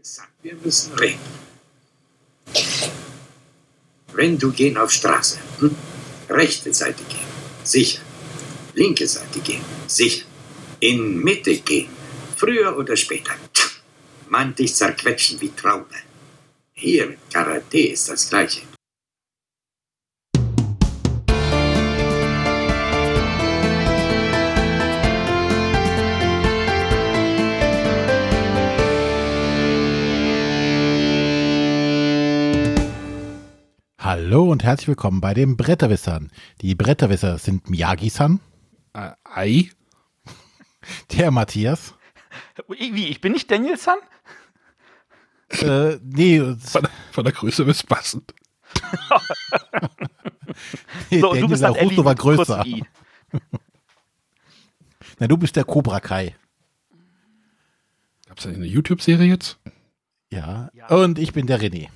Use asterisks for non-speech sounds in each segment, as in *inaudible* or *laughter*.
sagt, wir müssen reden. Wenn du gehen auf Straße, hm? rechte Seite gehen, sicher. Linke Seite gehen, sicher. In Mitte gehen, früher oder später. Man dich zerquetschen wie Traube. Hier, Karate ist das Gleiche. Hallo und herzlich willkommen bei den Bretterwissern. Die Bretterwisser sind Miyagi-san, Äh, Ei? *laughs* der Matthias, Wie, ich bin nicht Daniel-san? äh, nee, Von, von der Größe bis passend. nee So, Daniel Larusso war mit größer. *laughs* Na, du bist der Cobra Kai. Gab es eine YouTube-Serie jetzt? Ja. Ja. Und ich bin der René.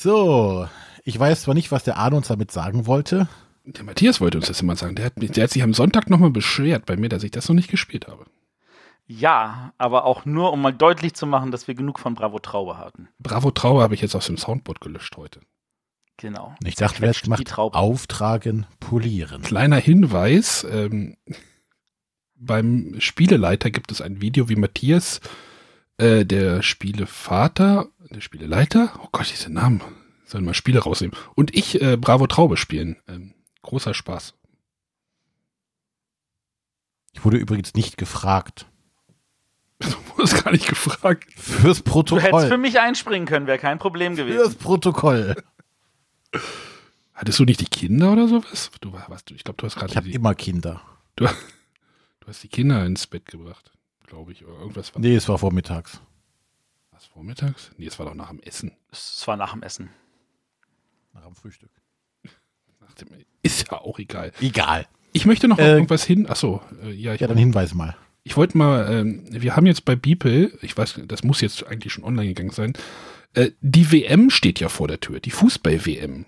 So, ich weiß zwar nicht, was der Arne uns damit sagen wollte. Der Matthias wollte uns das immer sagen. Der hat, mich, der hat sich am Sonntag nochmal beschwert bei mir, dass ich das noch nicht gespielt habe. Ja, aber auch nur, um mal deutlich zu machen, dass wir genug von Bravo Traube hatten. Bravo Trauer habe ich jetzt aus dem Soundboard gelöscht heute. Genau. Ich dachte, wer Zerquetscht macht Traube. auftragen, polieren. Kleiner Hinweis, ähm, beim Spieleleiter gibt es ein Video, wie Matthias, äh, der Spielevater, der Spieleleiter, oh Gott, diese Namen, sollen mal Spiele rausnehmen, und ich äh, Bravo Traube spielen. Ähm, großer Spaß. Ich wurde übrigens nicht gefragt. *laughs* Du wurdest gar nicht gefragt. Fürs Du hättest für Protokoll. mich einspringen können, wäre kein Problem gewesen. Fürs Protokoll. Hattest du nicht die Kinder oder sowas? Du war- was, du, ich glaube, du hast Ich gerade habe die, immer Kinder. du, *laughs* du hast die Kinder ins Bett gebracht, glaube ich, oder irgendwas war Nee, es war vormittags. was vormittags? Nee, es war doch nach dem Essen. Es war nach dem Essen. Nach dem Frühstück. *laughs* Nach dem, ist ja auch egal. Egal. Ich möchte noch Äh, irgendwas hin. Achso, äh, ja, ich, Ja, dann hinweis mal. ich wollte mal, ähm, wir haben jetzt bei Beeple, ich weiß, das muss jetzt eigentlich schon online gegangen sein, äh, die WM steht ja vor der Tür, die Fußball-WM.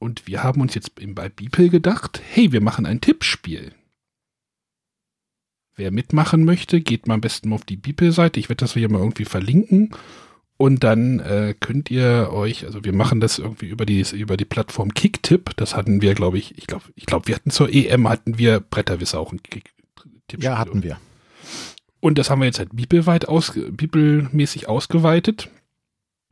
Und wir haben uns jetzt bei Beeple gedacht, hey, wir machen ein Tippspiel. Wer mitmachen möchte, geht mal am besten mal auf die Beeple-Seite. Ich werde das hier mal irgendwie verlinken. Und dann äh, könnt ihr euch, also wir machen das irgendwie über die, über die Plattform Kicktipp. Das hatten wir, glaube ich, ich glaube, ich glaube, wir hatten zur EM, hatten wir Bretterwisser auch ein Kick-Tippspiel. Ja, hatten wir. Und das haben wir jetzt halt bibelweit aus, bibelmäßig ausgeweitet.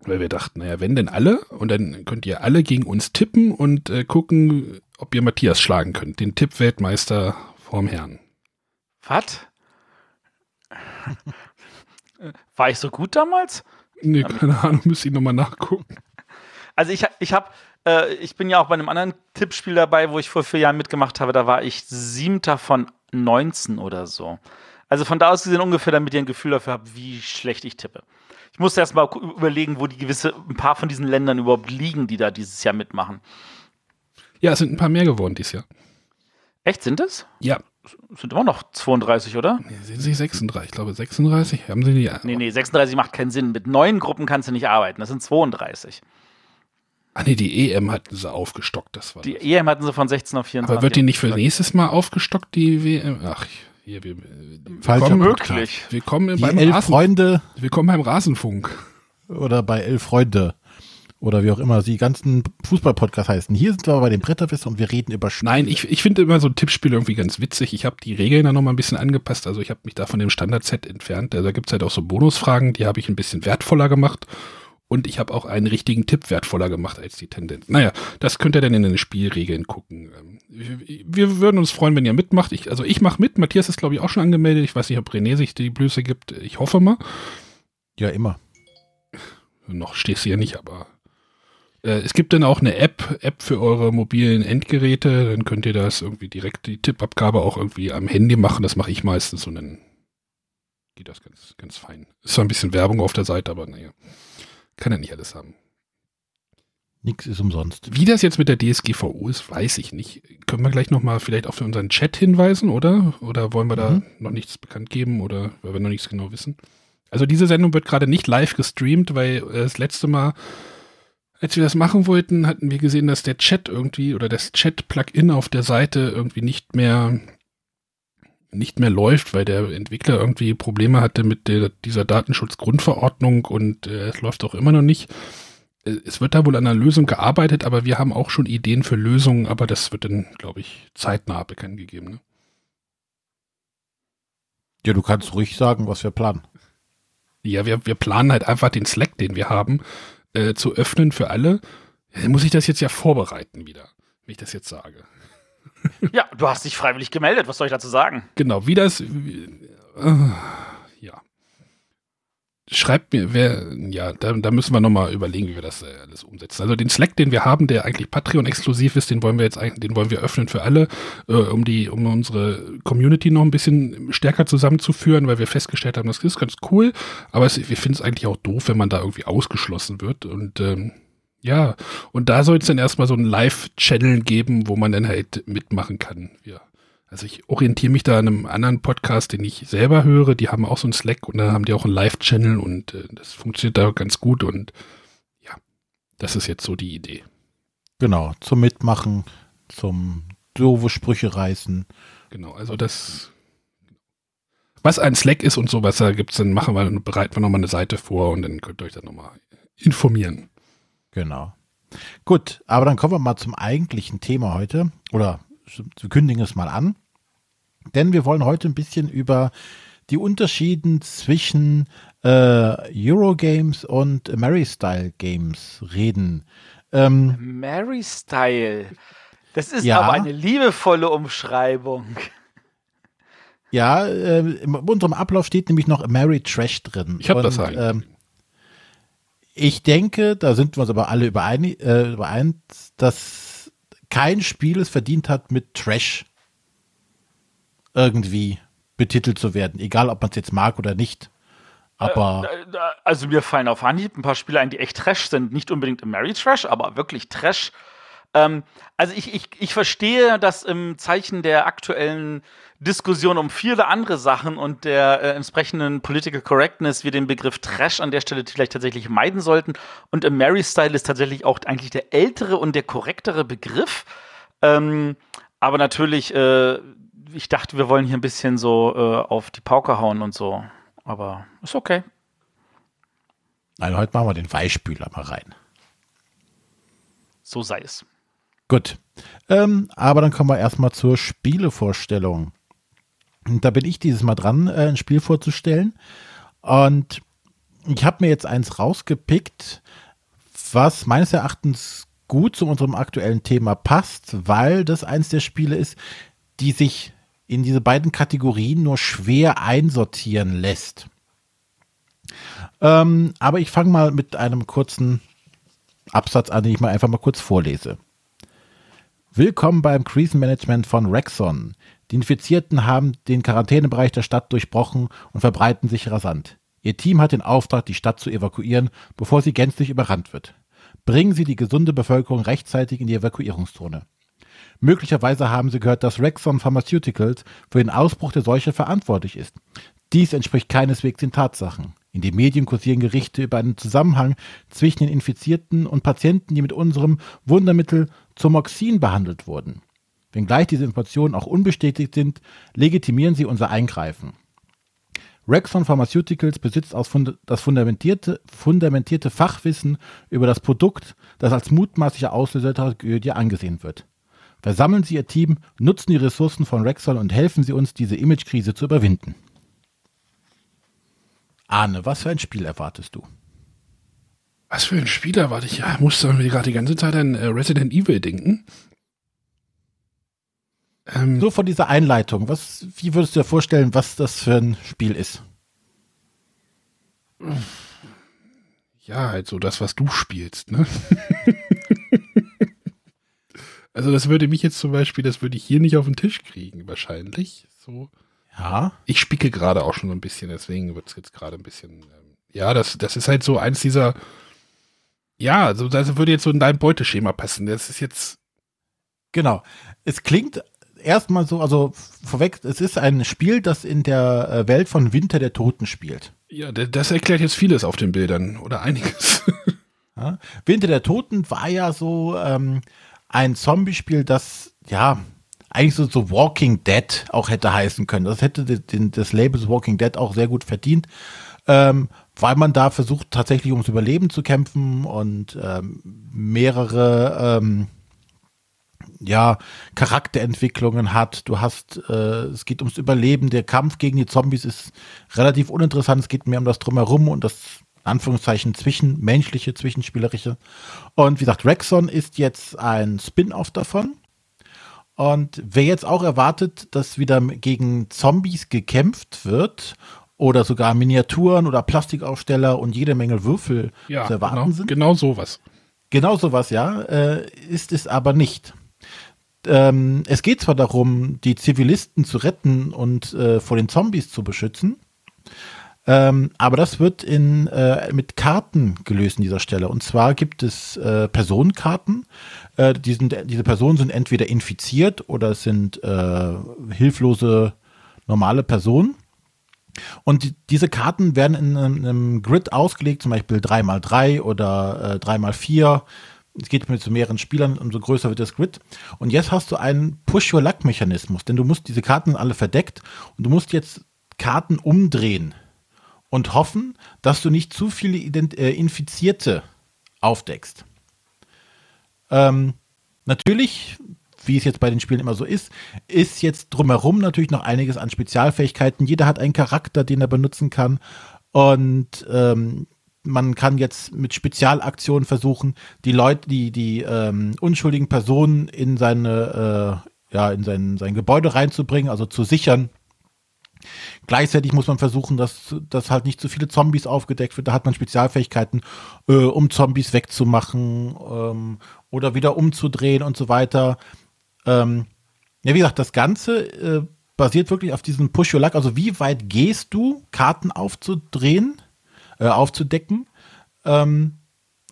Weil wir dachten, naja, wenn denn alle, und dann könnt ihr alle gegen uns tippen und äh, gucken, ob ihr Matthias schlagen könnt, den Tippweltmeister vorm Herrn. Was? *laughs* War ich so gut damals? Nee, keine Ahnung, müsste ich nochmal nachgucken. Also ich, ich habe, äh, ich bin ja auch bei einem anderen Tippspiel dabei, wo ich vor vier Jahren mitgemacht habe. Da war ich siebter von 19 oder so. Also von da aus gesehen ungefähr, damit ihr ein Gefühl dafür habt, wie schlecht ich tippe. Ich musste erst mal überlegen, wo die gewisse, ein paar von diesen Ländern überhaupt liegen, die da dieses Jahr mitmachen. Ja, es sind ein paar mehr geworden dieses Jahr. Echt, sind es? Ja, Sind immer noch 32, oder? nee, sind sie 36? Ich glaube 36. Haben sie die? Nee, nee, 36 macht keinen Sinn. Mit neun Gruppen kannst du nicht arbeiten. Das sind 32. Ah nee, die EM hatten sie aufgestockt, das war Die das. EM hatten sie von 16 auf 24. Aber wird die nicht für nächstes Mal aufgestockt, die WM? Ach, hier, wir, Falscher. Möglich. willkommen Die beim, elf Rasen, Freunde willkommen beim Rasenfunk. oder bei elf Freunde oder wie auch immer die ganzen Fußball-Podcasts heißen. Hier sind wir bei den Bretterwissen und wir reden über Spiele. Nein, ich, ich finde immer so ein Tippspiel irgendwie ganz witzig. Ich habe die Regeln da nochmal ein bisschen angepasst. Also ich habe mich da von dem Standard-Set entfernt. Da gibt es halt auch so Bonusfragen, die habe ich ein bisschen wertvoller gemacht. Und ich habe auch einen richtigen Tipp wertvoller gemacht als die Tendenz. Naja, das könnt ihr dann in den Spielregeln gucken. Ähm, Wir würden uns freuen, wenn ihr mitmacht. Ich, also ich mache mit. Matthias ist, glaube ich, auch schon angemeldet. Ich weiß nicht, ob René sich die Blöße gibt. Ich hoffe mal. Ja, immer. Noch stehst du ja nicht, aber es gibt dann auch eine App, App für eure mobilen Endgeräte. Dann könnt ihr das irgendwie direkt die Tippabgabe auch irgendwie am Handy machen. Das mache ich meistens und dann geht das ganz, ganz fein. Ist zwar ein bisschen Werbung auf der Seite, aber naja, kann ja nicht alles haben. Nix ist umsonst. Wie das jetzt mit der DSGVO ist, weiß ich nicht. Können wir gleich nochmal vielleicht auf unseren Chat hinweisen, oder? Oder wollen wir da Mhm. noch nichts bekannt geben oder weil wir noch nichts genau wissen? Also diese Sendung wird gerade nicht live gestreamt, weil äh, das letzte Mal, als wir das machen wollten, hatten wir gesehen, dass der Chat irgendwie oder das Chat-Plugin auf der Seite irgendwie nicht mehr nicht mehr läuft, weil der Entwickler irgendwie Probleme hatte mit der, dieser Datenschutzgrundverordnung und äh, es läuft auch immer noch nicht. Äh, es wird da wohl an einer Lösung gearbeitet, aber wir haben auch schon Ideen für Lösungen, aber das wird dann, glaube ich, zeitnah bekannt gegeben. Ne? Ja, du kannst ruhig sagen, was wir planen. Ja, wir, wir planen halt einfach den Slack, den wir haben, äh, zu öffnen für alle. Dann muss ich das jetzt ja vorbereiten wieder, wenn ich das jetzt sage. Ja, du hast dich freiwillig gemeldet. Was soll ich dazu sagen? Genau, wie das. Wie, äh. Schreibt mir, wer, ja, da, da müssen wir nochmal überlegen, wie wir das äh, alles umsetzen. Also den Slack, den wir haben, der eigentlich Patreon-exklusiv ist, den wollen wir jetzt den wollen wir öffnen für alle, äh, um die, um unsere Community noch ein bisschen stärker zusammenzuführen, weil wir festgestellt haben, das ist ganz cool, aber es, wir finden es eigentlich auch doof, wenn man da irgendwie ausgeschlossen wird. Und ähm, ja, und da soll es dann erstmal so einen Live-Channel geben, wo man dann halt mitmachen kann. Ja. Also ich orientiere mich da an einem anderen Podcast, den ich selber höre. Die haben auch so einen Slack und da haben die auch einen Live-Channel und äh, das funktioniert da ganz gut und ja, das ist jetzt so die Idee. Genau, zum Mitmachen, zum doofe Sprüche reißen. Genau, also das, was ein Slack ist und sowas, da gibt's dann, machen wir, bereiten wir nochmal eine Seite vor und dann könnt ihr euch dann nochmal informieren. Genau. Gut, aber dann kommen wir mal zum eigentlichen Thema heute. Oder wir kündigen es mal an. Denn wir wollen heute ein bisschen über die Unterschieden zwischen äh, Eurogames und Mary Style Games reden. Ähm, Mary Style. Das ist ja, aber eine liebevolle Umschreibung. Ja, äh, in unserem Ablauf steht nämlich noch Mary Trash drin. Ich habe das eigentlich. Ähm, ich denke, da sind wir uns aber alle überein, äh, übereins, dass kein Spiel es verdient hat, mit Trash irgendwie betitelt zu werden. Egal, ob man es jetzt mag oder nicht. Aber äh, also mir fallen auf Anhieb ein paar Spiele ein, die echt Trash sind. Nicht unbedingt im Mary Trash, aber wirklich Trash. Ähm, also ich, ich, ich verstehe, dass im Zeichen der aktuellen Diskussion um viele andere Sachen und der äh, entsprechenden Political Correctness wir den Begriff Trash an der Stelle vielleicht tatsächlich meiden sollten. Und im Mary-Style ist tatsächlich auch eigentlich der ältere und der korrektere Begriff. Ähm, aber natürlich, äh, ich dachte, wir wollen hier ein bisschen so äh, auf die Pauke hauen und so. Aber ist okay. Nein, heute machen wir den Weichspüler mal rein. So sei es. Gut. Ähm, aber dann kommen wir erstmal zur Spielevorstellung. Und da bin ich dieses Mal dran, äh, ein Spiel vorzustellen. Und ich habe mir jetzt eins rausgepickt, was meines Erachtens gut zu unserem aktuellen Thema passt, weil das eins der Spiele ist, die sich in diese beiden Kategorien nur schwer einsortieren lässt. Ähm, aber ich fange mal mit einem kurzen Absatz an, den ich mal einfach mal kurz vorlese. Willkommen beim Krisenmanagement von Rexon. Die Infizierten haben den Quarantänebereich der Stadt durchbrochen und verbreiten sich rasant. Ihr Team hat den Auftrag, die Stadt zu evakuieren, bevor sie gänzlich überrannt wird. Bringen Sie die gesunde Bevölkerung rechtzeitig in die Evakuierungszone. Möglicherweise haben Sie gehört, dass Rexon Pharmaceuticals für den Ausbruch der Seuche verantwortlich ist. Dies entspricht keineswegs den Tatsachen. In den Medien kursieren Gerichte über einen Zusammenhang zwischen den Infizierten und Patienten, die mit unserem Wundermittel Zomoxin behandelt wurden. Wenngleich diese Informationen auch unbestätigt sind, legitimieren sie unser Eingreifen. Rexon Pharmaceuticals besitzt das fundamentierte, fundamentierte Fachwissen über das Produkt, das als mutmaßlicher Auslöser der Tragödie angesehen wird. Versammeln Sie Ihr Team, nutzen die Ressourcen von Rexon und helfen Sie uns, diese Imagekrise zu überwinden. Arne, was für ein Spiel erwartest du? Was für ein Spiel erwarte ich? Ja, ich musste gerade die ganze Zeit an äh, Resident Evil denken. Ähm, so von dieser Einleitung, was, wie würdest du dir vorstellen, was das für ein Spiel ist? Ja, halt so das, was du spielst, ne? *laughs* also das würde mich jetzt zum Beispiel, das würde ich hier nicht auf den Tisch kriegen, wahrscheinlich. So. Ja. Ich spicke gerade auch schon so ein bisschen, deswegen wird es jetzt gerade ein bisschen. Ähm, ja, das, das ist halt so eins dieser. Ja, also das würde jetzt so in dein Beuteschema passen. Das ist jetzt. Genau. Es klingt erstmal so, also vorweg, es ist ein Spiel, das in der äh, Welt von Winter der Toten spielt. Ja, das erklärt jetzt vieles auf den Bildern oder einiges. Ja, Winter der Toten war ja so ähm, ein Zombie-Spiel, das ja eigentlich so, so Walking Dead auch hätte heißen können. Das hätte den, das Label Walking Dead auch sehr gut verdient, ähm, weil man da versucht tatsächlich ums Überleben zu kämpfen und ähm, mehrere ähm, ja, Charakterentwicklungen hat. Du hast, äh, es geht ums Überleben. Der Kampf gegen die Zombies ist relativ uninteressant. Es geht mehr um das Drumherum und das Anführungszeichen zwischenmenschliche, zwischenspielerische. Und wie gesagt, Rexon ist jetzt ein Spin-off davon. Und wer jetzt auch erwartet, dass wieder gegen Zombies gekämpft wird oder sogar Miniaturen oder Plastikaufsteller und jede Menge Würfel ja, zu erwarten genau, sind. Genau sowas. Genau sowas, ja, äh, ist es aber nicht. Ähm, es geht zwar darum, die Zivilisten zu retten und äh, vor den Zombies zu beschützen, ähm, aber das wird in, äh, mit Karten gelöst an dieser Stelle. Und zwar gibt es äh, Personenkarten. Äh, die sind, diese Personen sind entweder infiziert oder es sind äh, hilflose normale Personen. Und die, diese Karten werden in einem, in einem, Grid ausgelegt, zum Beispiel 3x3 oder äh, 3x4. Es geht mit so mehreren Spielern, umso größer wird das Grid. Und jetzt hast du einen Push-Your-Luck-Mechanismus, denn du musst, diese Karten alle verdeckt und du musst jetzt Karten umdrehen und hoffen, dass du nicht zu viele Ident äh, Infizierte aufdeckst. Ähm, natürlich, wie es jetzt bei den Spielen immer so ist, ist jetzt drumherum natürlich noch einiges an Spezialfähigkeiten. Jeder hat einen Charakter, den er benutzen kann. Und ähm, man kann jetzt mit Spezialaktionen versuchen, die Leute, die, die ähm, unschuldigen Personen in seine, äh, ja, in sein, sein Gebäude reinzubringen, also zu sichern Gleichzeitig muss man versuchen, dass, dass halt nicht zu viele Zombies aufgedeckt wird. Da hat man Spezialfähigkeiten, äh, um Zombies wegzumachen ähm, oder wieder umzudrehen und so weiter. Ähm, ja, wie gesagt, das Ganze äh, basiert wirklich auf diesem Push Your Luck. Also wie weit gehst du, Karten aufzudrehen, äh, aufzudecken? Ähm,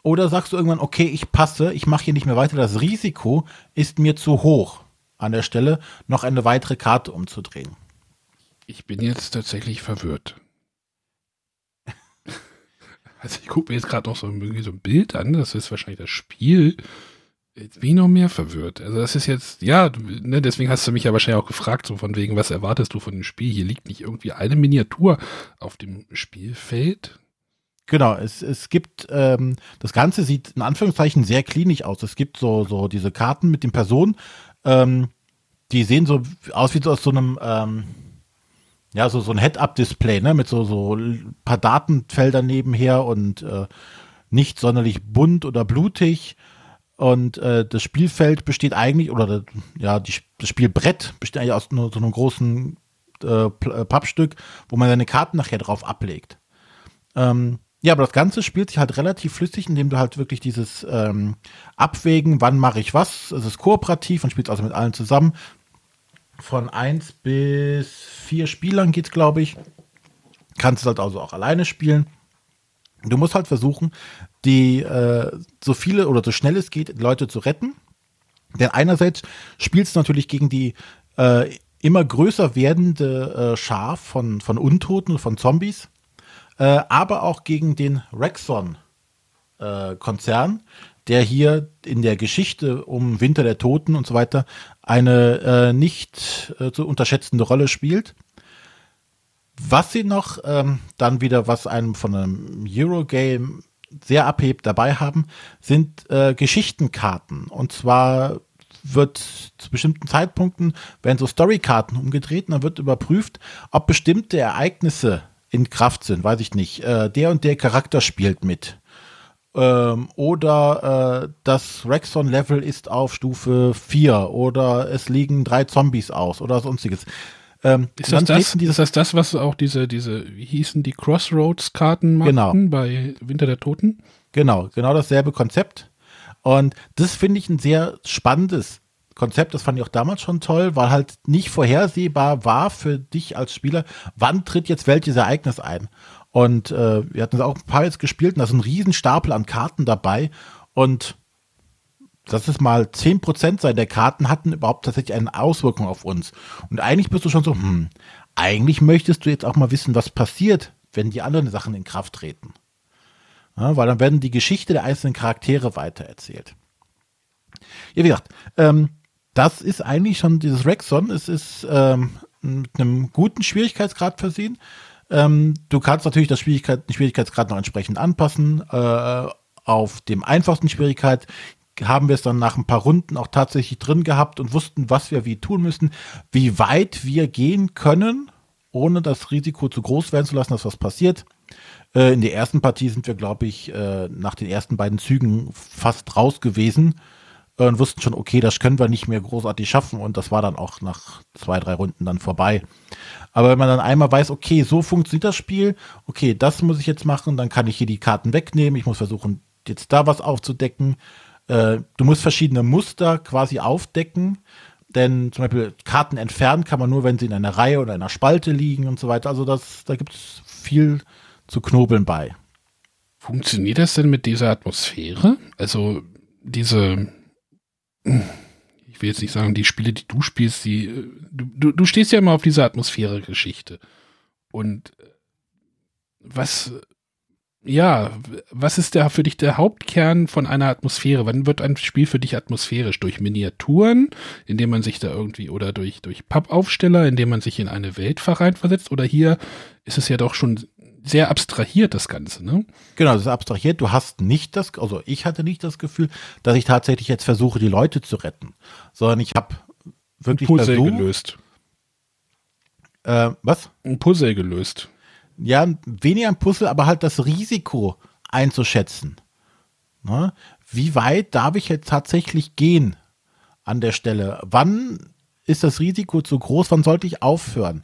oder sagst du irgendwann, okay, ich passe, ich mache hier nicht mehr weiter, das Risiko ist mir zu hoch an der Stelle, noch eine weitere Karte umzudrehen. Ich bin jetzt tatsächlich verwirrt. *laughs* Also ich gucke mir jetzt gerade noch so, irgendwie so ein Bild an, das ist wahrscheinlich das Spiel. Jetzt bin ich noch mehr verwirrt. Also das ist jetzt, ja, ne, deswegen hast du mich ja wahrscheinlich auch gefragt, so von wegen, was erwartest du von dem Spiel? Hier liegt nicht irgendwie eine Miniatur auf dem Spielfeld. Genau, es, es gibt, ähm, das Ganze sieht in Anführungszeichen sehr klinisch aus. Es gibt so, so diese Karten mit den Personen, ähm, die sehen so aus wie so aus so einem, ähm, ja, so, so ein Head-Up-Display, ne, mit so, so ein paar Datenfeldern nebenher und äh, nicht sonderlich bunt oder blutig. Und äh, das Spielfeld besteht eigentlich, oder ja, die, das Spielbrett besteht eigentlich aus nur so einem großen äh, äh, Pappstück, wo man seine Karten nachher drauf ablegt. Ähm, ja, aber das Ganze spielt sich halt relativ flüssig, indem du halt wirklich dieses ähm, Abwägen, wann mache ich was. Es ist kooperativ und spielt also mit allen zusammen von 1 bis 4 Spielern geht glaube ich. Kannst du halt also auch alleine spielen. Du musst halt versuchen, die äh, so viele oder so schnell es geht, Leute zu retten. Denn einerseits spielst du natürlich gegen die äh, immer größer werdende äh, Schar von, von Untoten, von Zombies, äh, aber auch gegen den Rexon-Konzern, äh, der hier in der Geschichte um Winter der Toten und so weiter eine äh, nicht äh, zu unterschätzende Rolle spielt. Was sie noch ähm, dann wieder, was einem von einem Eurogame sehr abhebt, dabei haben, sind äh, Geschichtenkarten. Und zwar wird zu bestimmten Zeitpunkten werden so Storykarten umgedreht und dann wird überprüft, ob bestimmte Ereignisse in Kraft sind. Weiß ich nicht. Äh, der und der Charakter spielt mit. Ähm, oder äh, das Rexon-Level ist auf Stufe 4 oder es liegen drei Zombies aus oder sonstiges. Ähm, ist, das das, ist das das, was auch diese, diese, wie hießen die Crossroads-Karten machten genau. bei Winter der Toten? Genau, genau dasselbe Konzept. Und das finde ich ein sehr spannendes Konzept. Das fand ich auch damals schon toll, weil halt nicht vorhersehbar war für dich als Spieler, wann tritt jetzt welches Ereignis ein. Und äh, wir hatten es auch ein paar jetzt gespielt und da ist ein Riesenstapel an Karten dabei. Und das ist mal 10% sein der Karten hatten überhaupt tatsächlich eine Auswirkung auf uns. Und eigentlich bist du schon so, hm, eigentlich möchtest du jetzt auch mal wissen, was passiert, wenn die anderen Sachen in Kraft treten. Ja, weil dann werden die Geschichte der einzelnen Charaktere weitererzählt. Ja, wie gesagt, ähm, das ist eigentlich schon dieses Rexon. Es ist ähm, mit einem guten Schwierigkeitsgrad versehen. Ähm, du kannst natürlich das Schwierigkeit, den Schwierigkeitsgrad noch entsprechend anpassen. Äh, auf dem einfachsten Schwierigkeit haben wir es dann nach ein paar Runden auch tatsächlich drin gehabt und wussten, was wir wie tun müssen, wie weit wir gehen können, ohne das Risiko zu groß werden zu lassen, dass was passiert. Äh, in der ersten Partie sind wir, glaube ich, äh, nach den ersten beiden Zügen fast raus gewesen und wussten schon, okay, das können wir nicht mehr großartig schaffen und das war dann auch nach zwei, drei Runden dann vorbei. Aber wenn man dann einmal weiß, okay, so funktioniert das Spiel, okay, das muss ich jetzt machen, dann kann ich hier die Karten wegnehmen, ich muss versuchen, jetzt da was aufzudecken. Äh, du musst verschiedene Muster quasi aufdecken, denn zum Beispiel Karten entfernen kann man nur, wenn sie in einer Reihe oder einer Spalte liegen und so weiter. Also das, da gibt es viel zu knobeln bei. Funktioniert das denn mit dieser Atmosphäre? Also diese ich will jetzt nicht sagen, die Spiele, die du spielst, die, äh, du, du stehst ja immer auf diese Atmosphäre-Geschichte. Und äh, was, ja, was ist da für dich der Hauptkern von einer Atmosphäre? Wann wird ein Spiel für dich atmosphärisch? Durch Miniaturen, indem man sich da irgendwie, oder durch, durch Pappaufsteller, indem man sich in eine Welt versetzt? Oder hier ist es ja doch schon sehr abstrahiert, das Ganze, ne? Genau, das ist abstrahiert. Du hast nicht das, also ich hatte nicht das Gefühl, dass ich tatsächlich jetzt versuche, die Leute zu retten, sondern ich habe wirklich ein Puzzle versucht, gelöst. Äh, was? Ein Puzzle gelöst. Ja, weniger ein Puzzle, aber halt das Risiko einzuschätzen. Ne? Wie weit darf ich jetzt tatsächlich gehen an der Stelle? Wann ist das Risiko zu groß? Wann sollte ich aufhören?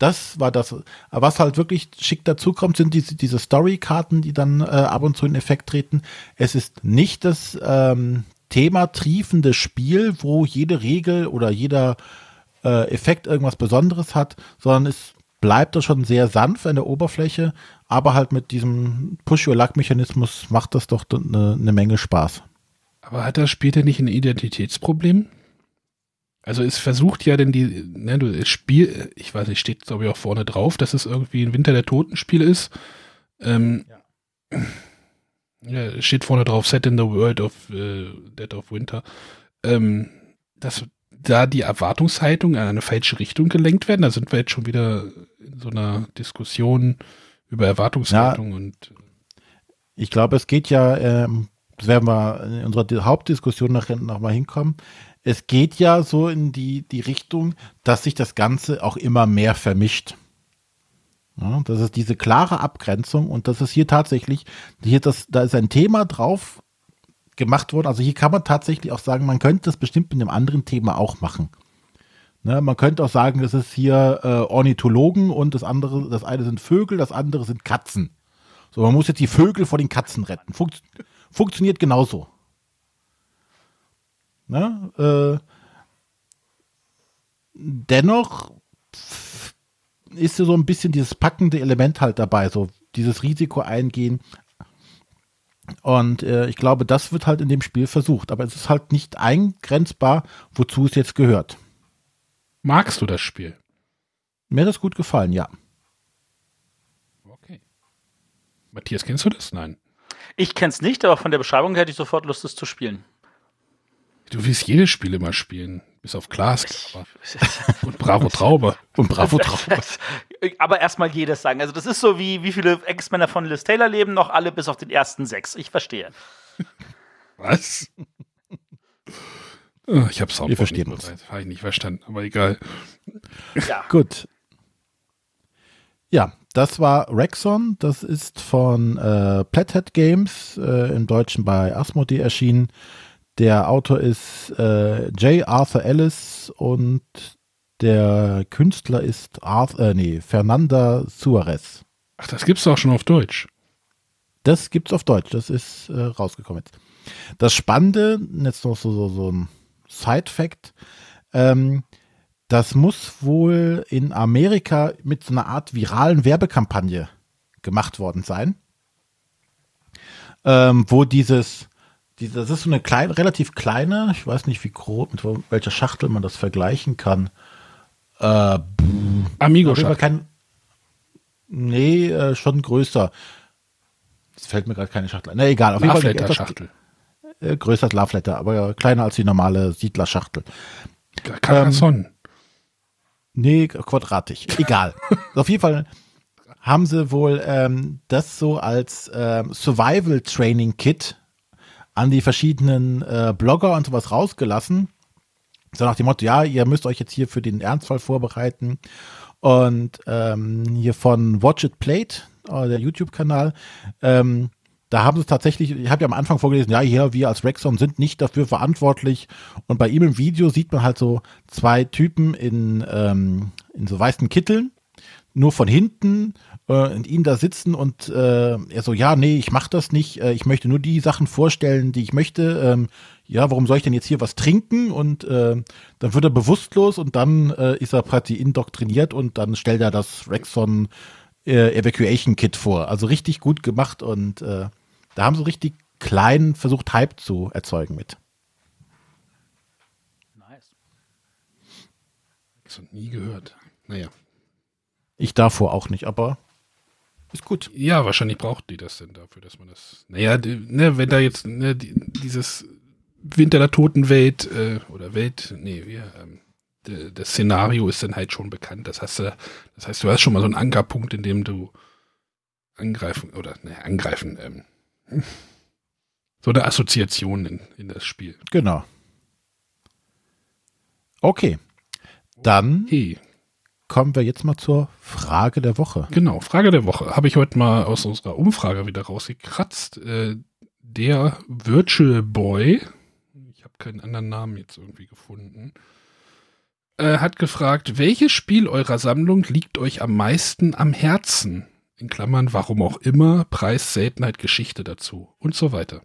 Das war das. Was halt wirklich schick dazu kommt, sind diese, diese Story-Karten, die dann äh, ab und zu in Effekt treten. Es ist nicht das ähm, Thema triefende Spiel, wo jede Regel oder jeder äh, Effekt irgendwas Besonderes hat, sondern es bleibt da schon sehr sanft an der Oberfläche, aber halt mit diesem Push-Your-Luck-Mechanismus macht das doch eine, eine Menge Spaß. Aber hat das Spiel denn nicht ein Identitätsproblem? Also es versucht ja denn die, ne, du, das Spiel, ich weiß nicht, steht glaube ich auch vorne drauf, dass es irgendwie ein Winter der Toten-Spiel ist. Ähm, ja. ja. steht vorne drauf, Set in the World of äh, Dead of Winter. Ähm, dass da die Erwartungshaltung in eine falsche Richtung gelenkt werden. Da sind wir jetzt schon wieder in so einer Diskussion über Erwartungshaltung ja, und ich glaube, es geht ja, ähm, das werden wir in unserer Hauptdiskussion nachher nochmal hinkommen es geht ja so in die, die Richtung, dass sich das Ganze auch immer mehr vermischt. Ja, das ist diese klare Abgrenzung und das ist hier tatsächlich, hier das, da ist ein Thema drauf gemacht worden. Also hier kann man tatsächlich auch sagen, man könnte das bestimmt mit einem anderen Thema auch machen. Ne, man könnte auch sagen, das ist hier äh, Ornithologen und das andere, das eine sind Vögel, das andere sind Katzen. So, man muss jetzt die Vögel vor den Katzen retten. Funkt, funktioniert genauso. Ne? Äh, dennoch ist so ein bisschen dieses packende Element halt dabei, so dieses Risiko eingehen. Und äh, ich glaube, das wird halt in dem Spiel versucht. Aber es ist halt nicht eingrenzbar, wozu es jetzt gehört. Magst du das Spiel? Mir hat das gut gefallen, ja. Okay. Matthias, kennst du das? Nein. Ich kenn's nicht, aber von der Beschreibung hätte ich sofort Lust, es zu spielen. Du willst jedes Spiel immer spielen. Bis auf Glas. *laughs* Und Bravo Traube. Und Bravo *laughs* Traube. aber erstmal jedes sagen. Also, das ist so wie, wie viele Ex-Männer von Liz Taylor leben noch alle bis auf den ersten sechs. Ich verstehe. Was? Oh, ich habe Wir verstehen uns. Habe ich nicht verstanden, aber egal. Ja. *laughs* Gut. Ja, das war Rexon. Das ist von äh, Plathead Games, äh, im Deutschen bei Asmodee erschienen. Der Autor ist äh, J. Arthur Ellis und der Künstler ist Arthur, äh, nee, Fernanda Suarez. Ach, das gibt's auch schon auf Deutsch. Das gibt's auf Deutsch, das ist äh, rausgekommen jetzt. Das Spannende, jetzt noch so, so, so ein Side-Fact, ähm, das muss wohl in Amerika mit so einer Art viralen Werbekampagne gemacht worden sein, ähm, wo dieses das ist so eine kleine, relativ kleine, ich weiß nicht wie groß, mit welcher Schachtel man das vergleichen kann. Äh, Amigo-Schachtel. Nee, äh, schon größer. Es fällt mir gerade keine Schachtel ein. Na egal, auf jeden Fall. Schachtel. Äh, größer als Love Letter, aber kleiner als die normale Siedlerschachtel. Carcassonne. Ähm, nee, quadratisch. Egal. *laughs* Auf jeden Fall haben sie wohl ähm, das so als ähm, Survival Training Kit an die verschiedenen äh, Blogger und sowas rausgelassen. So nach dem Motto, ja, ihr müsst euch jetzt hier für den Ernstfall vorbereiten. Und ähm, hier von Watch It Played, äh, der YouTube-Kanal, ähm, da haben sie tatsächlich, ich habe ja am Anfang vorgelesen, ja, hier, wir als Rexon sind nicht dafür verantwortlich. Und bei ihm im Video sieht man halt so zwei Typen in, ähm, in so weißen Kitteln, nur von hinten und ihn da sitzen und äh, er so, ja, nee, ich mach das nicht, äh, ich möchte nur die Sachen vorstellen, die ich möchte. Ähm, ja, warum soll ich denn jetzt hier was trinken? Und äh, dann wird er bewusstlos und dann äh, ist er praktisch indoktriniert und dann stellt er das Rexon äh, Evacuation Kit vor. Also richtig gut gemacht und äh, da haben sie richtig klein versucht, Hype zu erzeugen mit. Nice. Rexon nie gehört. Naja. Ich davor auch nicht, aber ist gut. Ja, wahrscheinlich braucht die das denn dafür, dass man das. Naja, ne, wenn da jetzt ne, die, dieses Winter der Totenwelt äh, oder Welt, nee, wie, ähm, de, das Szenario ist dann halt schon bekannt. Das heißt, das heißt, du hast schon mal so einen Ankerpunkt, in dem du angreifen oder ne, angreifen, ähm, *laughs* so eine Assoziation in, in das Spiel. Genau. Okay. Dann hey kommen wir jetzt mal zur Frage der Woche. Genau, Frage der Woche. Habe ich heute mal aus unserer Umfrage wieder rausgekratzt. Äh, der Virtual Boy, ich habe keinen anderen Namen jetzt irgendwie gefunden, äh, hat gefragt, welches Spiel eurer Sammlung liegt euch am meisten am Herzen? In Klammern, warum auch immer, Preis, Seltenheit, Geschichte dazu und so weiter.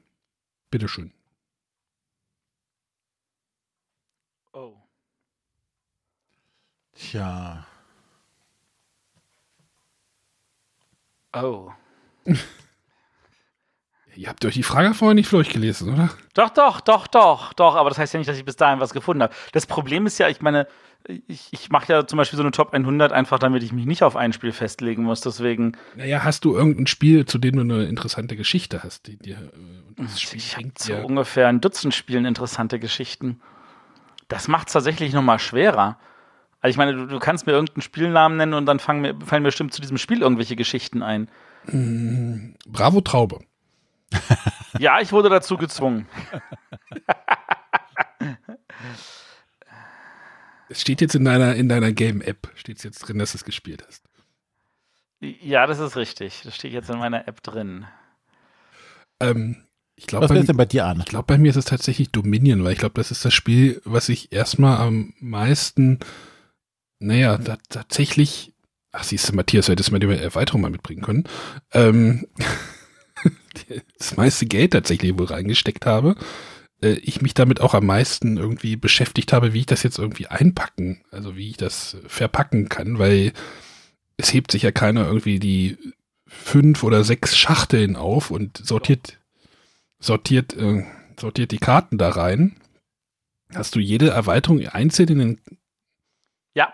Bitteschön. Oh. Tja. Oh. *laughs* Ihr habt euch die Frage vorher nicht durchgelesen, oder? Doch, doch, doch, doch, doch. Aber das heißt ja nicht, dass ich bis dahin was gefunden habe. Das Problem ist ja, ich meine, ich, ich mache ja zum Beispiel so eine Top 100 einfach, damit ich mich nicht auf ein Spiel festlegen muss. Deswegen. Naja, hast du irgendein Spiel, zu dem du eine interessante Geschichte hast? Die dir, äh, ich habe zu ungefähr ein Dutzend Spielen interessante Geschichten. Das macht es tatsächlich nochmal schwerer. Also ich meine, du, du, kannst mir irgendeinen Spielnamen nennen und dann mir, fallen mir bestimmt zu diesem Spiel irgendwelche Geschichten ein. Mm, Bravo Traube. *laughs* ja, ich wurde dazu gezwungen. es steht jetzt in deiner, in deiner Game-App, steht jetzt drin, dass du es gespielt hast. Ja, das ist richtig. Das steht jetzt in meiner App drin. Ähm, ich glaub, was ist denn bei dir an? Ich glaube, bei mir ist es tatsächlich Dominion, weil ich glaube, das ist das Spiel, was ich erstmal am meisten naja, da, tatsächlich, ach siehst du, Matthias, hättest du mal die Erweiterung mal mitbringen können, ähm, *laughs* das meiste Geld tatsächlich wohl reingesteckt habe, äh, ich mich damit auch am meisten irgendwie beschäftigt habe, wie ich das jetzt irgendwie einpacken, also wie ich das verpacken kann, weil es hebt sich ja keiner irgendwie die fünf oder sechs Schachteln auf und sortiert, sortiert, äh, sortiert die Karten da rein. Hast du jede Erweiterung einzeln in den ja.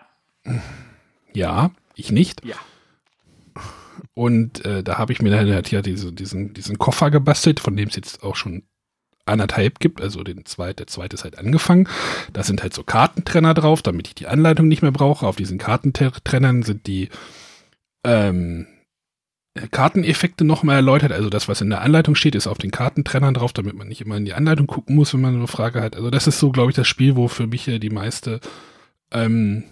Ja, ich nicht. Ja. Und äh, da habe ich mir dann halt ja diese, diesen, diesen Koffer gebastelt, von dem es jetzt auch schon anderthalb gibt, also den zweit, der zweite ist halt angefangen. Da sind halt so Kartentrenner drauf, damit ich die Anleitung nicht mehr brauche. Auf diesen Kartentrennern sind die ähm, Karteneffekte nochmal erläutert. Also das, was in der Anleitung steht, ist auf den Kartentrennern drauf, damit man nicht immer in die Anleitung gucken muss, wenn man eine Frage hat. Also das ist so, glaube ich, das Spiel, wo für mich die meiste ähm,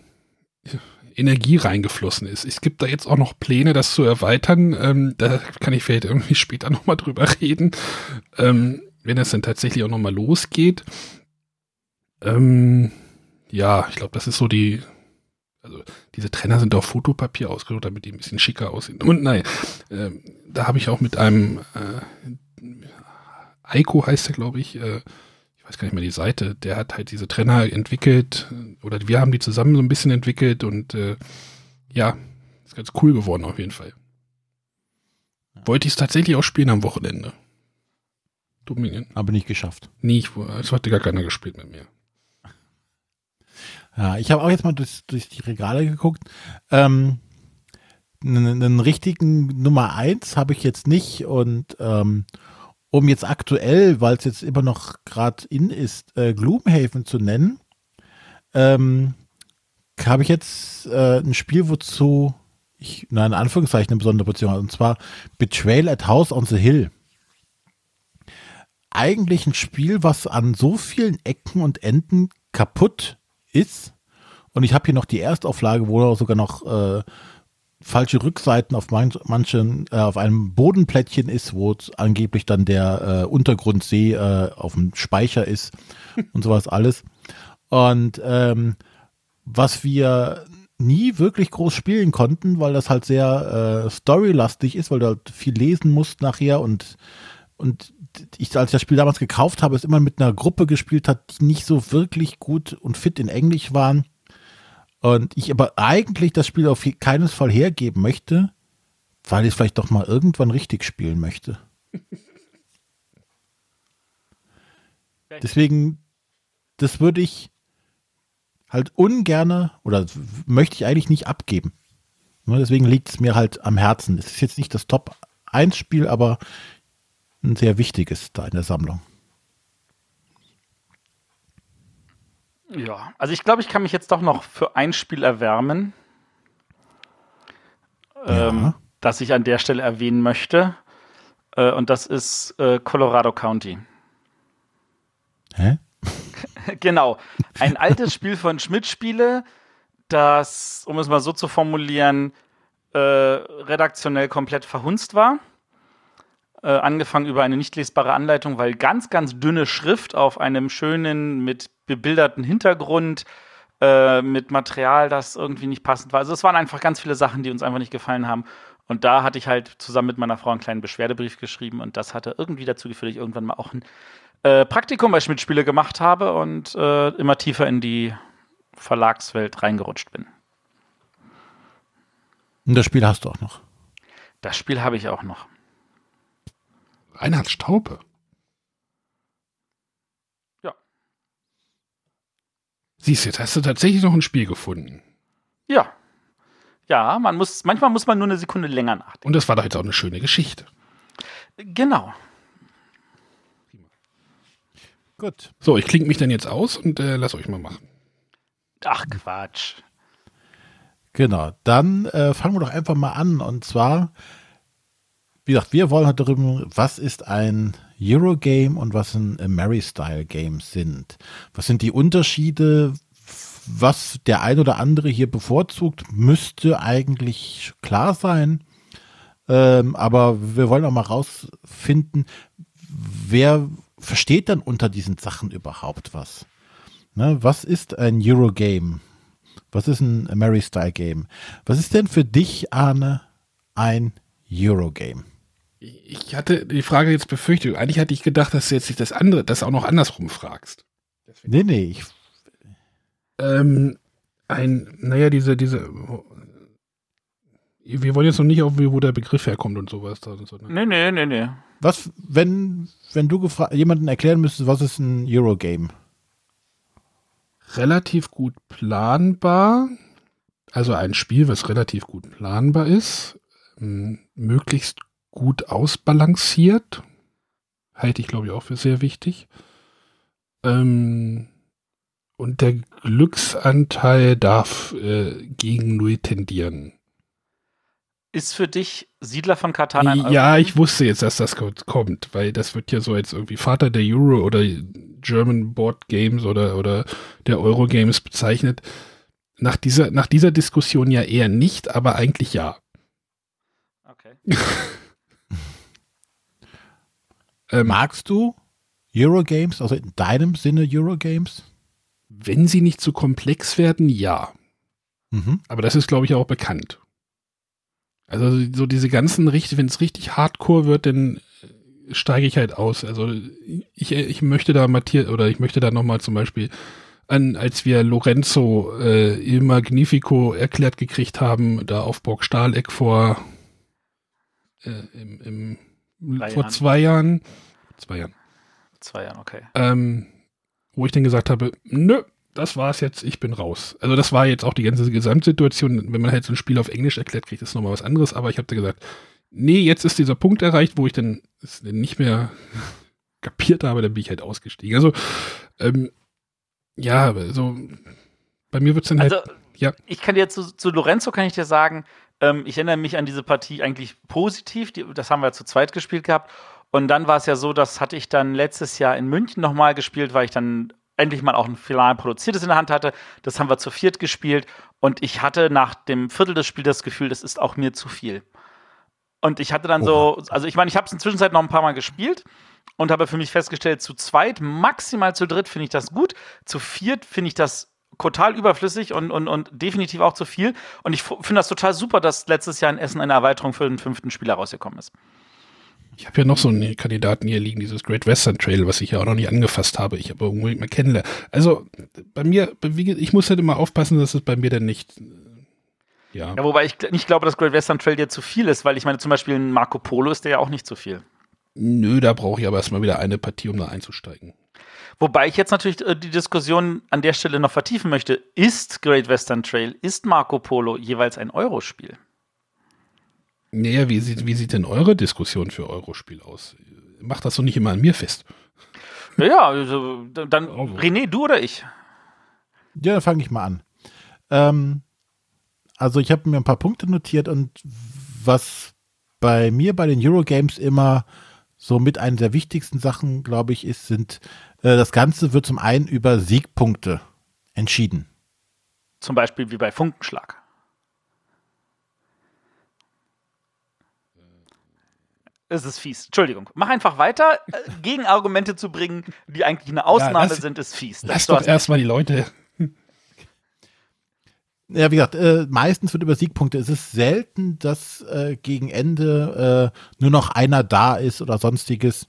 Energie reingeflossen ist. Es gibt da jetzt auch noch Pläne, das zu erweitern. Ähm, da kann ich vielleicht irgendwie *laughs* später nochmal drüber reden, ähm, wenn es dann tatsächlich auch nochmal losgeht. Ähm, ja, ich glaube, das ist so die. Also diese Trenner sind auf Fotopapier ausgedruckt, damit die ein bisschen schicker aussehen. Und nein, äh, da habe ich auch mit einem äh, Eiko heißt er, glaube ich, äh, weiß gar nicht mehr die Seite, der hat halt diese Trenner entwickelt oder wir haben die zusammen so ein bisschen entwickelt und äh, ja, ist ganz cool geworden auf jeden Fall. Wollte ich es tatsächlich auch spielen am Wochenende. Dominion. Aber nicht geschafft. Nie, es hatte gar keiner gespielt mit mir. Ja, ich habe auch jetzt mal durch, durch die Regale geguckt. Ähm, einen, einen richtigen Nummer 1 habe ich jetzt nicht und ähm, um jetzt aktuell, weil es jetzt immer noch gerade in ist, äh, Gloomhaven zu nennen, ähm, habe ich jetzt äh, ein Spiel, wozu ich, na, in Anführungszeichen eine besondere Beziehung habe, und zwar Betrayal at House on the Hill. Eigentlich ein Spiel, was an so vielen Ecken und Enden kaputt ist. Und ich habe hier noch die Erstauflage, wo sogar noch äh, falsche Rückseiten auf manch, manchen, äh, auf einem Bodenplättchen ist, wo angeblich dann der äh, Untergrundsee äh, auf dem Speicher ist *laughs* und sowas alles. Und ähm, was wir nie wirklich groß spielen konnten, weil das halt sehr äh, storylastig ist, weil du halt viel lesen musst nachher und und ich, als ich das Spiel damals gekauft habe, es immer mit einer Gruppe gespielt hat, die nicht so wirklich gut und fit in Englisch waren. Und ich aber eigentlich das Spiel auf keinen Fall hergeben möchte, weil ich es vielleicht doch mal irgendwann richtig spielen möchte. Deswegen, das würde ich halt ungerne oder möchte ich eigentlich nicht abgeben. Deswegen liegt es mir halt am Herzen. Es ist jetzt nicht das Top 1 Spiel, aber ein sehr wichtiges da in der Sammlung. Ja, also ich glaube, ich kann mich jetzt doch noch für ein Spiel erwärmen, ja. ähm, das ich an der Stelle erwähnen möchte. Äh, und das ist äh, Colorado County. Hä? *laughs* genau. Ein altes Spiel von Schmidt-Spiele, das, um es mal so zu formulieren, äh, redaktionell komplett verhunzt war. Äh, angefangen über eine nicht lesbare Anleitung, weil ganz, ganz dünne Schrift auf einem schönen, mit bebilderten Hintergrund, äh, mit Material, das irgendwie nicht passend war. Also es waren einfach ganz viele Sachen, die uns einfach nicht gefallen haben. Und da hatte ich halt zusammen mit meiner Frau einen kleinen Beschwerdebrief geschrieben und das hatte irgendwie dazu geführt, dass ich irgendwann mal auch ein äh, Praktikum bei Schmidt-Spiele gemacht habe und äh, immer tiefer in die Verlagswelt reingerutscht bin. Und das Spiel hast du auch noch? Das Spiel habe ich auch noch. Reinhard Staupe. Siehst du, jetzt hast du tatsächlich noch ein Spiel gefunden. Ja. Ja, man muss, manchmal muss man nur eine Sekunde länger nachdenken. Und das war doch jetzt auch eine schöne Geschichte. Genau. Gut. So, ich klinge mich dann jetzt aus und äh, lass euch mal machen. Ach Quatsch. Genau, dann äh, fangen wir doch einfach mal an. Und zwar wie gesagt, wir wollen heute darüber, was ist ein Eurogame und was ein Mary-Style-Game sind. Was sind die Unterschiede? Was der ein oder andere hier bevorzugt, müsste eigentlich klar sein. Ähm, aber wir wollen auch mal rausfinden, wer versteht dann unter diesen Sachen überhaupt was? Ne, was ist ein Eurogame? Was ist ein Mary-Style-Game? Was ist denn für dich, Arne, ein Eurogame? Ich hatte die Frage jetzt befürchtet. Eigentlich hatte ich gedacht, dass du jetzt das andere, das auch noch andersrum fragst. Deswegen. Nee, nee. Ich ähm, ein, naja, diese, diese, wir wollen jetzt noch nicht auf, wo der Begriff herkommt und sowas. Da, so, ne? Nee, nee, nee, nee. Was, wenn, wenn du jemanden erklären müsstest, was ist ein Eurogame? Relativ gut planbar. Also ein Spiel, was relativ gut planbar ist. Möglichst gut ausbalanciert. Halte ich, glaube ich, auch für sehr wichtig. Ähm, und der Glücksanteil darf äh, gegen Null tendieren. Ist für dich Siedler von Katan ein Ja, ich wusste jetzt, dass das kommt, weil das wird ja so jetzt irgendwie Vater der Euro oder German Board Games oder, oder der Euro Games bezeichnet. Nach dieser, nach dieser Diskussion ja eher nicht, aber eigentlich ja. Okay. *laughs* Ähm, Magst du Eurogames, also in deinem Sinne Eurogames? Wenn sie nicht zu komplex werden, ja. Mhm. Aber das ist, glaube ich, auch bekannt. Also so diese ganzen richtig, wenn es richtig hardcore wird, dann steige ich halt aus. Also ich, ich möchte da Matthias oder ich möchte da nochmal zum Beispiel an, als wir Lorenzo äh, Il Magnifico erklärt gekriegt haben, da auf Burg Stahleck vor äh, im, im Drei vor Jahren. zwei Jahren. Zwei Jahren. Zwei Jahren, okay. Ähm, wo ich dann gesagt habe, nö, das war's jetzt, ich bin raus. Also das war jetzt auch die ganze Gesamtsituation. Wenn man halt so ein Spiel auf Englisch erklärt, kriegt das nochmal was anderes. Aber ich habe gesagt, nee, jetzt ist dieser Punkt erreicht, wo ich dann es nicht mehr *laughs* kapiert habe, dann bin ich halt ausgestiegen. Also, ähm, ja, so, bei mir wird es dann halt. Also, ja. Ich kann dir zu, zu Lorenzo kann ich dir sagen, ähm, ich erinnere mich an diese Partie eigentlich positiv. Die, das haben wir zu zweit gespielt gehabt. Und dann war es ja so, das hatte ich dann letztes Jahr in München nochmal gespielt, weil ich dann endlich mal auch ein final produziertes in der Hand hatte. Das haben wir zu viert gespielt. Und ich hatte nach dem Viertel des Spiels das Gefühl, das ist auch mir zu viel. Und ich hatte dann Oha. so, also ich meine, ich habe es inzwischen noch ein paar Mal gespielt und habe für mich festgestellt, zu zweit, maximal zu dritt finde ich das gut. Zu viert finde ich das total überflüssig und, und, und definitiv auch zu viel. Und ich finde das total super, dass letztes Jahr in Essen eine Erweiterung für den fünften Spieler rausgekommen ist. Ich habe ja noch so einen Kandidaten hier liegen, dieses Great Western Trail, was ich ja auch noch nicht angefasst habe. Ich aber unbedingt mal kennenlernen. Also bei mir, ich muss halt immer aufpassen, dass es bei mir dann nicht. Ja. ja, wobei ich nicht glaube, dass Great Western Trail dir zu viel ist, weil ich meine, zum Beispiel ein Marco Polo ist der ja auch nicht zu viel. Nö, da brauche ich aber erstmal wieder eine Partie, um da einzusteigen. Wobei ich jetzt natürlich äh, die Diskussion an der Stelle noch vertiefen möchte. Ist Great Western Trail, ist Marco Polo jeweils ein Eurospiel? Naja, wie sieht, wie sieht denn eure Diskussion für Eurospiel aus? Macht das so nicht immer an mir fest. Ja, also, dann also. René, du oder ich? Ja, dann fange ich mal an. Ähm, also ich habe mir ein paar Punkte notiert und was bei mir bei den Eurogames immer so mit einer der wichtigsten Sachen, glaube ich, ist, sind das Ganze wird zum einen über Siegpunkte entschieden. Zum Beispiel wie bei Funkenschlag. Es ist fies. Entschuldigung. Mach einfach weiter. Äh, *laughs* Gegenargumente zu bringen, die eigentlich eine Ausnahme ja, lass, sind, ist fies. Das lass doch erstmal die Leute. Ja, wie gesagt, äh, meistens wird über Siegpunkte. Es ist selten, dass äh, gegen Ende äh, nur noch einer da ist oder sonstiges,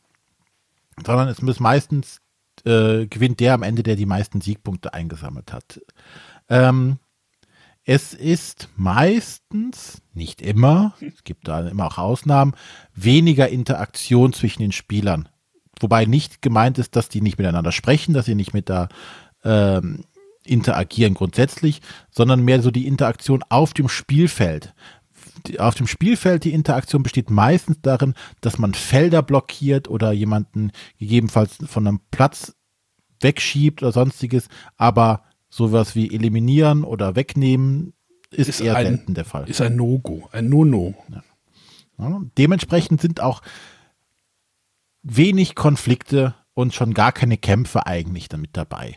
sondern es ist meistens äh, gewinnt der am Ende, der die meisten Siegpunkte eingesammelt hat. Ähm, es ist meistens, nicht immer, es gibt da immer auch Ausnahmen, weniger Interaktion zwischen den Spielern. Wobei nicht gemeint ist, dass die nicht miteinander sprechen, dass sie nicht mit da ähm, interagieren grundsätzlich, sondern mehr so die Interaktion auf dem Spielfeld. Auf dem Spielfeld die Interaktion besteht meistens darin, dass man Felder blockiert oder jemanden gegebenenfalls von einem Platz wegschiebt oder sonstiges, aber sowas wie eliminieren oder wegnehmen ist, ist eher ein, selten der Fall. Ist ein No-Go, ein No-No. Ja. Ja, dementsprechend sind auch wenig Konflikte und schon gar keine Kämpfe eigentlich damit dabei.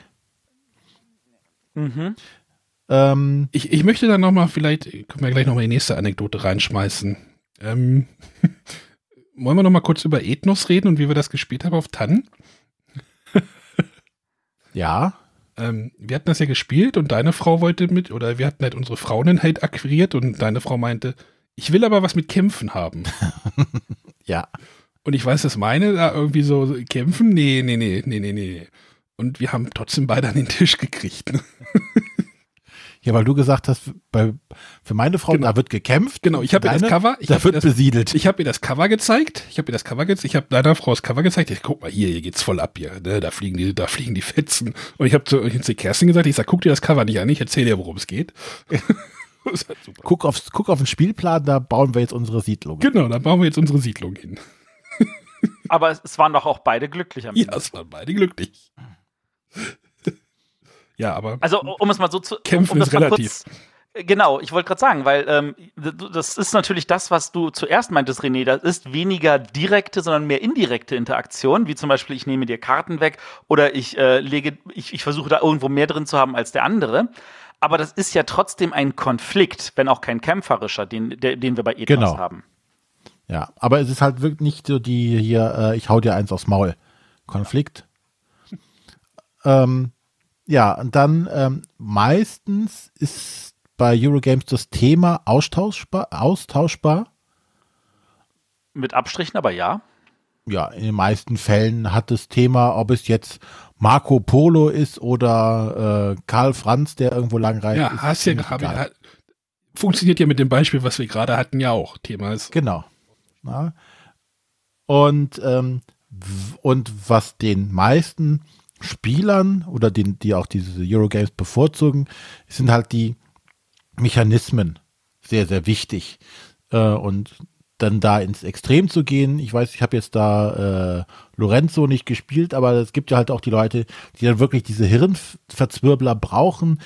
Mhm. Ähm, ich, ich möchte dann nochmal, vielleicht können wir gleich nochmal die nächste Anekdote reinschmeißen. Ähm, *laughs* wollen wir nochmal kurz über Ethnos reden und wie wir das gespielt haben auf Tannen? *laughs* ja. Ähm, wir hatten das ja gespielt und deine Frau wollte mit, oder wir hatten halt unsere Frauen halt akquiriert und deine Frau meinte, ich will aber was mit Kämpfen haben. *laughs* ja. Und ich weiß, dass meine da irgendwie so kämpfen, nee, nee, nee, nee, nee, nee. Und wir haben trotzdem beide an den Tisch gekriegt. Ne? Ja, weil du gesagt hast, bei, für meine Frau, genau. da wird gekämpft. Genau, ich habe ihr das Cover, ich da wird das, besiedelt. Ich habe ihr das Cover gezeigt. Ich habe ihr das Cover gezeigt. Ich habe deiner Frau das Cover gezeigt. Ich guck mal hier, hier geht's voll ab hier. Ne? Da fliegen die, da fliegen die Fetzen. Und ich habe zu, ich hab zu Kerstin gesagt, ich sag, guck dir das Cover nicht an. Ich erzähle dir, worum es geht. *laughs* halt guck, aufs, guck auf den Spielplan, da bauen wir jetzt unsere Siedlung. Genau, da bauen wir jetzt unsere Siedlung hin. Aber es waren doch auch beide glücklich am Ende. Ja, es waren beide glücklich. Ja, aber. Also, um es mal so zu. Kämpfen um ist relativ. Kurz, Genau, ich wollte gerade sagen, weil ähm, das ist natürlich das, was du zuerst meintest, René. Das ist weniger direkte, sondern mehr indirekte Interaktion, wie zum Beispiel, ich nehme dir Karten weg oder ich äh, lege, ich, ich versuche da irgendwo mehr drin zu haben als der andere. Aber das ist ja trotzdem ein Konflikt, wenn auch kein kämpferischer, den, der, den wir bei Ethos genau. haben. Ja, aber es ist halt wirklich nicht so die hier, äh, ich hau dir eins aufs Maul. Konflikt. ähm, ja, und dann ähm, meistens ist bei Eurogames das Thema austauschbar, austauschbar. Mit Abstrichen, aber ja. Ja, in den meisten Fällen hat das Thema, ob es jetzt Marco Polo ist oder äh, Karl Franz, der irgendwo lang reist. Ja, hast ja, hab, funktioniert ja mit dem Beispiel, was wir gerade hatten, ja auch. Thema ist. Genau. Ja. Und, ähm, und was den meisten Spielern oder den, die auch diese Eurogames bevorzugen, sind halt die Mechanismen sehr, sehr wichtig. Äh, und dann da ins Extrem zu gehen. Ich weiß, ich habe jetzt da äh, Lorenzo nicht gespielt, aber es gibt ja halt auch die Leute, die dann wirklich diese Hirnverzwirbler brauchen,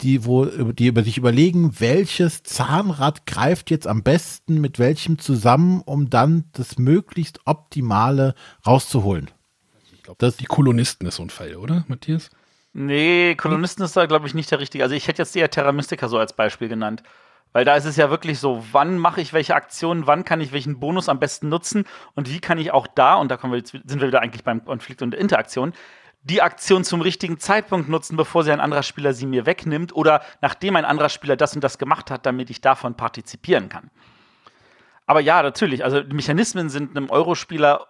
die, wo, die über sich überlegen, welches Zahnrad greift jetzt am besten mit welchem zusammen, um dann das möglichst Optimale rauszuholen. Glaube, die Kolonisten ist so ein Fall, oder, Matthias? Nee, Kolonisten ist da, glaube ich, nicht der richtige. Also ich hätte jetzt eher Terra Mystica so als Beispiel genannt. Weil da ist es ja wirklich so, wann mache ich welche Aktionen, wann kann ich welchen Bonus am besten nutzen und wie kann ich auch da, und da kommen wir jetzt, sind wir wieder eigentlich beim Konflikt und der Interaktion, die Aktion zum richtigen Zeitpunkt nutzen, bevor sie ein anderer Spieler sie mir wegnimmt oder nachdem ein anderer Spieler das und das gemacht hat, damit ich davon partizipieren kann. Aber ja, natürlich, also Mechanismen sind einem Eurospieler,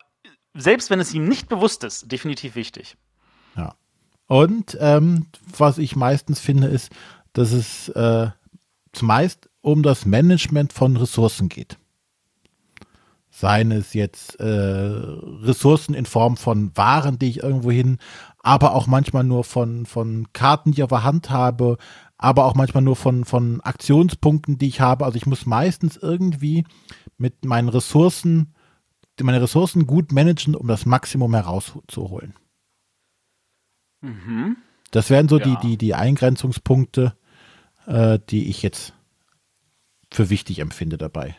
selbst wenn es ihm nicht bewusst ist, definitiv wichtig. Ja. Und ähm, was ich meistens finde, ist, dass es äh, zumeist um das Management von Ressourcen geht. Seien es jetzt äh, Ressourcen in Form von Waren, die ich irgendwo hin, aber auch manchmal nur von, von Karten, die ich auf der Hand habe, aber auch manchmal nur von, von Aktionspunkten, die ich habe. Also ich muss meistens irgendwie mit meinen Ressourcen, meine Ressourcen gut managen, um das Maximum herauszuholen. Mhm. Das wären so ja. die, die, die Eingrenzungspunkte, äh, die ich jetzt für wichtig empfinde dabei.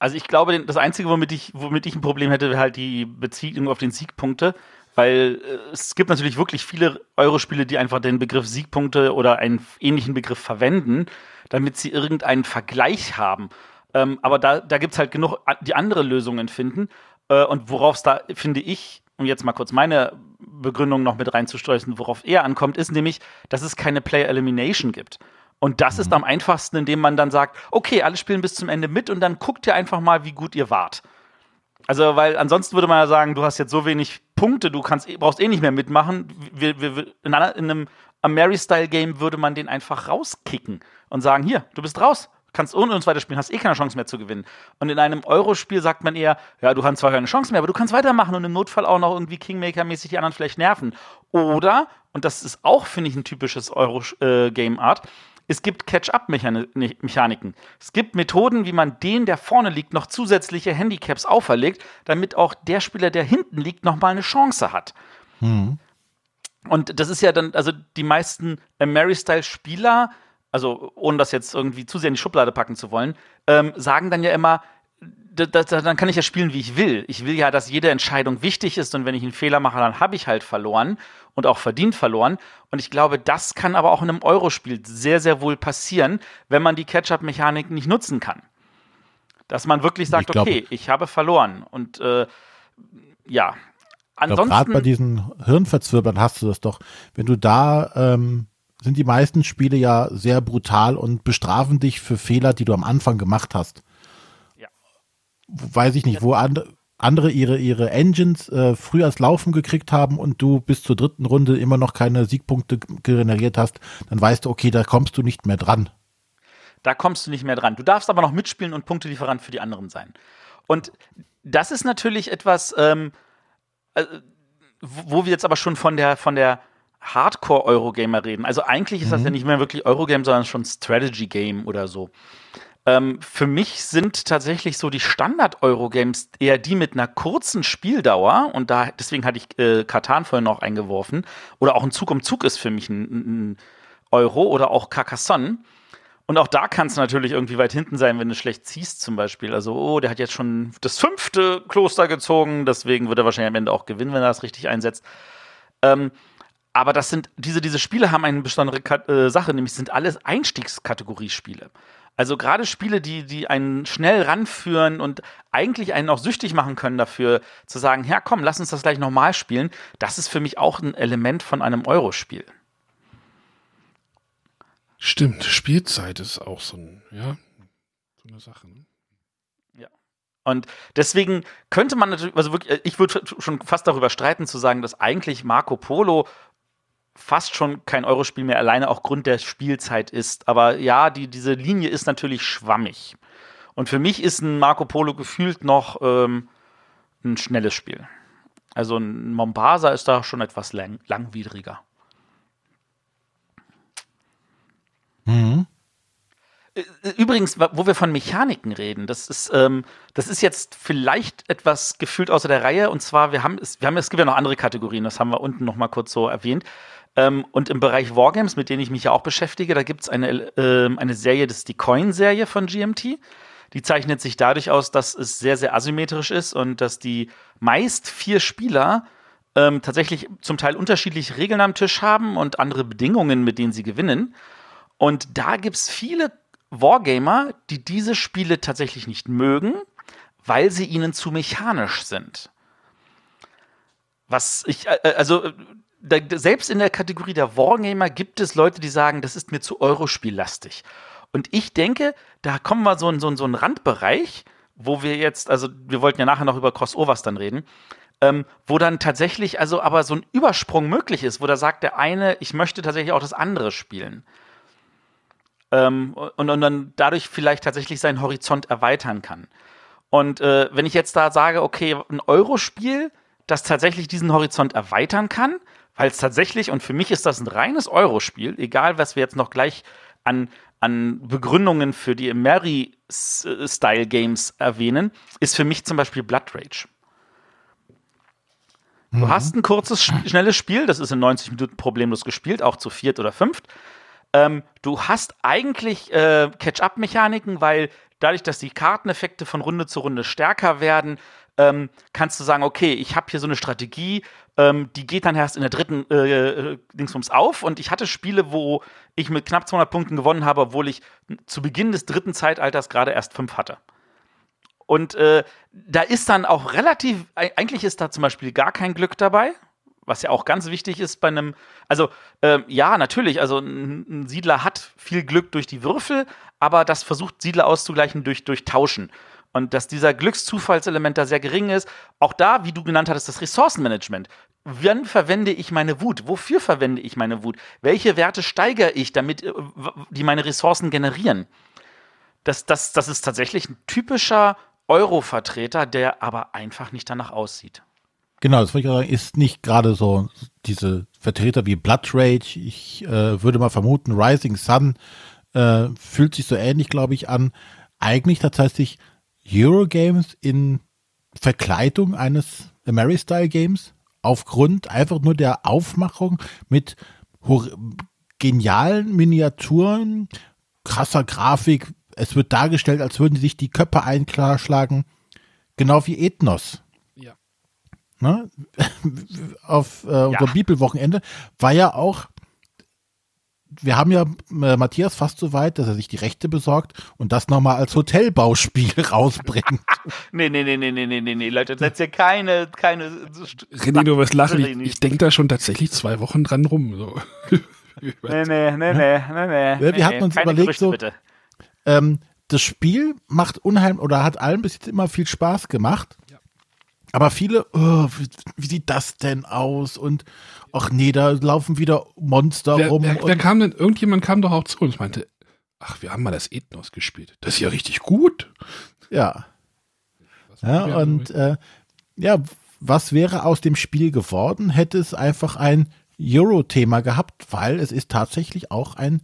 Also ich glaube, das Einzige, womit ich, womit ich ein Problem hätte, wäre halt die Beziehung auf den Siegpunkte, weil äh, es gibt natürlich wirklich viele Eurospiele, die einfach den Begriff Siegpunkte oder einen ähnlichen Begriff verwenden, damit sie irgendeinen Vergleich haben. Ähm, aber da, da gibt es halt genug, die andere Lösungen finden. Äh, und worauf es da, finde ich, um jetzt mal kurz meine Begründung noch mit reinzustreichen, worauf er ankommt, ist nämlich, dass es keine Player Elimination gibt. Und das mhm. ist am einfachsten, indem man dann sagt, okay, alle spielen bis zum Ende mit und dann guckt ihr einfach mal, wie gut ihr wart. Also, weil ansonsten würde man ja sagen, du hast jetzt so wenig Punkte, du kannst, brauchst eh nicht mehr mitmachen. Wir, wir, in, einem Mary-Style-Game würde man den einfach rauskicken und sagen, hier, du bist raus, kannst ohne uns weiterspielen, hast eh keine Chance mehr zu gewinnen. Und in einem Euro-Spiel sagt man eher, ja, du hast zwar keine Chance mehr, aber du kannst weitermachen und im Notfall auch noch irgendwie Kingmaker-mäßig die anderen vielleicht nerven. Oder, und das ist auch, finde ich, ein typisches Euro-Game-Art, äh, es gibt Catch-up-Mechaniken. Es gibt Methoden, wie man den, der vorne liegt, noch zusätzliche Handicaps auferlegt, damit auch der Spieler, der hinten liegt, nochmal eine Chance hat. Mhm. Und das ist ja dann, also die meisten Mary-Style-Spieler, also ohne das jetzt irgendwie zu sehr in die Schublade packen zu wollen, ähm, sagen dann ja immer, da, da, dann kann ich ja spielen, wie ich will. Ich will ja, dass jede Entscheidung wichtig ist und wenn ich einen Fehler mache, dann habe ich halt verloren und auch verdient verloren. Und ich glaube, das kann aber auch in einem Eurospiel sehr, sehr wohl passieren, wenn man die Catch-up-Mechanik nicht nutzen kann. Dass man wirklich sagt, ich glaub, okay, ich habe verloren. Und äh, ja, ansonsten. Gerade bei diesen Hirnverzwirbeln hast du das doch. Wenn du da ähm, sind die meisten Spiele ja sehr brutal und bestrafen dich für Fehler, die du am Anfang gemacht hast weiß ich nicht, wo andere, andere ihre, ihre Engines äh, früh als Laufen gekriegt haben und du bis zur dritten Runde immer noch keine Siegpunkte generiert hast, dann weißt du, okay, da kommst du nicht mehr dran. Da kommst du nicht mehr dran. Du darfst aber noch mitspielen und Punktelieferant für die anderen sein. Und das ist natürlich etwas, ähm, äh, wo wir jetzt aber schon von der, von der Hardcore-Eurogamer reden. Also eigentlich ist das mhm. ja nicht mehr wirklich Eurogame, sondern schon Strategy-Game oder so. Ähm, für mich sind tatsächlich so die Standard-Eurogames eher die mit einer kurzen Spieldauer und da deswegen hatte ich äh, Katan vorhin noch eingeworfen oder auch ein Zug um Zug ist für mich ein, ein Euro oder auch Carcassonne. Und auch da kann es natürlich irgendwie weit hinten sein, wenn du schlecht ziehst zum Beispiel. Also, oh, der hat jetzt schon das fünfte Kloster gezogen, deswegen wird er wahrscheinlich am Ende auch gewinnen, wenn er das richtig einsetzt. Ähm, aber das sind, diese, diese Spiele haben eine besondere äh, Sache, nämlich sind alles Einstiegskategoriespiele. Also gerade Spiele, die, die einen schnell ranführen und eigentlich einen auch süchtig machen können dafür, zu sagen, ja komm, lass uns das gleich nochmal spielen, das ist für mich auch ein Element von einem Eurospiel. Stimmt, Spielzeit ist auch so, ein, ja, so eine Sache. Ne? Ja. Und deswegen könnte man natürlich, also wirklich, ich würde schon fast darüber streiten, zu sagen, dass eigentlich Marco Polo fast schon kein Eurospiel mehr alleine auch Grund der Spielzeit ist. Aber ja, die, diese Linie ist natürlich schwammig. Und für mich ist ein Marco Polo gefühlt noch ähm, ein schnelles Spiel. Also ein Mombasa ist da schon etwas lang, langwidriger. Mhm. Übrigens, wo wir von Mechaniken reden, das ist, ähm, das ist jetzt vielleicht etwas gefühlt außer der Reihe. Und zwar, wir haben, es, wir haben, es gibt ja noch andere Kategorien, das haben wir unten noch mal kurz so erwähnt. Ähm, und im Bereich Wargames, mit denen ich mich ja auch beschäftige, da gibt es eine, äh, eine Serie, das ist die Coin-Serie von GMT. Die zeichnet sich dadurch aus, dass es sehr, sehr asymmetrisch ist und dass die meist vier Spieler ähm, tatsächlich zum Teil unterschiedliche Regeln am Tisch haben und andere Bedingungen, mit denen sie gewinnen. Und da gibt es viele Wargamer, die diese Spiele tatsächlich nicht mögen, weil sie ihnen zu mechanisch sind. Was ich, äh, äh also da, selbst in der Kategorie der Wargamer gibt es Leute, die sagen, das ist mir zu Eurospiellastig. Und ich denke, da kommen wir so in so, so einen Randbereich, wo wir jetzt, also wir wollten ja nachher noch über Crossovers dann reden, ähm, wo dann tatsächlich also aber so ein Übersprung möglich ist, wo da sagt der eine, ich möchte tatsächlich auch das andere spielen. Ähm, und, und dann dadurch vielleicht tatsächlich seinen Horizont erweitern kann. Und äh, wenn ich jetzt da sage, okay, ein Eurospiel, das tatsächlich diesen Horizont erweitern kann, weil es tatsächlich, und für mich ist das ein reines Eurospiel, egal was wir jetzt noch gleich an, an Begründungen für die Mary-Style-Games erwähnen, ist für mich zum Beispiel Blood Rage. Du mhm. hast ein kurzes, schnelles Spiel, das ist in 90 Minuten problemlos gespielt, auch zu viert oder fünft. Ähm, du hast eigentlich äh, Catch-up-Mechaniken, weil dadurch, dass die Karteneffekte von Runde zu Runde stärker werden, ähm, kannst du sagen, okay, ich habe hier so eine Strategie, ähm, die geht dann erst in der dritten äh, äh, Dingsbums auf. Und ich hatte Spiele, wo ich mit knapp 200 Punkten gewonnen habe, obwohl ich zu Beginn des dritten Zeitalters gerade erst fünf hatte. Und äh, da ist dann auch relativ, eigentlich ist da zum Beispiel gar kein Glück dabei, was ja auch ganz wichtig ist bei einem, also äh, ja, natürlich, also ein, Siedler hat viel Glück durch die Würfel, aber das versucht Siedler auszugleichen durch, durch Tauschen. Und dass dieser Glückszufallselement da sehr gering ist. Auch da, wie du genannt hattest, das Ressourcenmanagement. Wann verwende ich meine Wut? Wofür verwende ich meine Wut? Welche Werte steigere ich, damit äh, die meine Ressourcen generieren? Das, das, das ist tatsächlich ein typischer Euro-Vertreter, der aber einfach nicht danach aussieht. Genau, das wollte ich sagen, ist nicht gerade so diese Vertreter wie Blood Rage. Ich äh, würde mal vermuten, Rising Sun äh, fühlt sich so ähnlich, glaube ich, an. Eigentlich tatsächlich Eurogames in Verkleidung eines Mary-Style-Games aufgrund einfach nur der Aufmachung mit genialen Miniaturen, krasser Grafik. Es wird dargestellt, als würden sie sich die Köpfe einschlagen. Genau wie Ethnos. Ja. Ne? *laughs* Auf äh, unserem ja. Bibelwochenende war ja auch wir haben ja äh, Matthias fast so weit, dass er sich die Rechte besorgt und das nochmal als Hotelbauspiel *laughs* rausbringt. nee, nee, nee, nee, nee, nee, nee, Leute, setzt ihr keine, keine. René, du wirst lachen. Ich, ich denke da schon tatsächlich zwei Wochen dran rum. So. *laughs* nee, nee, nee, nee, nee, nee. Wir nee, hatten uns überlegt, Gerüchte, so. Bitte. Ähm, das Spiel macht unheimlich oder hat allen bis jetzt immer viel Spaß gemacht. Ja. Aber viele, oh, wie, wie sieht das denn aus? Und ach nee, da laufen wieder Monster wer, rum. Wer, wer kam denn? Irgendjemand kam doch auch zu uns und meinte, ach, wir haben mal das Ethnos gespielt. Das ist ja richtig gut. Ja. Ja, und äh, ja, was wäre aus dem Spiel geworden, hätte es einfach ein Euro-Thema gehabt, weil es ist tatsächlich auch ein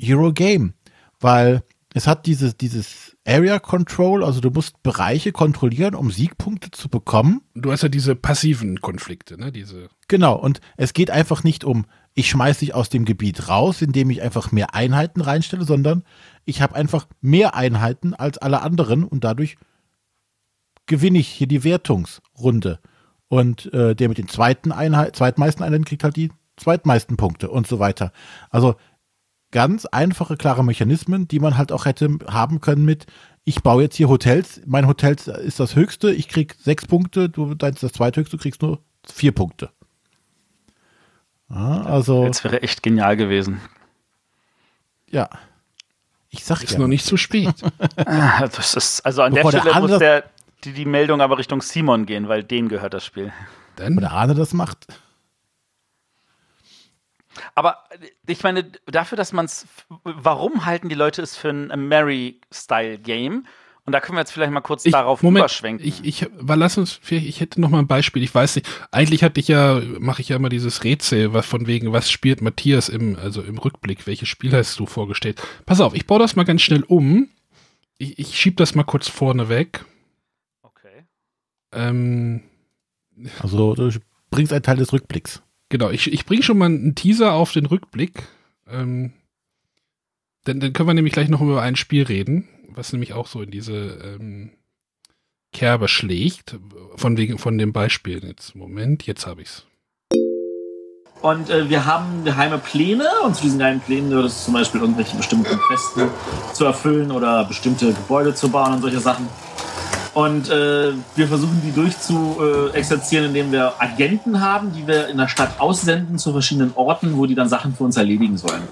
Euro-Game. Weil es hat dieses, dieses Area Control, also du musst Bereiche kontrollieren, um Siegpunkte zu bekommen. Du hast ja diese passiven Konflikte, ne? Diese. Genau, und es geht einfach nicht um, ich schmeiß dich aus dem Gebiet raus, indem ich einfach mehr Einheiten reinstelle, sondern ich habe einfach mehr Einheiten als alle anderen und dadurch gewinne ich hier die Wertungsrunde. Und äh, der mit den zweiten Einheit, zweitmeisten Einheiten kriegt halt die zweitmeisten Punkte und so weiter. Also ganz einfache, klare Mechanismen, die man halt auch hätte haben können mit, ich baue jetzt hier Hotels, mein Hotel ist das höchste, ich krieg sechs Punkte, du deins das zweithöchste, du kriegst nur vier Punkte. Ja, also. Jetzt wäre echt genial gewesen. Ja. Ich sag ist ja. noch nicht zu spät. *laughs* Ah, das ist, also an Bevor der Stelle der muss der, die, die Meldung aber Richtung Simon gehen, weil denen gehört das Spiel. Denn? der Arne das macht. Aber ich meine, dafür, dass man es, warum halten die Leute es für ein Mary-Style-Game? Und da können wir jetzt vielleicht mal kurz Ich, darauf Moment, überschwenken. ich, ich, aber lass uns, ich hätte noch mal ein Beispiel. Ich weiß nicht, eigentlich hatte ich ja, mache ich ja immer dieses Rätsel, was von wegen, was spielt Matthias im, also im Rückblick, welches Spiel hast du vorgestellt? Pass auf, ich baue das mal ganz schnell um. Ich, ich schieb das mal kurz vorne weg. okay. Ähm, Also du bringst einen Teil des Rückblicks. Genau, ich, ich bringe schon mal einen Teaser auf den Rückblick. Ähm, dann, dann können wir nämlich gleich noch über ein Spiel reden, was nämlich auch so in diese ähm, Kerbe schlägt. Von wegen von dem Beispiel. Jetzt, Moment, jetzt habe ich's. Und äh, wir haben geheime Pläne und zu diesen geheimen Plänen gehört es zum Beispiel irgendwelche bestimmten Questen zu erfüllen oder bestimmte Gebäude zu bauen und solche Sachen. Und äh, wir versuchen die durchzu äh, exerzieren, indem wir Agenten haben, die wir in der Stadt aussenden zu verschiedenen Orten, wo die dann Sachen für uns erledigen sollen.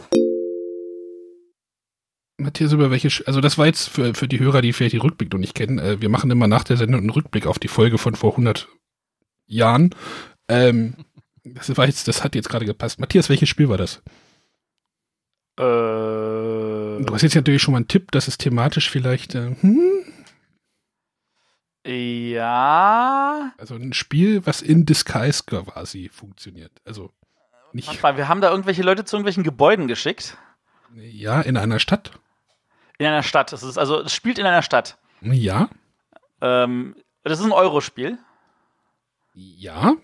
Matthias, über welche, Sch- also das war jetzt für, für die Hörer, die vielleicht die Rückblick noch nicht kennen, äh, wir machen immer nach der Sendung einen Rückblick auf die Folge von vor 100 Jahren. Ähm, das war jetzt, das hat jetzt gerade gepasst. Matthias, welches Spiel war das? Äh, Du hast jetzt natürlich schon mal einen Tipp, dass es thematisch vielleicht, äh, hm, ja. also ein Spiel, was in Disguise quasi funktioniert. Also nicht, Warte mal, wir haben da irgendwelche Leute zu irgendwelchen Gebäuden geschickt. ja, in einer Stadt. In einer Stadt. Es ist also, es spielt in einer Stadt. Ja, Ähm, das ist ein Eurospiel. ja,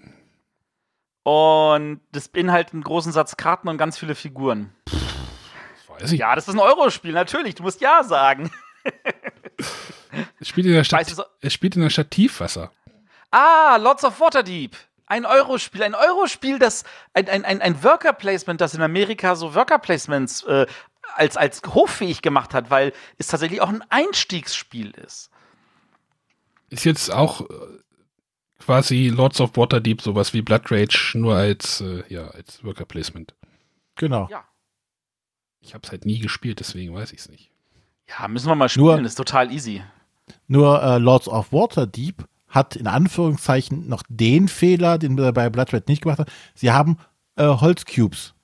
Und das beinhaltet einen großen Satz Karten und ganz viele Figuren. das weiß ich. Ja, das ist ein Eurospiel, natürlich. Du musst ja sagen. *laughs* Es spielt in der Stadt, Weißt du so- es spielt in der Stadt Tiefwasser. Ah, Lords of Waterdeep. Ein Eurospiel. Ein Eurospiel, das ein, ein, ein, ein Worker Placement, das in Amerika so Worker Placements äh, als, als hoffähig gemacht hat, weil es tatsächlich auch ein Einstiegsspiel ist. Ist jetzt auch äh, quasi Lords of Waterdeep sowas wie Blood Rage, nur als, äh, ja, als Worker Placement. Genau. Ja. Ich habe es halt nie gespielt, deswegen weiß ich es nicht. Ja, müssen wir mal spielen. Nur- ist total easy. Nur äh, Lords of Waterdeep hat in Anführungszeichen noch den Fehler, den wir bei Blood Red nicht gemacht haben. Sie haben äh, Holzcubes.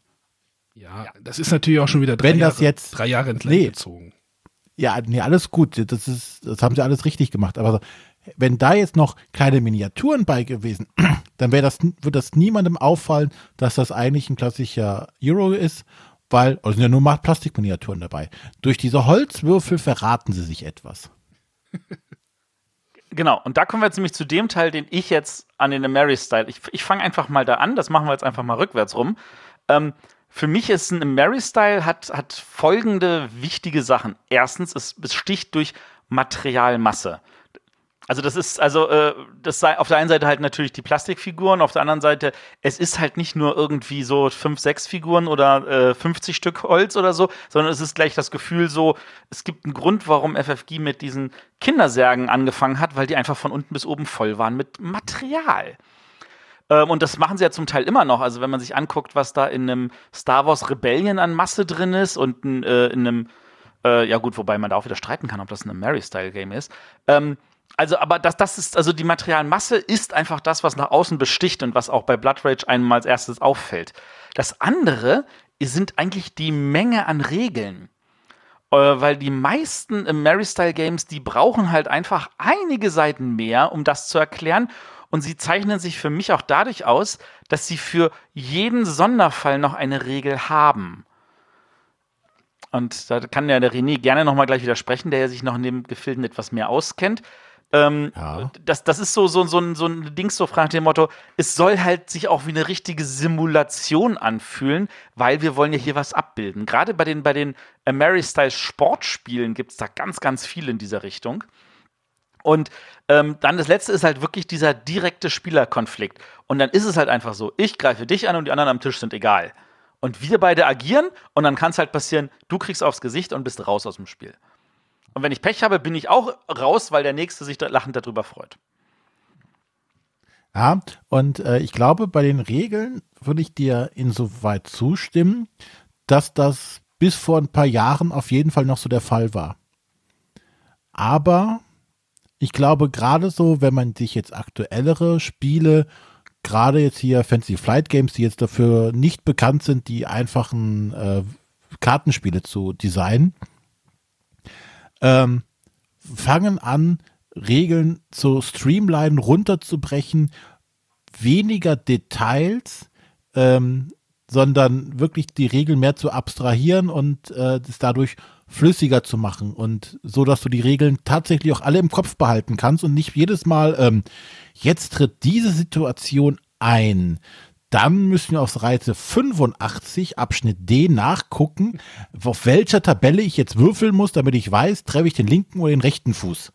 Ja, das ist natürlich auch schon wieder drei Wenn das Jahre, jetzt- drei Jahre ins Land Nee. gezogen. Ja, nee, alles gut. Das ist, das haben sie alles richtig gemacht. Aber wenn da jetzt noch keine Miniaturen bei gewesen, *clears throat* dann wäre das, wird das niemandem auffallen, dass das eigentlich ein klassischer Euro ist, weil, es sind ja nur Plastikminiaturen dabei. Durch diese Holzwürfel verraten sie sich etwas. Genau, und da kommen wir jetzt nämlich zu dem Teil, den ich jetzt an den Mary-Style. Ich, ich fange einfach mal da an, das machen wir jetzt einfach mal rückwärts rum. Ähm, für mich ist ein Mary-Style hat, hat folgende wichtige Sachen. Erstens, es besticht durch Materialmasse. Also das ist, also äh, das sei auf der einen Seite halt natürlich die Plastikfiguren, auf der anderen Seite, es ist halt nicht nur irgendwie so fünf, sechs Figuren oder äh, 50 Stück Holz oder so, sondern es ist gleich das Gefühl so, es gibt einen Grund, warum FFG mit diesen Kindersärgen angefangen hat, weil die einfach von unten bis oben voll waren mit Material. Ähm, und das machen sie ja zum Teil immer noch. Also wenn man sich anguckt, was da in einem Star Wars Rebellion an Masse drin ist und in, äh, in einem, äh, ja gut, wobei man da auch wieder streiten kann, ob das ein Mary-Style-Game ist. Ähm, also, aber das, das ist, also die Materialmasse ist einfach das, was nach außen besticht und was auch bei Blood Rage einem als erstes auffällt. Das andere sind eigentlich die Menge an Regeln. Äh, weil die meisten Mary-Style-Games, die brauchen halt einfach einige Seiten mehr, um das zu erklären. Und sie zeichnen sich für mich auch dadurch aus, dass sie für jeden Sonderfall noch eine Regel haben. Und da kann ja der René gerne nochmal gleich widersprechen, der ja sich noch in dem Gefilden etwas mehr auskennt. Ähm, Ja. das, das ist so, so, so, ein, so ein Ding, so nach dem Motto, es soll halt sich auch wie eine richtige Simulation anfühlen, weil wir wollen ja hier was abbilden. Gerade bei den, bei den Mary-Style-Sportspielen gibt es da ganz, ganz viel in dieser Richtung. Und ähm, dann das letzte ist halt wirklich dieser direkte Spielerkonflikt. Und dann ist es halt einfach so, ich greife dich an und die anderen am Tisch sind egal. Und wir beide agieren und dann kann es halt passieren, du kriegst aufs Gesicht und bist raus aus dem Spiel. Und wenn ich Pech habe, bin ich auch raus, weil der Nächste sich lachend darüber freut. Ja, und äh, ich glaube, bei den Regeln würde ich dir insoweit zustimmen, dass das bis vor ein paar Jahren auf jeden Fall noch so der Fall war. Aber ich glaube, gerade so, wenn man sich jetzt aktuellere Spiele, gerade jetzt hier Fantasy Flight Games, die jetzt dafür nicht bekannt sind, die einfachen äh, Kartenspiele zu designen, ähm, fangen an, Regeln zu streamlinen, runterzubrechen, weniger Details, ähm, sondern wirklich die Regeln mehr zu abstrahieren und äh, dadurch flüssiger zu machen und so, dass du die Regeln tatsächlich auch alle im Kopf behalten kannst und nicht jedes Mal, ähm, jetzt tritt diese Situation ein. Dann müssen wir auf Seite 85 Abschnitt D nachgucken, auf welcher Tabelle ich jetzt würfeln muss, damit ich weiß, treffe ich den linken oder den rechten Fuß.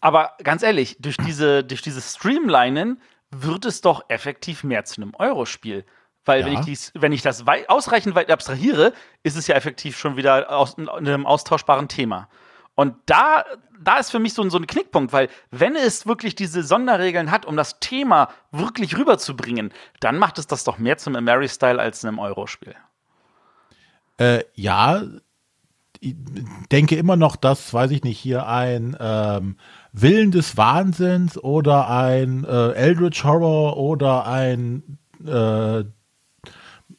Aber ganz ehrlich, durch diese, durch dieses Streamlinen wird es doch effektiv mehr zu einem Eurospiel. Weil Ja. wenn, ich dies, wenn ich das wei ausreichend weit abstrahiere, ist es ja effektiv schon wieder aus in einem austauschbaren Thema. Und da, da ist für mich so ein, so ein Knickpunkt, weil wenn es wirklich diese Sonderregeln hat, um das Thema wirklich rüberzubringen, dann macht es das doch mehr zum Mary-Style als in einem Eurospiel. Äh, ja, ich denke immer noch, dass, weiß ich nicht, hier ein ähm, Willen des Wahnsinns oder ein äh, Eldritch Horror oder ein äh,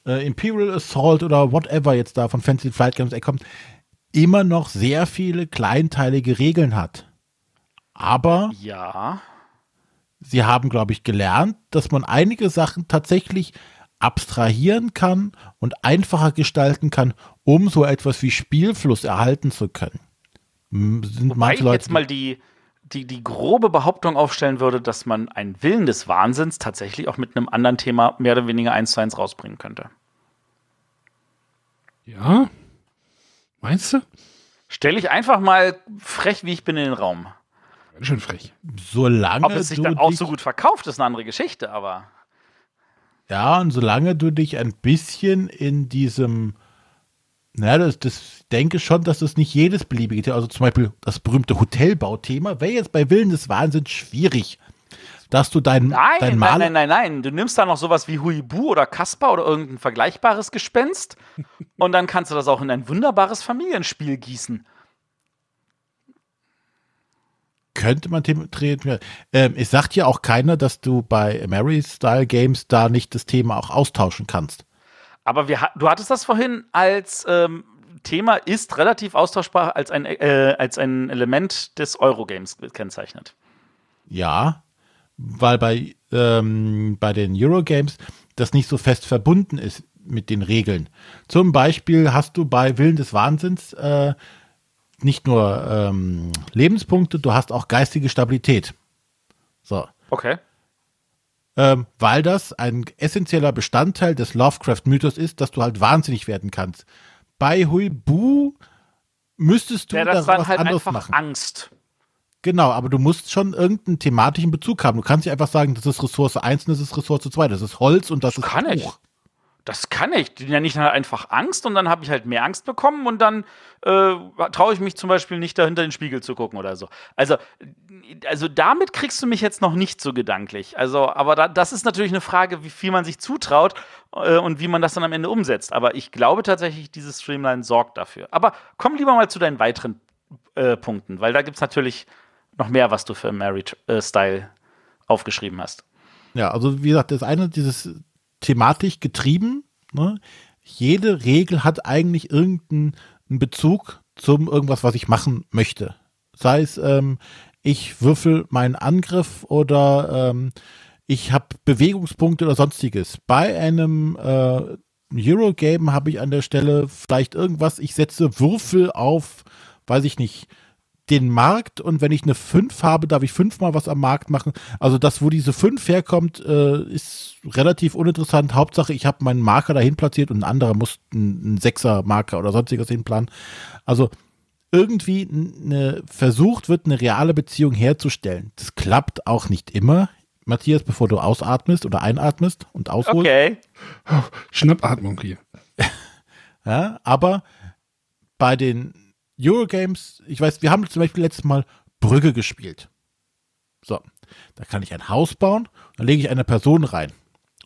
äh, Imperial Assault oder whatever jetzt da von Fantasy Flight Games kommt, immer noch sehr viele kleinteilige Regeln hat. Aber Ja. sie haben, glaube ich, gelernt, dass man einige Sachen tatsächlich abstrahieren kann und einfacher gestalten kann, um so etwas wie Spielfluss erhalten zu können. Sind Wobei manche ich Leute jetzt mal die, die, die grobe Behauptung aufstellen würde, dass man einen Willen des Wahnsinns tatsächlich auch mit einem anderen Thema mehr oder weniger eins zu eins rausbringen könnte. Ja? Meinst du? Stelle ich einfach mal frech, wie ich bin, in den Raum. Ganz schön frech. solange Ob es sich du dann auch so gut verkauft, ist eine andere Geschichte, aber ja, und solange du dich ein bisschen in diesem, na, das, das denke schon, dass das nicht jedes beliebige Thema, also zum Beispiel das berühmte Hotelbauthema, wäre jetzt bei Willen des Wahnsinns schwierig, dass du dein, nein, dein nein, Maler, nein, nein, nein. Du nimmst da noch sowas wie Huibu oder Kasper oder irgendein vergleichbares Gespenst *laughs* und dann kannst du das auch in ein wunderbares Familienspiel gießen. könnte man thematisieren. Ähm, es sagt ja auch keiner, dass du bei Mary Style Games da nicht das Thema auch austauschen kannst. Aber wir, du hattest das vorhin als ähm, Thema ist relativ austauschbar als ein, äh, als ein Element des Eurogames gekennzeichnet. Ja, weil bei, ähm, bei den Eurogames das nicht so fest verbunden ist mit den Regeln. Zum Beispiel hast du bei Willen des Wahnsinns äh, nicht nur ähm, Lebenspunkte, du hast auch geistige Stabilität. So. Okay. ähm, weil das ein essentieller Bestandteil des Lovecraft-Mythos ist, dass du halt wahnsinnig werden kannst. Bei Huibu müsstest du Ja, da das was halt anderes einfach machen. Angst. Genau, aber du musst schon irgendeinen thematischen Bezug haben. Du kannst nicht einfach sagen, das ist Ressource 1 und das ist Ressource 2. Das ist Holz und das, ist kann ich. Buch. Das kann ich. Die nenne ich halt einfach Angst und dann habe ich halt mehr Angst bekommen und dann äh, traue ich mich zum Beispiel nicht dahinter den Spiegel zu gucken oder so. Also, also damit kriegst du mich jetzt noch nicht so gedanklich. Also, aber da, das ist natürlich eine Frage, wie viel man sich zutraut äh, und wie man das dann am Ende umsetzt. Aber ich glaube tatsächlich, dieses Streamline sorgt dafür. Aber komm lieber mal zu deinen weiteren äh, Punkten, weil da gibt es natürlich noch mehr, was du für Married äh, Style aufgeschrieben hast. Ja, also wie gesagt, das eine, dieses thematisch getrieben. Ne? Jede Regel hat eigentlich irgendeinen Bezug zum irgendwas, was ich machen möchte. Sei es, ähm, ich würfel meinen Angriff oder ähm, ich habe Bewegungspunkte oder sonstiges. Bei einem äh, Eurogame habe ich an der Stelle vielleicht irgendwas, ich setze Würfel auf, weiß ich nicht, den Markt und wenn ich eine 5 habe, darf ich fünfmal was am Markt machen. Also das, wo diese 5 herkommt, äh, ist relativ uninteressant. Hauptsache, ich habe meinen Marker dahin platziert und ein anderer muss einen 6er Marker oder sonstiges hinplanen. Also irgendwie eine, versucht wird, eine reale Beziehung herzustellen. Das klappt auch nicht immer. Matthias, bevor du ausatmest oder einatmest und ausholst. Okay. Schnappatmung hier. *laughs* Ja, aber bei den Eurogames, ich weiß, wir haben zum Beispiel letztes Mal Brügge gespielt. So, da kann ich ein Haus bauen, dann lege ich eine Person rein.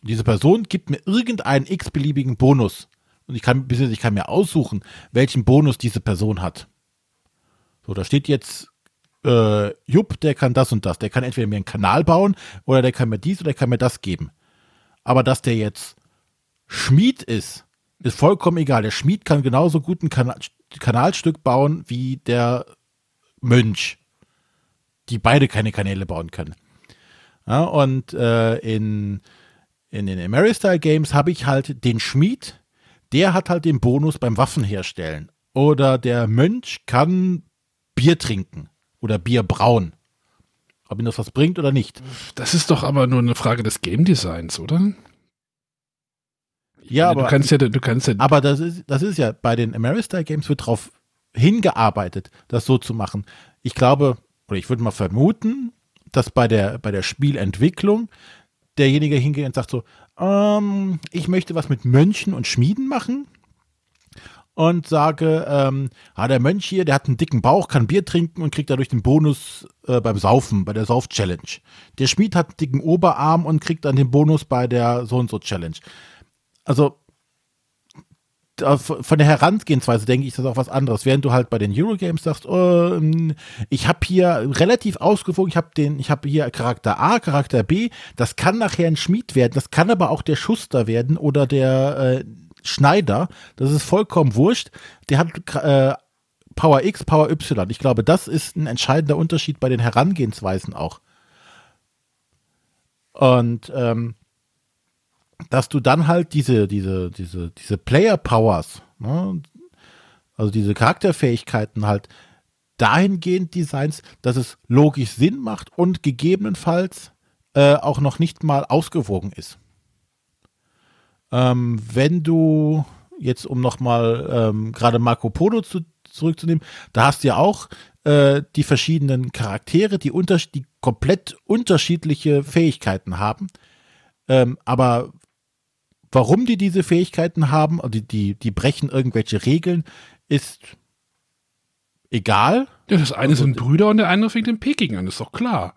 Und diese Person gibt mir irgendeinen x-beliebigen Bonus. Und ich kann, ich kann mir aussuchen, welchen Bonus diese Person hat. So, da steht jetzt äh, Jupp, der kann das und das. Der kann entweder mir einen Kanal bauen oder der kann mir dies oder der kann mir das geben. Aber dass der jetzt Schmied ist, ist vollkommen egal. Der Schmied kann genauso gut ein Kanal, Kanalstück bauen wie der Mönch. die beide keine Kanäle bauen können. Ja, und äh, in, in den Ameristyle Games habe ich halt den Schmied, der hat halt den Bonus beim Waffenherstellen. Oder der Mönch kann Bier trinken oder Bier brauen. Ob ihm das was bringt oder nicht. Das ist doch aber nur eine Frage des Game Designs, oder? Ja, aber aber, du kannst ja, du kannst ja, aber das ist, das ist ja, bei den Ameristyle Games wird darauf hingearbeitet, das so zu machen. Ich glaube, oder ich würde mal vermuten, dass bei der, bei der Spielentwicklung derjenige hingeht und sagt so, ähm, ich möchte was mit Mönchen und Schmieden machen und sage, ähm, ah, der Mönch hier, der hat einen dicken Bauch, kann Bier trinken und kriegt dadurch den Bonus äh, beim Saufen, bei der Sauf-Challenge. Der Schmied hat einen dicken Oberarm und kriegt dann den Bonus bei der So-und-so-Challenge. Also von der Herangehensweise denke ich, das ist auch was anderes. Während du halt bei den Eurogames sagst, oh, ähm, ich habe hier relativ ausgewogen, ich habe den, hier Charakter A, Charakter B, das kann nachher ein Schmied werden, das kann aber auch der Schuster werden oder der äh, Schneider. Das ist vollkommen wurscht. Der hat äh, Power X, Power Y. Ich glaube, das ist ein entscheidender Unterschied bei den Herangehensweisen auch. Und ähm, dass du dann halt diese, diese, diese, diese Player Powers, ne, also diese Charakterfähigkeiten halt dahingehend designst, dass es logisch Sinn macht und gegebenenfalls äh, auch noch nicht mal ausgewogen ist. Ähm, wenn du jetzt, um nochmal ähm, gerade Marco Polo zu, zurückzunehmen, da hast du ja auch äh, die verschiedenen Charaktere, die, unter, die komplett unterschiedliche Fähigkeiten haben. Ähm, aber warum die diese Fähigkeiten haben, also die, die, die brechen irgendwelche Regeln, ist egal. ja, das eine sind Brüder und der andere fängt in Peking an, ist doch klar.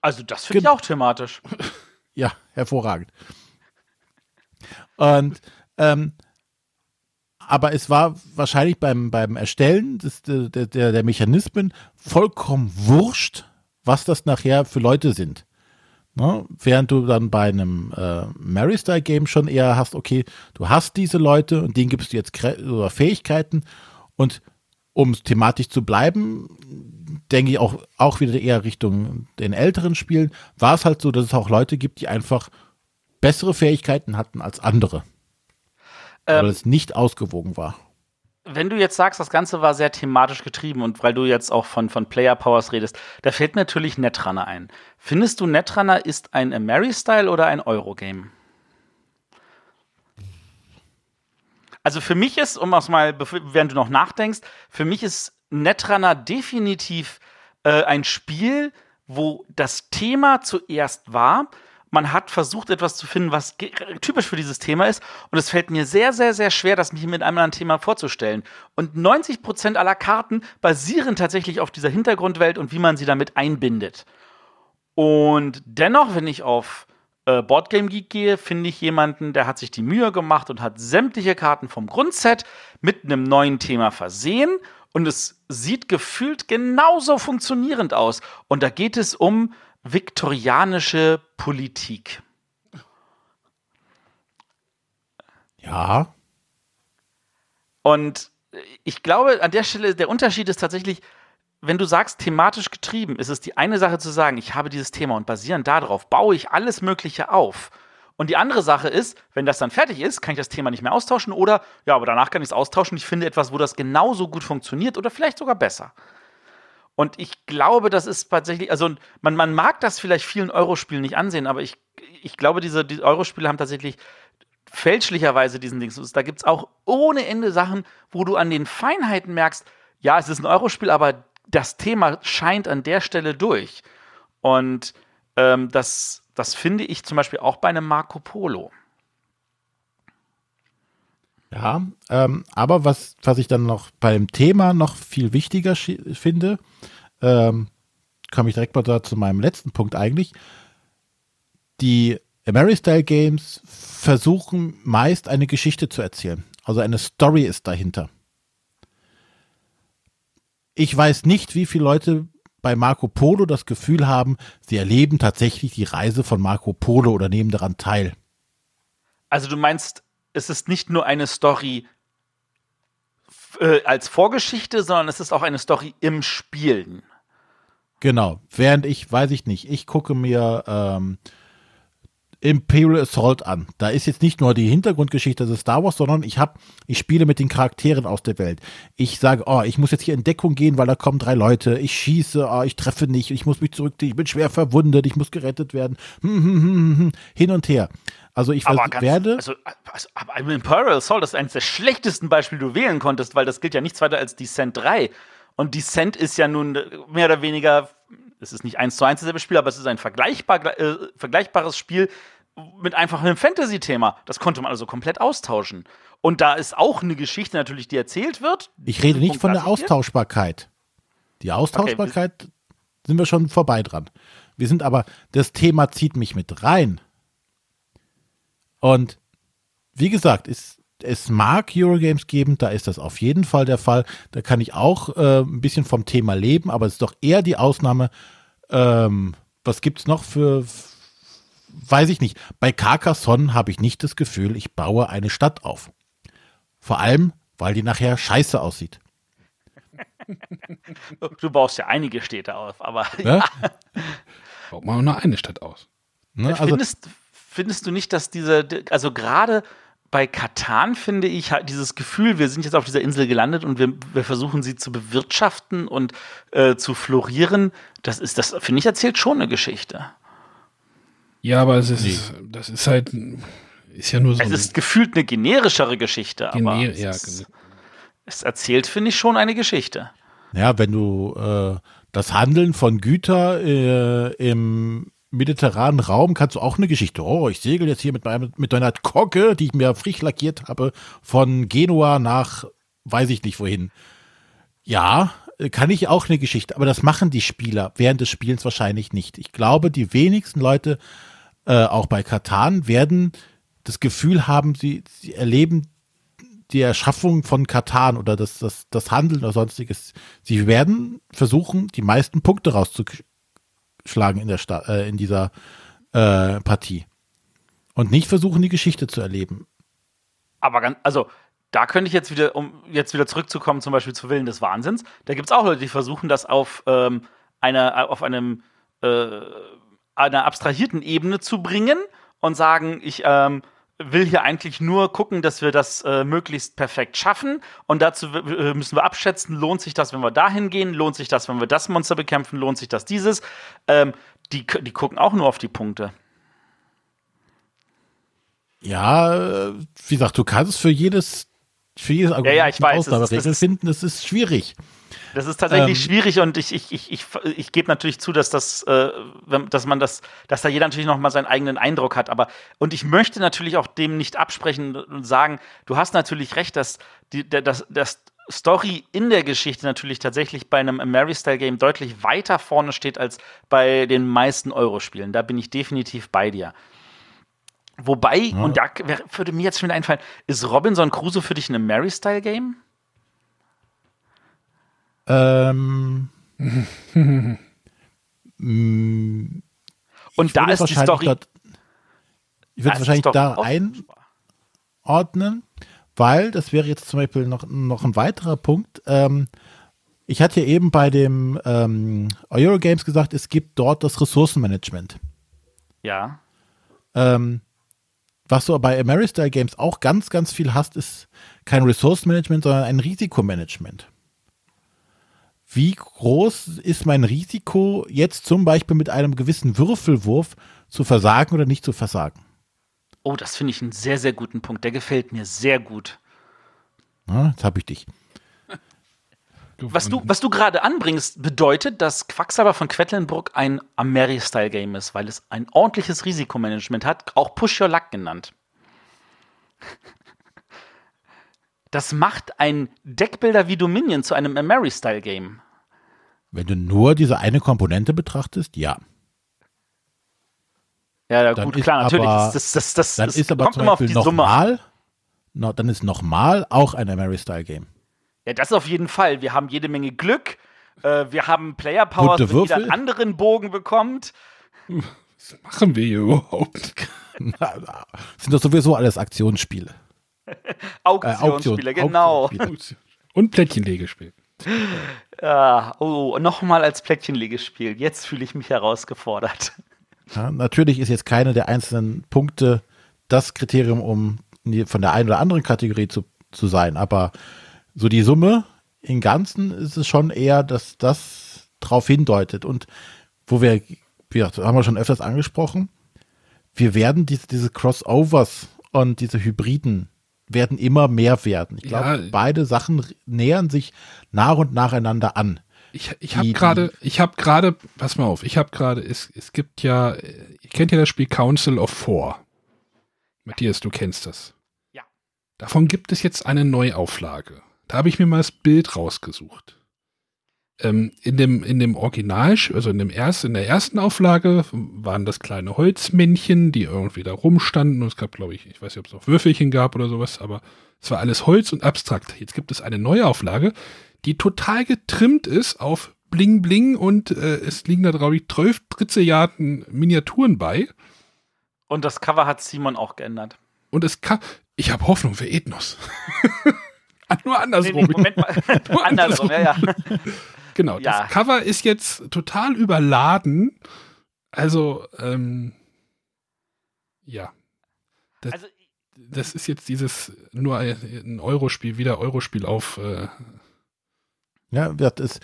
Also das finde ich auch thematisch. *laughs* Ja, hervorragend. Und ähm, aber es war wahrscheinlich beim, beim Erstellen des, der, der, der Mechanismen vollkommen wurscht, was das nachher für Leute sind. Ne? Während du dann bei einem äh, Mary-Style-Game schon eher hast, okay, du hast diese Leute und denen gibst du jetzt Fähigkeiten und um thematisch zu bleiben, denke ich auch, auch wieder eher Richtung den älteren Spielen, war es halt so, dass es auch Leute gibt, die einfach bessere Fähigkeiten hatten als andere. Ähm, weil es nicht ausgewogen war. Wenn du jetzt sagst, das Ganze war sehr thematisch getrieben und weil du jetzt auch von, von Player Powers redest, da fällt mir natürlich Netrunner ein. Findest du Netrunner ist ein Mary-Style oder ein Eurogame? Also für mich ist, um es mal, während du noch nachdenkst, für mich ist Netrunner definitiv äh, ein Spiel, wo das Thema zuerst war. Man hat versucht, etwas zu finden, was typisch für dieses Thema ist. Und es fällt mir sehr, sehr, sehr schwer, das mich mit einem anderen Thema vorzustellen. Und 90% aller Karten basieren tatsächlich auf dieser Hintergrundwelt und wie man sie damit einbindet. Und dennoch, wenn ich auf äh, Boardgame Geek gehe, finde ich jemanden, der hat sich die Mühe gemacht und hat sämtliche Karten vom Grundset mit einem neuen Thema versehen. Und es sieht gefühlt genauso funktionierend aus. Und da geht es um viktorianische Politik. Ja, Und ich glaube, an der Stelle, der Unterschied ist tatsächlich, wenn du sagst, thematisch getrieben, ist es die eine Sache zu sagen, ich habe dieses Thema und basierend darauf baue ich alles Mögliche auf. Und die andere Sache ist, wenn das dann fertig ist, kann ich das Thema nicht mehr austauschen oder, ja, aber danach kann ich es austauschen. Ich finde etwas, wo das genauso gut funktioniert oder vielleicht sogar besser. Und ich glaube, das ist tatsächlich, also man, man mag das vielleicht vielen Eurospielen nicht ansehen, aber ich, ich glaube, diese die Eurospiele haben tatsächlich fälschlicherweise diesen Dings. Da gibt es auch ohne Ende Sachen, wo du an den Feinheiten merkst, ja, es ist ein Eurospiel, aber das Thema scheint an der Stelle durch. Und ähm, das, das finde ich zum Beispiel auch bei einem Marco Polo. Ja. Ähm, aber was, was ich dann noch beim Thema noch viel wichtiger finde, ähm, komme ich direkt mal da zu meinem letzten Punkt eigentlich. Die Ameristyle Games versuchen meist eine Geschichte zu erzählen. Also eine Story ist dahinter. Ich weiß nicht, wie viele Leute bei Marco Polo das Gefühl haben, sie erleben tatsächlich die Reise von Marco Polo oder nehmen daran teil. Also du meinst, es ist nicht nur eine Story äh, als Vorgeschichte, sondern es ist auch eine Story im Spielen. Genau. Während ich, weiß ich nicht, ich gucke mir ähm, Imperial Assault an. Da ist jetzt nicht nur die Hintergrundgeschichte des Star Wars, sondern ich habe, ich spiele mit den Charakteren aus der Welt. Ich sage, oh, ich muss jetzt hier in Deckung gehen, weil da kommen drei Leute. Ich schieße, oh, ich treffe nicht, ich muss mich zurückziehen, ich bin schwer verwundet, ich muss gerettet werden. Hm, hm, hm, hm. Hin und her. Also ich Aber ganz, werde. Also, also aber Imperial Assault ist eines der schlechtesten Beispiele, die du wählen konntest, weil das gilt ja nichts weiter als Descent 3. Und Descent ist ja nun mehr oder weniger, es ist nicht eins zu eins dasselbe Spiel, aber es ist ein vergleichbar, äh, vergleichbares Spiel mit einfach einem Fantasy-Thema. Das konnte man also komplett austauschen. Und da ist auch eine Geschichte natürlich, die erzählt wird. Ich rede nicht Punkt von der. Austauschbarkeit. Die Austauschbarkeit sind wir schon vorbei dran. Wir sind aber, das Thema zieht mich mit rein. Und wie gesagt, es, es mag Eurogames geben, da ist das auf jeden Fall der Fall. Da kann ich auch äh, ein bisschen vom Thema leben, aber es ist doch eher die Ausnahme. Ähm, was gibt es noch für, weiß ich nicht. Bei Carcassonne habe ich nicht das Gefühl, ich baue eine Stadt auf. Vor allem, weil die nachher scheiße aussieht. *laughs* Du baust ja einige Städte auf, aber Ne? Baut man nur eine Stadt aus. Ne? Also, findest, findest du nicht, dass diese, also gerade bei Katan finde ich halt dieses Gefühl, wir sind jetzt auf dieser Insel gelandet und wir, wir versuchen sie zu bewirtschaften und äh, zu florieren, das ist, das finde ich, erzählt schon eine Geschichte. Ja, aber es ist, das ist halt, ist ja nur so Es ein ist gefühlt eine generischere Geschichte, aber Gener- es, ja, ist, genau. es erzählt, finde ich, schon eine Geschichte. Ja, wenn du äh, das Handeln von Güter äh, im mediterranen Raum kannst du auch eine Geschichte. Oh, ich segel jetzt hier mit, meinem, mit einer Kocke, die ich mir frisch lackiert habe, von Genua nach weiß ich nicht wohin. Ja, kann ich auch eine Geschichte, aber das machen die Spieler während des Spielens wahrscheinlich nicht. Ich glaube, die wenigsten Leute, äh, auch bei Katan, werden das Gefühl haben, sie, sie erleben die Erschaffung von Katan oder das, das, das Handeln oder sonstiges. Sie werden versuchen, die meisten Punkte rauszuschlagen in, der Sta äh, in dieser äh, Partie. Und nicht versuchen, die Geschichte zu erleben. Aber ganz, also da könnte ich jetzt wieder, um jetzt wieder zurückzukommen, zum Beispiel zu Willen des Wahnsinns, da gibt es auch Leute, die versuchen, das auf ähm, einer, auf einem äh, einer abstrahierten Ebene zu bringen und sagen, ich ähm, will hier eigentlich nur gucken, dass wir das äh, möglichst perfekt schaffen. Und dazu müssen wir abschätzen, lohnt sich das, wenn wir dahin gehen, lohnt sich das, wenn wir das Monster bekämpfen, lohnt sich das dieses. Ähm, die, die gucken auch nur auf die Punkte. Ja, äh, wie gesagt, du kannst für jedes, für jedes Argument ja, ich weiß, Ausnahmeregel finden. Das ist schwierig. Das ist tatsächlich Ähm. schwierig und ich, ich, ich, ich, ich gebe natürlich zu, dass das, äh, dass man das, dass da jeder natürlich noch mal seinen eigenen Eindruck hat. Aber und ich möchte natürlich auch dem nicht absprechen und sagen, du hast natürlich recht, dass die, der, das, das Story in der Geschichte natürlich tatsächlich bei einem Mary-Style-Game deutlich weiter vorne steht als bei den meisten Euro-Spielen. Da bin ich definitiv bei dir. Wobei, und da würde mir jetzt schon wieder einfallen, ist Robinson Crusoe für dich ein Mary-Style-Game? Ähm, *laughs* mm, Und da ist die Story. Dort, ich würde die wahrscheinlich da einordnen, weil das wäre jetzt zum Beispiel noch, noch ein weiterer Punkt. Ähm, ich hatte ja eben bei dem ähm, Eurogames gesagt, es gibt dort das Ressourcenmanagement. Ja. Ähm, was du bei Ameristyle Games auch ganz, ganz viel hast, ist kein Ressourcenmanagement, sondern ein Risikomanagement. Wie groß ist mein Risiko, jetzt zum Beispiel mit einem gewissen Würfelwurf zu versagen oder nicht zu versagen? Oh, das finde ich einen sehr, sehr guten Punkt. Der gefällt mir sehr gut. Na, jetzt habe ich dich. Was du, was du gerade anbringst, bedeutet, dass Quacksalber von Quedlinburg ein Ameri-Style-Game ist, weil es ein ordentliches Risikomanagement hat, auch Push Your Luck genannt. Das macht ein Deckbilder wie Dominion zu einem Ameri-Style-Game. Wenn du nur diese eine Komponente betrachtest, ja. Ja, Dann gut, klar, natürlich. aber- Das, das, das, Dann ist aber kommt zum immer auf die Summe nochmal, no, dann ist nochmal auch ein Ameristyle Game. Ja, das auf jeden Fall. Wir haben jede Menge Glück. Äh, wir haben Player Powers, Bunte wenn jeder einen anderen Bogen bekommt. Was machen wir hier überhaupt? *laughs* Sind doch sowieso alles Aktionsspiele. *laughs* Äh, Auktion- Auktionsspiele, genau. Auktionsspiele. Und Plättchenlegespiel. *laughs* Ja, oh, nochmal als Plättchenlegespiel. Jetzt fühle ich mich herausgefordert. Ja, natürlich ist jetzt keine der einzelnen Punkte das Kriterium, um von der einen oder anderen Kategorie zu, zu sein, aber so die Summe im Ganzen ist es schon eher, dass das darauf hindeutet. Und wo wir, wir haben wir schon öfters angesprochen, wir werden diese, diese Crossovers und diese Hybriden werden immer mehr werden. Ich glaube, ja, beide Sachen nähern sich nach und nacheinander an. Ich, ich habe gerade, ich habe gerade, pass mal auf, ich habe gerade, es, es gibt ja, ihr kennt ja das Spiel Council of Four. Matthias, du kennst das. Ja. Davon gibt es jetzt eine Neuauflage. Da habe ich mir mal das Bild rausgesucht. Ähm, in dem, in dem Original, also in dem ersten, in der ersten Auflage waren das kleine Holzmännchen, die irgendwie da rumstanden und es gab, glaube ich, ich weiß nicht, ob es noch Würfelchen gab oder sowas, aber es war alles Holz und abstrakt. Jetzt gibt es eine Neuauflage, die total getrimmt ist auf Bling Bling und äh, es liegen da, glaube ich, 12 Trizilliarden Miniaturen bei. Und das Cover hat Simon auch geändert. Und es kann, ich habe Hoffnung für Ethnos. *laughs* *laughs* Nur andersrum. Nee, nee, Moment mal. *laughs* Nur andersrum, ja, ja. *laughs* Genau, ja. das Cover ist jetzt total überladen. Also, ähm, ja. Das, also, das ist jetzt dieses nur ein Eurospiel, wieder Eurospiel auf. Äh, ja, es,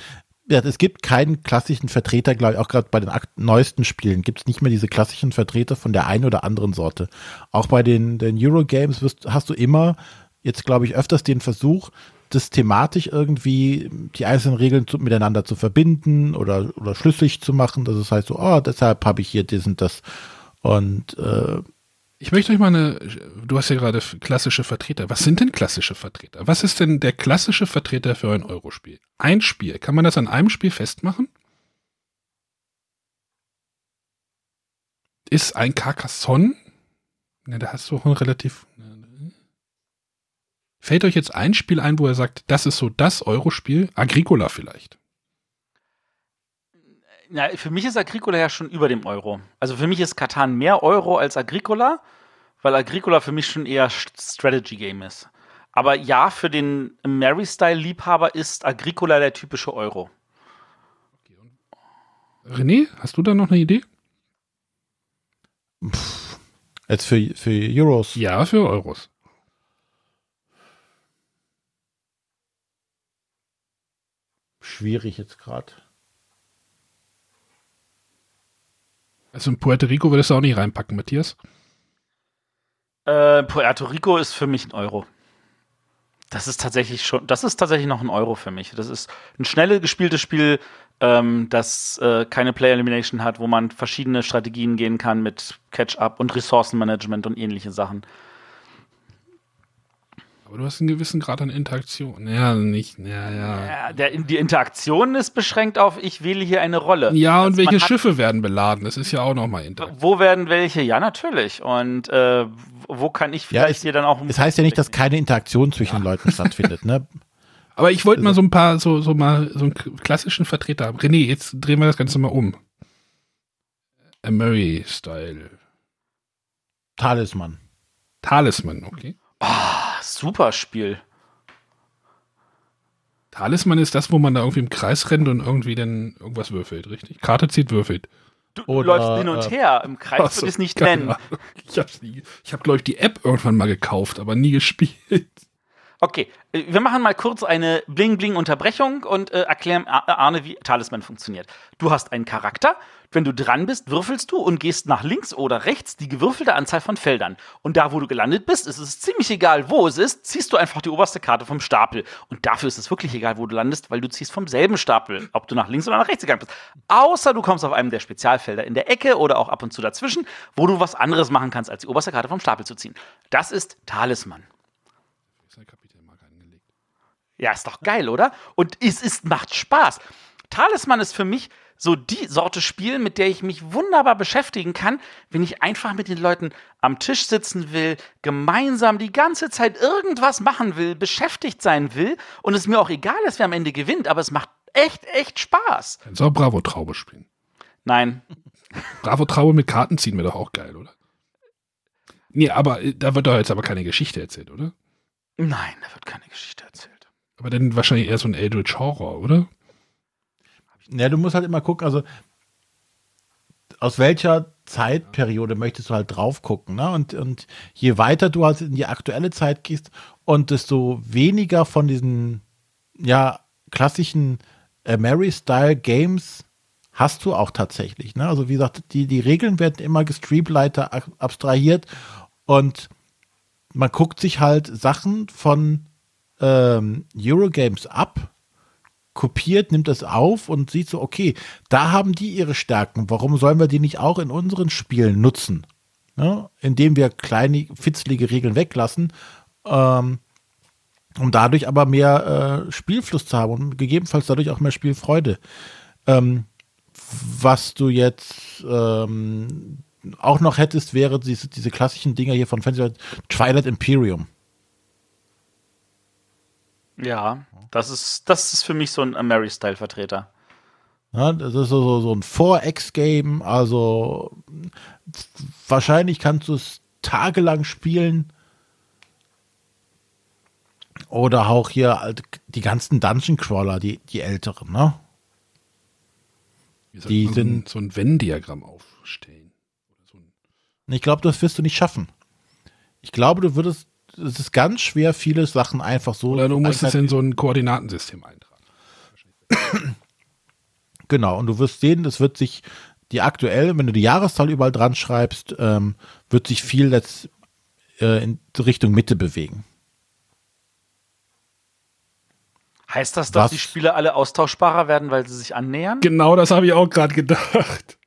es gibt keinen klassischen Vertreter, glaube ich, auch gerade bei den neuesten Spielen gibt es nicht mehr diese klassischen Vertreter von der einen oder anderen Sorte. Auch bei den, den Eurogames wirst, hast du immer jetzt, glaube ich, öfters den Versuch, das thematisch irgendwie die einzelnen Regeln zu, miteinander zu verbinden oder, oder schlüssig zu machen. Das heißt so, oh, deshalb habe ich hier und das. Und äh, ich möchte euch mal eine, du hast ja gerade klassische Vertreter. Was sind denn klassische Vertreter? Was ist denn der klassische Vertreter für ein Eurospiel? Ein Spiel. Kann man das an einem Spiel festmachen? Ist ein Carcassonne? Ne, da hast du auch ein relativ. Fällt euch jetzt ein Spiel ein, wo er sagt, das ist so das Eurospiel? Agricola vielleicht. Na, für mich ist Agricola ja schon über dem Euro. Also für mich ist Katan mehr Euro als Agricola, weil Agricola für mich schon eher Strategy Game ist. Aber ja, für den Mary-Style-Liebhaber ist Agricola der typische Euro. René, hast du da noch eine Idee? Pff, jetzt für, für Euros. Ja, für Euros. Schwierig jetzt gerade. Also in Puerto Rico würdest du auch nicht reinpacken, Matthias? Äh, Puerto Rico ist für mich ein Euro. Das ist tatsächlich schon, das ist tatsächlich noch ein Euro für mich. Das ist ein schnell gespieltes Spiel, ähm, das äh, keine Player Elimination hat, wo man verschiedene Strategien gehen kann mit Catch-up und Ressourcenmanagement und ähnliche Sachen. Aber du hast einen gewissen Grad an Interaktion. Ja, nicht, ja, ja. ja der, die Interaktion ist beschränkt auf, ich wähle hier eine Rolle. Ja, und also welche Schiffe werden beladen? Das ist ja auch nochmal Interaktion. Wo werden welche? Ja, natürlich. Und äh, wo kann ich vielleicht ja, es, hier dann auch. Es heißt ja nicht, dass keine Interaktion zwischen ja. den Leuten stattfindet, ne? *laughs* Aber ich wollte mal also so ein paar, so, so mal so einen klassischen Vertreter haben. René, jetzt drehen wir das Ganze mal um. A Murray-Style. Talisman. Talisman, okay. Oh, super Spiel. Talisman ist das, wo man da irgendwie im Kreis rennt und irgendwie dann irgendwas würfelt, richtig? Karte zieht, würfelt. Du, du läufst hin und äh, her. Im Kreis würde ich es nicht nennen. Ich habe, ich hab, glaube ich, die App irgendwann mal gekauft, aber nie gespielt. Okay, äh, wir machen mal kurz eine Bling-Bling-Unterbrechung und äh, erklären Arne, wie Talisman funktioniert. Du hast einen Charakter. Wenn du dran bist, würfelst du und gehst nach links oder rechts die gewürfelte Anzahl von Feldern. Und da, wo du gelandet bist, ist es ziemlich egal, wo es ist, ziehst du einfach die oberste Karte vom Stapel. Und dafür ist es wirklich egal, wo du landest, weil du ziehst vom selben Stapel, ob du nach links oder nach rechts gegangen bist. Außer du kommst auf einem der Spezialfelder in der Ecke oder auch ab und zu dazwischen, wo du was anderes machen kannst, als die oberste Karte vom Stapel zu ziehen. Das ist Talisman. Ja, ist doch geil, oder? Und es ist, macht Spaß. Talisman ist für mich so die Sorte Spiel, mit der ich mich wunderbar beschäftigen kann, wenn ich einfach mit den Leuten am Tisch sitzen will, gemeinsam die ganze Zeit irgendwas machen will, beschäftigt sein will und es mir auch egal ist, wer am Ende gewinnt, aber es macht echt, echt Spaß. Kannst du auch Bravo-Traube spielen? Nein. Bravo-Traube mit Karten ziehen wäre doch auch geil, oder? Nee, aber äh, da wird doch jetzt aber keine Geschichte erzählt, oder? Nein, da wird keine Geschichte erzählt. Aber dann wahrscheinlich eher so ein Eldritch Horror, oder? Ja, du musst halt immer gucken, also aus welcher Zeitperiode möchtest du halt drauf gucken, ne? Und, und je weiter du halt in die aktuelle Zeit gehst und desto weniger von diesen, ja, klassischen äh, Mary-Style-Games hast du auch tatsächlich, ne? Also wie gesagt, die, die Regeln werden immer gestreamliter abstrahiert und man guckt sich halt Sachen von ähm, Eurogames ab, kopiert, nimmt das auf und sieht so, okay, da haben die ihre Stärken. Warum sollen wir die nicht auch in unseren Spielen nutzen? Ja, indem wir kleine, fitzlige Regeln weglassen, ähm, um dadurch aber mehr äh, Spielfluss zu haben und gegebenenfalls dadurch auch mehr Spielfreude. Ähm, was du jetzt ähm, auch noch hättest, wäre diese, diese klassischen Dinger hier von Fantasy Twilight Imperium. Ja, das ist, das ist für mich so ein Mary-Style-Vertreter. Ja, das ist so, so ein 4X-Game, also wahrscheinlich kannst du es tagelang spielen. Oder auch hier die ganzen Dungeon Crawler, die, die älteren, ne? die sind so ein Venn-Diagramm aufstellen. So ich glaube, das wirst du nicht schaffen. Ich glaube, du würdest es ist ganz schwer, viele Sachen einfach so. Oder du musst es in so ein Koordinatensystem eintragen. *coughs* genau, und du wirst sehen, es wird sich die aktuell, wenn du die Jahreszahl überall dran schreibst, ähm, wird sich viel jetzt äh, in Richtung Mitte bewegen. Heißt das, dass Was? die Spiele alle austauschbarer werden, weil sie sich annähern? Genau, das habe ich auch gerade gedacht.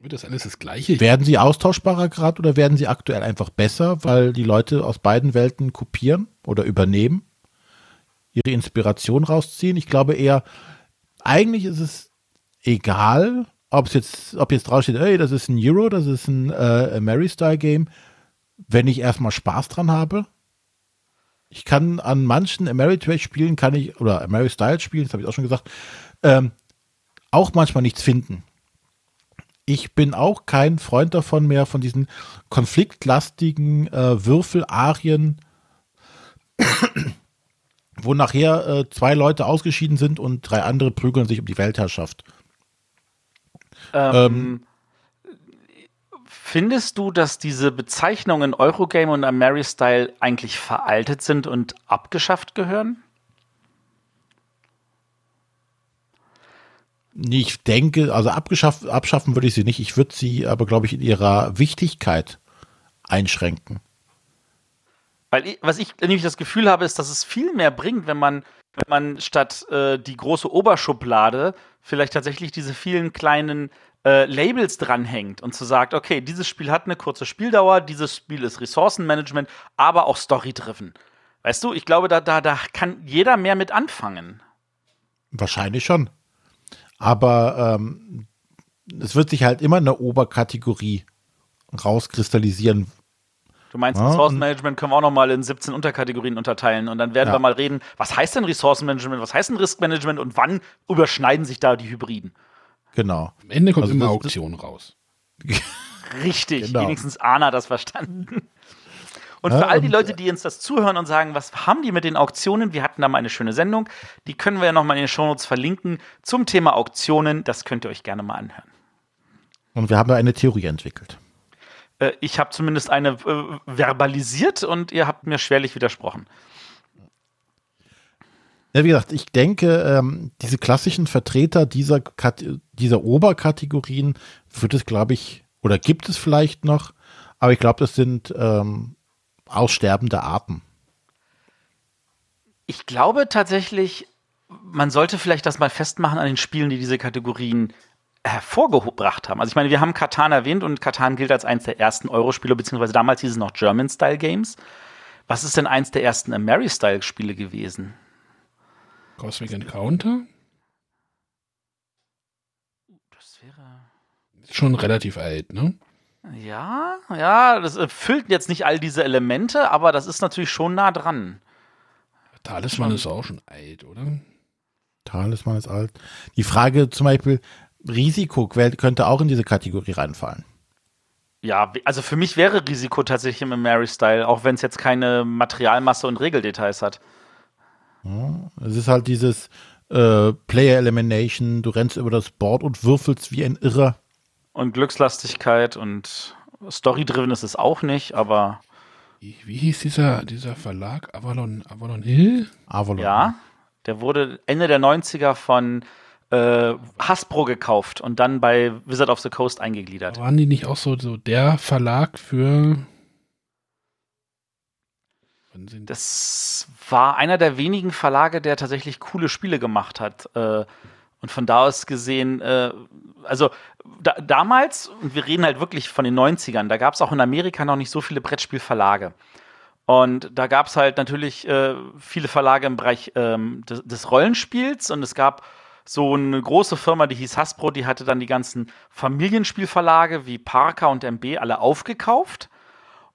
Wird das alles das Gleiche? Werden sie austauschbarer gerade oder werden sie aktuell einfach besser, weil die Leute aus beiden Welten kopieren oder übernehmen, ihre Inspiration rausziehen? Ich glaube eher, eigentlich ist es egal, ob es jetzt, ob jetzt draufsteht, ey, das ist ein Euro, das ist ein äh, Mary-Style-Game, wenn ich erstmal Spaß dran habe. Ich kann an manchen Ameritrade-Spielen kann ich, oder Mary-Style-Spielen, das habe ich auch schon gesagt, ähm, auch manchmal nichts finden ich bin auch kein Freund davon mehr, von diesen konfliktlastigen äh, Würfelarien, *coughs* wo nachher äh, zwei Leute ausgeschieden sind und drei andere prügeln sich um die Weltherrschaft. Ähm, ähm, findest du, dass diese Bezeichnungen Eurogame und Ameristyle eigentlich veraltet sind und abgeschafft gehören? Ich denke, also abgeschafft, abschaffen würde ich sie nicht. Ich würde sie aber, glaube ich, in ihrer Wichtigkeit einschränken. Weil ich, was ich nämlich das Gefühl habe, ist, dass es viel mehr bringt, wenn man, wenn man statt äh, die große Oberschublade vielleicht tatsächlich diese vielen kleinen äh, Labels dranhängt und zu sagt, okay, dieses Spiel hat eine kurze Spieldauer, dieses Spiel ist Ressourcenmanagement, aber auch Story-driven. Weißt du, ich glaube, da, da, da kann jeder mehr mit anfangen. Wahrscheinlich schon. Aber ähm, es wird sich halt immer eine Oberkategorie rauskristallisieren. Du meinst, ja, Ressourcenmanagement können wir auch nochmal in 17 Unterkategorien unterteilen und dann werden ja. wir mal reden, was heißt denn Ressourcenmanagement, was heißt denn Riskmanagement und wann überschneiden sich da die Hybriden? Genau. Am Ende kommt also immer Auktion raus. Richtig, *laughs* genau. wenigstens Arna hat das verstanden. Und für all die Leute, die uns das zuhören und sagen, was haben die mit den Auktionen? Wir hatten da mal eine schöne Sendung. Die können wir ja nochmal in den Shownotes verlinken zum Thema Auktionen. Das könnt ihr euch gerne mal anhören. Und wir haben da eine Theorie entwickelt. Äh, ich habe zumindest eine äh, verbalisiert und ihr habt mir schwerlich widersprochen. Ja, wie gesagt, ich denke, ähm, diese klassischen Vertreter dieser, dieser Oberkategorien wird es, glaube ich, oder gibt es vielleicht noch, aber ich glaube, das sind ähm, aussterbende Arten? Ich glaube tatsächlich, man sollte vielleicht das mal festmachen an den Spielen, die diese Kategorien hervorgebracht haben. Also ich meine, wir haben Katan erwähnt und Katan gilt als eines der ersten Euro-Spiele, beziehungsweise damals hieß es noch German-Style-Games. Was ist denn eins der ersten Mary-Style-Spiele gewesen? Cosmic Encounter? Das wäre. Schon relativ alt, ne? Ja, ja, das erfüllt jetzt nicht all diese Elemente, aber das ist natürlich schon nah dran. Talisman ist auch schon alt, oder? Talisman ist alt. Die Frage zum Beispiel, Risiko könnte auch in diese Kategorie reinfallen. Ja, also für mich wäre Risiko tatsächlich im Mary-Style, auch wenn es jetzt keine Materialmasse und Regeldetails hat. Ja, es ist halt dieses äh, Player Elimination, du rennst über das Board und würfelst wie ein Irrer. Und Glückslastigkeit und Story-driven ist es auch nicht, aber. Wie, wie hieß dieser, dieser Verlag? Avalon, Avalon Hill? Avalon. Ja, der wurde Ende der 90er von äh, Hasbro gekauft und dann bei Wizard of the Coast eingegliedert. Waren die nicht auch so, so der Verlag für. Das war einer der wenigen Verlage, der tatsächlich coole Spiele gemacht hat. Äh, und von da aus gesehen, äh, also da, damals, und wir reden halt wirklich von den 90ern, da gab es auch in Amerika noch nicht so viele Brettspielverlage. Und da gab es halt natürlich äh, viele Verlage im Bereich ähm, des, des Rollenspiels und es gab so eine große Firma, die hieß Hasbro, die hatte dann die ganzen Familienspielverlage wie Parker und MB alle aufgekauft.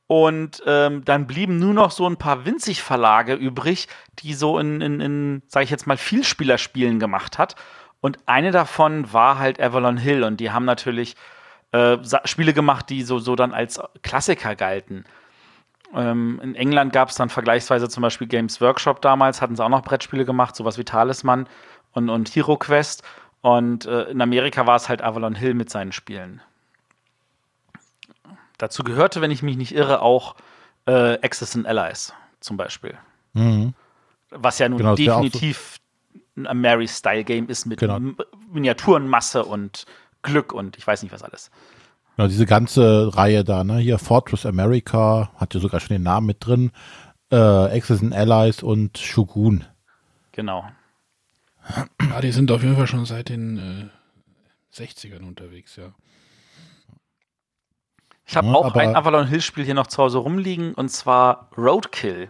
Und ähm, dann blieben nur noch so ein paar winzig Verlage übrig, die so in, in, in sage ich jetzt mal, Vielspielerspielen gemacht hat. Und eine davon war halt Avalon Hill. Und die haben natürlich äh, Spiele gemacht, die so, so dann als Klassiker galten. Ähm, in England gab es dann vergleichsweise zum Beispiel Games Workshop damals, hatten sie auch noch Brettspiele gemacht, sowas wie Talisman und, und Hero Quest. Und äh, in Amerika war es halt Avalon Hill mit seinen Spielen. Dazu gehörte, wenn ich mich nicht irre, auch äh, Axis and Allies zum Beispiel. Mhm. Was ja nun Genau, definitiv ein Mary-Style-Game ist mit Genau. Miniaturenmasse und Glück und ich weiß nicht was alles. Genau, diese ganze Reihe da, ne? Hier Fortress America, hat ja sogar schon den Namen mit drin. Äh, Axis and Allies und Shogun. Genau. Ja, die sind auf jeden Fall schon seit den äh, 60ern unterwegs, ja. Ich habe Ja, auch ein Avalon Hill-Spiel hier noch zu Hause rumliegen und zwar Roadkill.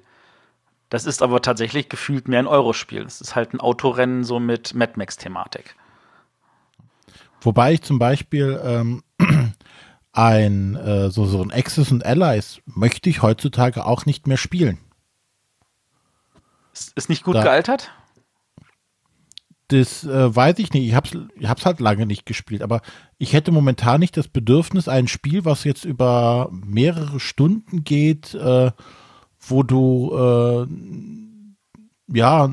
Das ist aber tatsächlich gefühlt mehr ein Eurospiel. Es ist halt ein Autorennen so mit Mad Max-Thematik. Wobei ich zum Beispiel ähm, *clears throat* ein äh, so, so ein Axis and Allies möchte ich heutzutage auch nicht mehr spielen. Ist, ist nicht gut Da- gealtert? Das äh, weiß ich nicht. Ich hab's, ich hab's halt lange nicht gespielt, aber ich hätte momentan nicht das Bedürfnis, ein Spiel, was jetzt über mehrere Stunden geht, äh, wo du äh, ja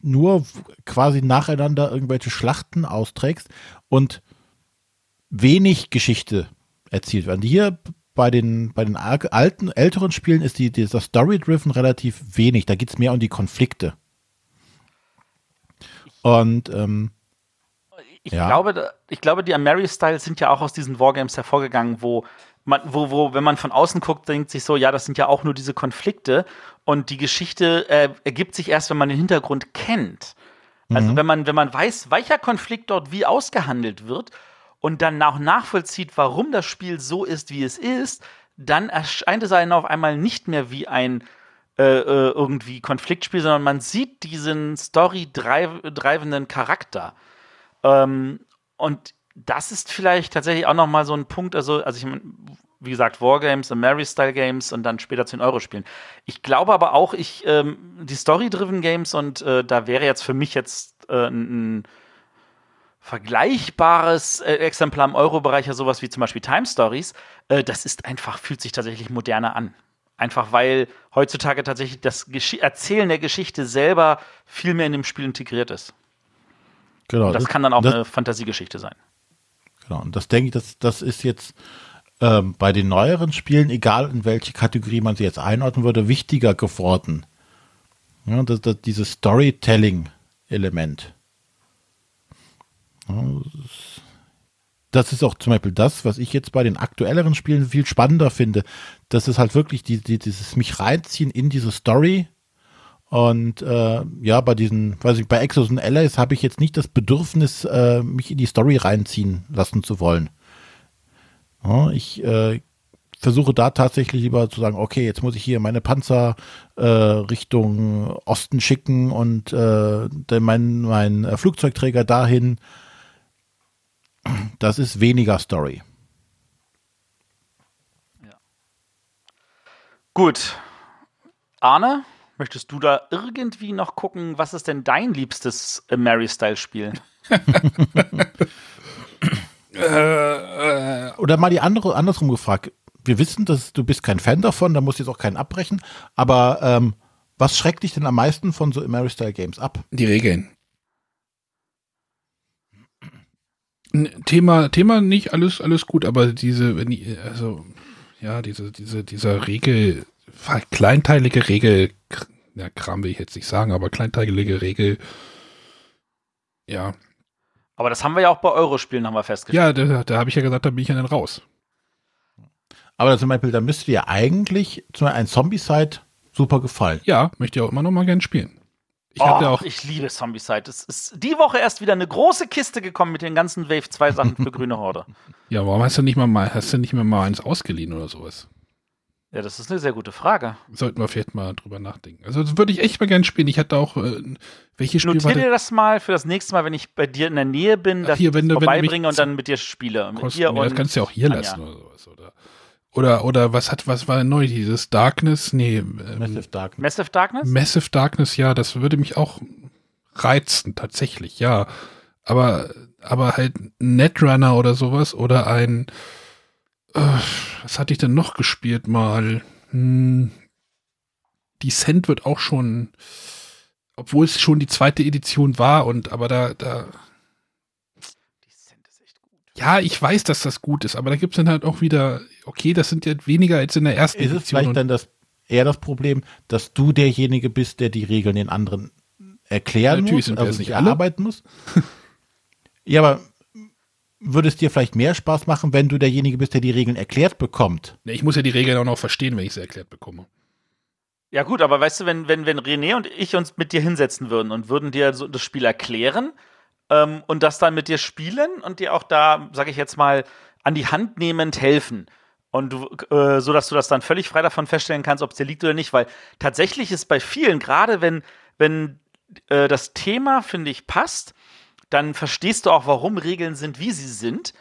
nur quasi nacheinander irgendwelche Schlachten austrägst und wenig Geschichte erzielt werden. Hier bei den, bei den al- alten, älteren Spielen ist die, dieser Story-Driven relativ wenig. Da geht's mehr um die Konflikte. Und ähm, Ich, Ja. glaube, ich glaube, die Ameri-Styles sind ja auch aus diesen Wargames hervorgegangen, wo man, wo, wo, wenn man von außen guckt, denkt sich so, ja, das sind ja auch nur diese Konflikte und die Geschichte äh, ergibt sich erst, wenn man den Hintergrund kennt. Also wenn man, wenn man weiß, welcher Konflikt dort wie ausgehandelt wird und dann auch nachvollzieht, warum das Spiel so ist, wie es ist, dann erscheint es einem auf einmal nicht mehr wie ein äh, äh, irgendwie Konfliktspiel, sondern man sieht diesen story-treibenden Charakter. Ähm, und das ist vielleicht tatsächlich auch noch mal so ein Punkt, also, also ich wie gesagt, Wargames, Mary-Style-Games und dann später zu den Eurospielen. Ich glaube aber auch, ich, ähm, die Story-Driven Games und äh, da wäre jetzt für mich jetzt äh, ein, vergleichbares äh, Exemplar im Euro-Bereich ja sowas wie zum Beispiel Time Stories, äh, das ist einfach, fühlt sich tatsächlich moderner an. Einfach weil heutzutage tatsächlich das Gesch Erzählen der Geschichte selber viel mehr in dem Spiel integriert ist. genau. Das kann dann auch das, eine Fantasiegeschichte sein. Genau, und das denke ich, das, das ist jetzt ähm, bei den neueren Spielen, egal in welche Kategorie man sie jetzt einordnen würde, wichtiger geworden. Ja, das, das, dieses Storytelling-Element. Ja, das ist- auch zum Beispiel das, was ich jetzt bei den aktuelleren Spielen viel spannender finde. Das ist halt wirklich die, die, dieses mich reinziehen in diese Story. Und äh, ja, bei diesen, weiß ich, bei Exos und Allies habe ich jetzt nicht das Bedürfnis, äh, mich in die Story reinziehen lassen zu wollen. Ja, ich äh, versuche da tatsächlich lieber zu sagen, okay, jetzt muss ich hier meine Panzer äh, Richtung Osten schicken und äh, mein, mein äh, Flugzeugträger dahin. Das ist weniger Story. Gut. Arne, möchtest du da irgendwie noch gucken, was ist denn dein liebstes äh, Mary-Style-Spiel? *laughs* Oder mal die andere, andersrum gefragt. Wir wissen, dass du bist kein Fan davon, da musst du jetzt auch keinen abbrechen. Aber ähm, Was schreckt dich denn am meisten von so Mary-Style-Games ab? Die Regeln. Thema, Thema nicht alles, alles gut, aber diese, wenn die, also, ja, diese, diese, dieser Regel, kleinteilige Regel, ja, Kram will ich jetzt nicht sagen, aber kleinteilige Regel, ja, Aber das haben wir ja auch bei Eurospielen, haben wir festgestellt. ja, da, da habe ich ja gesagt, da bin ich ja dann raus. Aber zum Beispiel, da müsste dir eigentlich zum Beispiel ein Zombie-Side super gefallen. Ja, möchte ich auch immer noch mal gern spielen. Ich oh, habe ja auch, ich liebe Zombicide. Es ist die Woche erst wieder eine große Kiste gekommen mit den ganzen Wave 2 Sachen für *laughs* Grüne Horde. ja, warum hast du nicht mal, mal, hast du nicht mehr mal eins ausgeliehen oder sowas? Ja, das ist eine sehr gute Frage. Sollten wir vielleicht mal drüber nachdenken. Also das würde ich echt mal gern spielen. Ich hatte auch, äh, welche Spiele Notiere dir das mal für das nächste Mal, wenn ich bei dir in der Nähe bin, Ach, dass hier, ich wenn das du mich vorbeibringe und dann mit dir spiele. Mit kosten? dir Ja, das und kannst du ja auch hier Tanja. lassen oder sowas. Oder, oder, oder was hat, was war neu? Dieses Darkness? Nee, ähm, Massive Darkness. Massive Darkness? Massive Darkness, ja, das würde mich auch reizen, tatsächlich, ja. Aber, aber halt Netrunner oder sowas oder ein, was hatte ich denn noch gespielt mal? Hm, Descent wird auch schon, obwohl es schon die zweite Edition war und, aber da, da, Descent ist echt gut. ja, ich weiß, dass das gut ist, aber da gibt es dann halt auch wieder, okay, das sind ja weniger als in der ersten Ist es Edition. vielleicht und- dann das, eher das Problem, dass du derjenige bist, der die Regeln den anderen erklären Natürlich muss, sind wir also nicht alle. erarbeiten muss? *laughs* ja, aber würde es dir vielleicht mehr Spaß machen, wenn du derjenige bist, der die Regeln erklärt bekommt? Ich muss ja die Regeln auch noch verstehen, wenn ich sie erklärt bekomme. Ja gut, aber weißt du, wenn, wenn, wenn René und ich uns mit dir hinsetzen würden und würden dir so das Spiel erklären ähm, und das dann mit dir spielen und dir auch da, sage ich jetzt mal, an die Hand nehmend helfen. Und du, äh, so dass du das dann völlig frei davon feststellen kannst, ob es dir liegt oder nicht, weil tatsächlich ist bei vielen, gerade wenn, wenn äh, das Thema, finde ich, passt, dann verstehst du auch, warum Regeln sind, wie sie sind.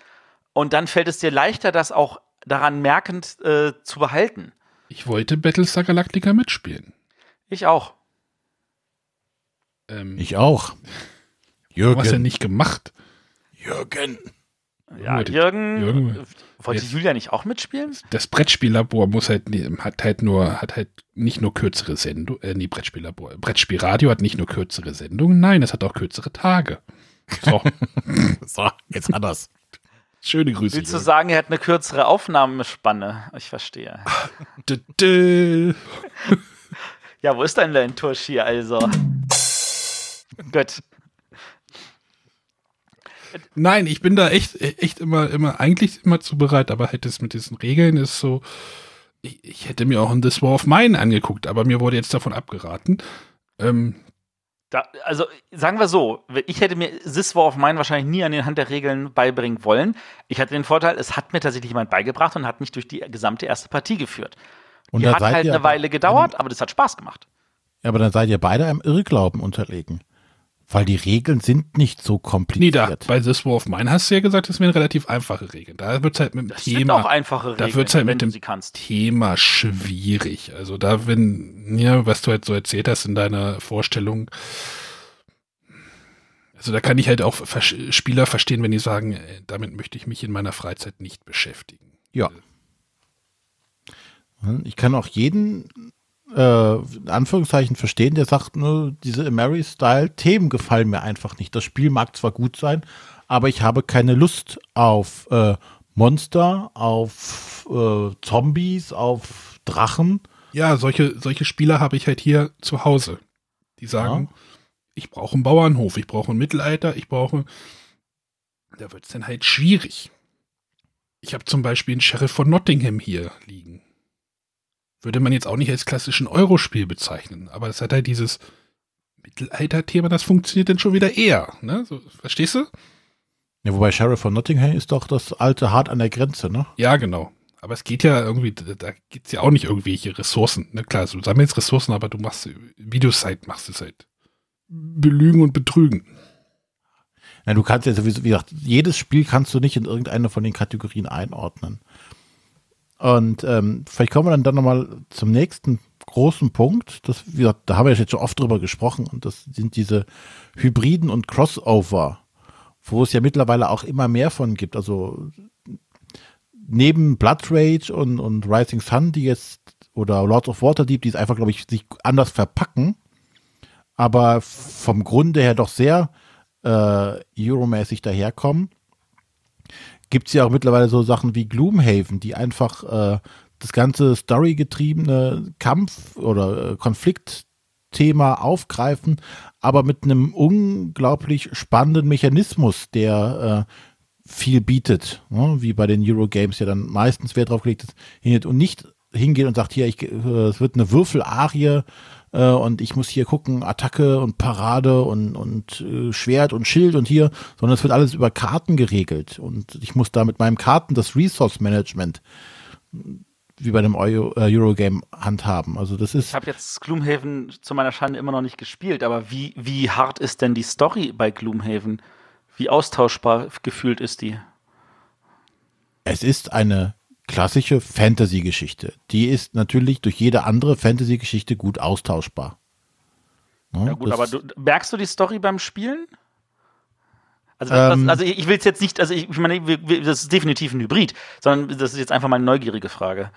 Und dann fällt es dir leichter, das auch daran merkend äh, zu behalten. Ich wollte Battlestar Galactica mitspielen. Ich auch. Ähm, Ich auch. du hast ja Jürgen. nicht gemacht. Jürgen. Ja, Jürgen, Jürgen, äh, wollte jetzt- Julia nicht auch mitspielen? Das Brettspiellabor muss halt, nie- hat halt nur, hat halt nicht nur kürzere Sendungen, äh, nee, Brettspiellabor. Brettspielradio hat nicht nur kürzere Sendungen, nein, es hat auch kürzere Tage. *laughs* So, So, jetzt hat er's. schöne Grüße. Willst du Jürgen. sagen, er hat eine kürzere Aufnahmespanne? Ich verstehe. *laughs* Ja, wo ist denn dein Tusch hier also? Gut. Nein, ich bin da echt, echt immer, immer, eigentlich immer zu bereit, aber halt das mit diesen Regeln ist so, ich, ich hätte mir auch ein This War of Mine angeguckt, aber mir wurde jetzt davon abgeraten. Ähm, Da, also sagen wir so, ich hätte mir This War of Mine wahrscheinlich nie an den Hand der Regeln beibringen wollen. Ich hatte den Vorteil, es hat mir tatsächlich jemand beigebracht und hat mich durch die gesamte erste Partie geführt. Und Die hat halt eine Weile gedauert, aber das hat Spaß gemacht. Ja, aber dann seid ihr beide einem Irrglauben unterlegen. Weil die Regeln sind nicht so nee, da, kompliziert. bei This War of Mine hast du ja gesagt, das wären relativ einfache Regeln. Da wird es halt mit dem Das sind Thema. auch einfache da Regeln, wird's halt wenn mit dem. Thema schwierig. Also da, wenn, ja, was du halt so erzählt hast in deiner Vorstellung, also da kann ich halt auch Versch- Spieler verstehen, wenn die sagen, äh, damit möchte ich mich in meiner Freizeit nicht beschäftigen. Ja. Ich kann auch jeden, äh, in Anführungszeichen, verstehen, der sagt, nur diese Mary-Style-Themen gefallen mir einfach nicht. Das Spiel mag zwar gut sein, aber ich habe keine Lust auf äh, Monster, auf äh, Zombies, auf Drachen. Ja, solche, solche Spieler habe ich halt hier zu Hause. Die sagen, ich brauche einen Bauernhof, ich brauche ein Mittelalter, ich brauche. Da wird es dann halt schwierig. Ich habe zum Beispiel einen Sheriff von Nottingham hier liegen. Würde man jetzt auch nicht als klassischen Eurospiel bezeichnen, aber es hat halt dieses Mittelalter-Thema, das funktioniert dann schon wieder eher. Ne? So, verstehst du? Ja, wobei Sheriff von Nottingham ist doch das alte Hart an der Grenze, ne? Ja, genau. Aber es geht ja irgendwie, da, gibt es ja auch nicht irgendwelche Ressourcen. Ne? Klar, du sammelst Ressourcen, aber du machst, wie du es halt machst, es halt belügen und betrügen. Ja, du kannst ja sowieso, wie gesagt, jedes Spiel kannst du nicht in irgendeine von den Kategorien einordnen. Und ähm, vielleicht kommen wir dann, dann nochmal zum nächsten großen Punkt. Das, wie gesagt, da haben wir jetzt schon oft drüber gesprochen. Und das sind diese Hybriden und Crossover, wo es ja mittlerweile auch immer mehr von gibt. Also neben Blood Rage und, und Rising Sun, die jetzt oder Lords of Waterdeep, die es einfach, glaube ich, sich anders verpacken, aber vom Grunde her doch sehr äh, Euromäßig daherkommen. Gibt es ja auch mittlerweile so Sachen wie Gloomhaven, die einfach äh, das ganze storygetriebene Kampf- oder äh, Konfliktthema aufgreifen, aber mit einem unglaublich spannenden Mechanismus, der äh, viel bietet, ne? wie bei den Eurogames ja dann meistens Wert drauf gelegt ist, und nicht hingeht und sagt, hier, ich, äh, es wird eine Würfelarie äh, und ich muss hier gucken, Attacke und Parade und, und äh, Schwert und Schild und hier, sondern es wird alles über Karten geregelt und ich muss da mit meinem Karten das Resource Management wie bei einem Euro, äh, Eurogame handhaben. Also das ist. Ich habe jetzt Gloomhaven zu meiner Schande immer noch nicht gespielt, aber wie, wie hart ist denn die Story bei Gloomhaven? Wie austauschbar gefühlt ist die? Es ist eine klassische Fantasy-Geschichte. Die ist natürlich durch jede andere Fantasy-Geschichte gut austauschbar. Ja, ja gut, aber du, merkst du die Story beim Spielen? Also, ähm, also ich will es jetzt nicht, also ich, ich meine, das ist definitiv ein Hybrid, sondern das ist jetzt einfach mal eine neugierige Frage.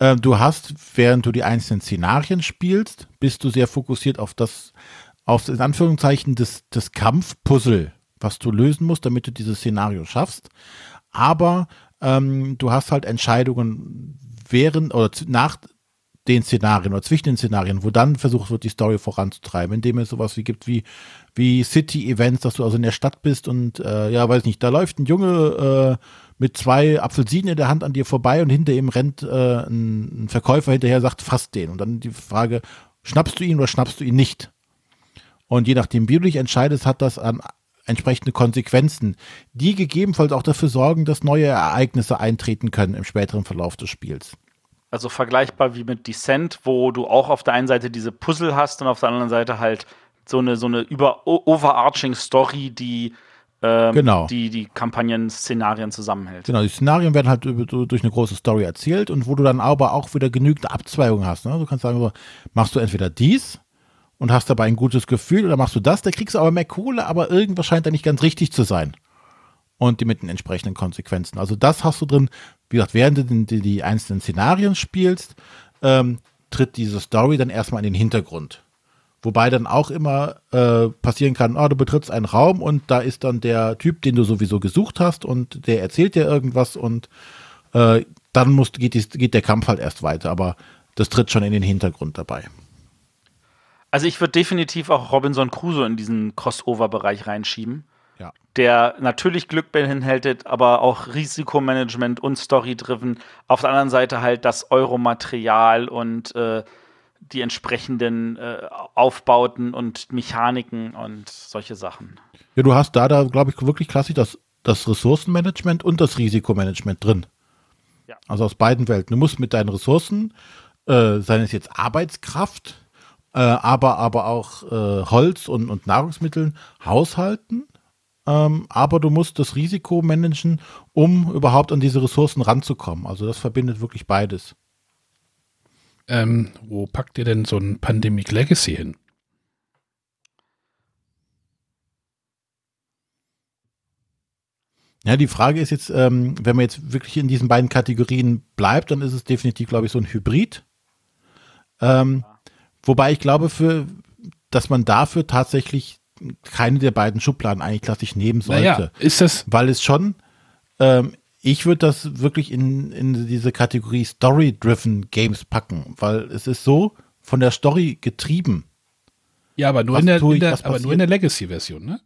Äh, du hast, während du die einzelnen Szenarien spielst, bist du sehr fokussiert auf das, auf in Anführungszeichen das, das Kampfpuzzle, was du lösen musst, damit du dieses Szenario schaffst. Aber ähm, du hast halt Entscheidungen während oder nach den Szenarien oder zwischen den Szenarien, wo dann versucht wird, die Story voranzutreiben, indem es sowas wie gibt wie, wie City-Events, dass du also in der Stadt bist und äh, ja, weiß nicht, da läuft ein Junge äh, mit zwei Apfelsinen in der Hand an dir vorbei und hinter ihm rennt äh, ein, ein Verkäufer hinterher, sagt, fass den. Und dann die Frage, schnappst du ihn oder schnappst du ihn nicht? Und je nachdem, wie du dich entscheidest, hat das an entsprechende Konsequenzen, die gegebenenfalls auch dafür sorgen, dass neue Ereignisse eintreten können im späteren Verlauf des Spiels. Also vergleichbar wie mit Descent, wo du auch auf der einen Seite diese Puzzle hast und auf der anderen Seite halt so eine, so eine über overarching Story, die ähm, genau. die, die Kampagnen-Szenarien zusammenhält. Genau, die Szenarien werden halt durch eine große Story erzählt und wo du dann aber auch wieder genügend Abzweigungen hast. Ne? Du kannst sagen, machst du entweder dies und hast dabei ein gutes Gefühl oder machst du das, da kriegst du aber mehr Kohle, aber irgendwas scheint da nicht ganz richtig zu sein. Und die mit den entsprechenden Konsequenzen. Also das hast du drin, wie gesagt, während du die, die einzelnen Szenarien spielst, ähm, tritt diese Story dann erstmal in den Hintergrund. Wobei dann auch immer äh, passieren kann, oh, du betrittst einen Raum und da ist dann der Typ, den du sowieso gesucht hast und der erzählt dir irgendwas und äh, dann muss, geht, die, geht der Kampf halt erst weiter. Aber das tritt schon in den Hintergrund dabei. Also ich würde definitiv auch Robinson Crusoe in diesen Crossover-Bereich reinschieben ja. der natürlich Glück beinhaltet, aber auch Risikomanagement und Story-driven. Auf der anderen Seite halt das Euromaterial und äh, die entsprechenden äh, Aufbauten und Mechaniken und solche Sachen. Ja, du hast da, da glaube ich, wirklich klassisch das, das Ressourcenmanagement und das Risikomanagement drin. Ja. Also aus beiden Welten. Du musst mit deinen Ressourcen, äh, seien es jetzt Arbeitskraft, äh, aber, aber auch äh, Holz und, und Nahrungsmitteln haushalten ähm, aber du musst das Risiko managen, um überhaupt an diese Ressourcen ranzukommen. Also das verbindet wirklich beides. Ähm, wo packt ihr denn so ein Pandemic Legacy hin? Ja, die Frage ist jetzt, ähm, wenn man jetzt wirklich in diesen beiden Kategorien bleibt, dann ist es definitiv, glaube ich, so ein Hybrid. Ähm, wobei ich glaube, für, dass man dafür tatsächlich keine der beiden Schubladen eigentlich klassisch nehmen sollte. Naja, ist das. Weil es schon, ähm, ich würde das wirklich in, in diese Kategorie Story-Driven Games packen, weil es ist so von der Story getrieben. Ja, aber nur, in der, in der, aber nur in der Legacy-Version, ne?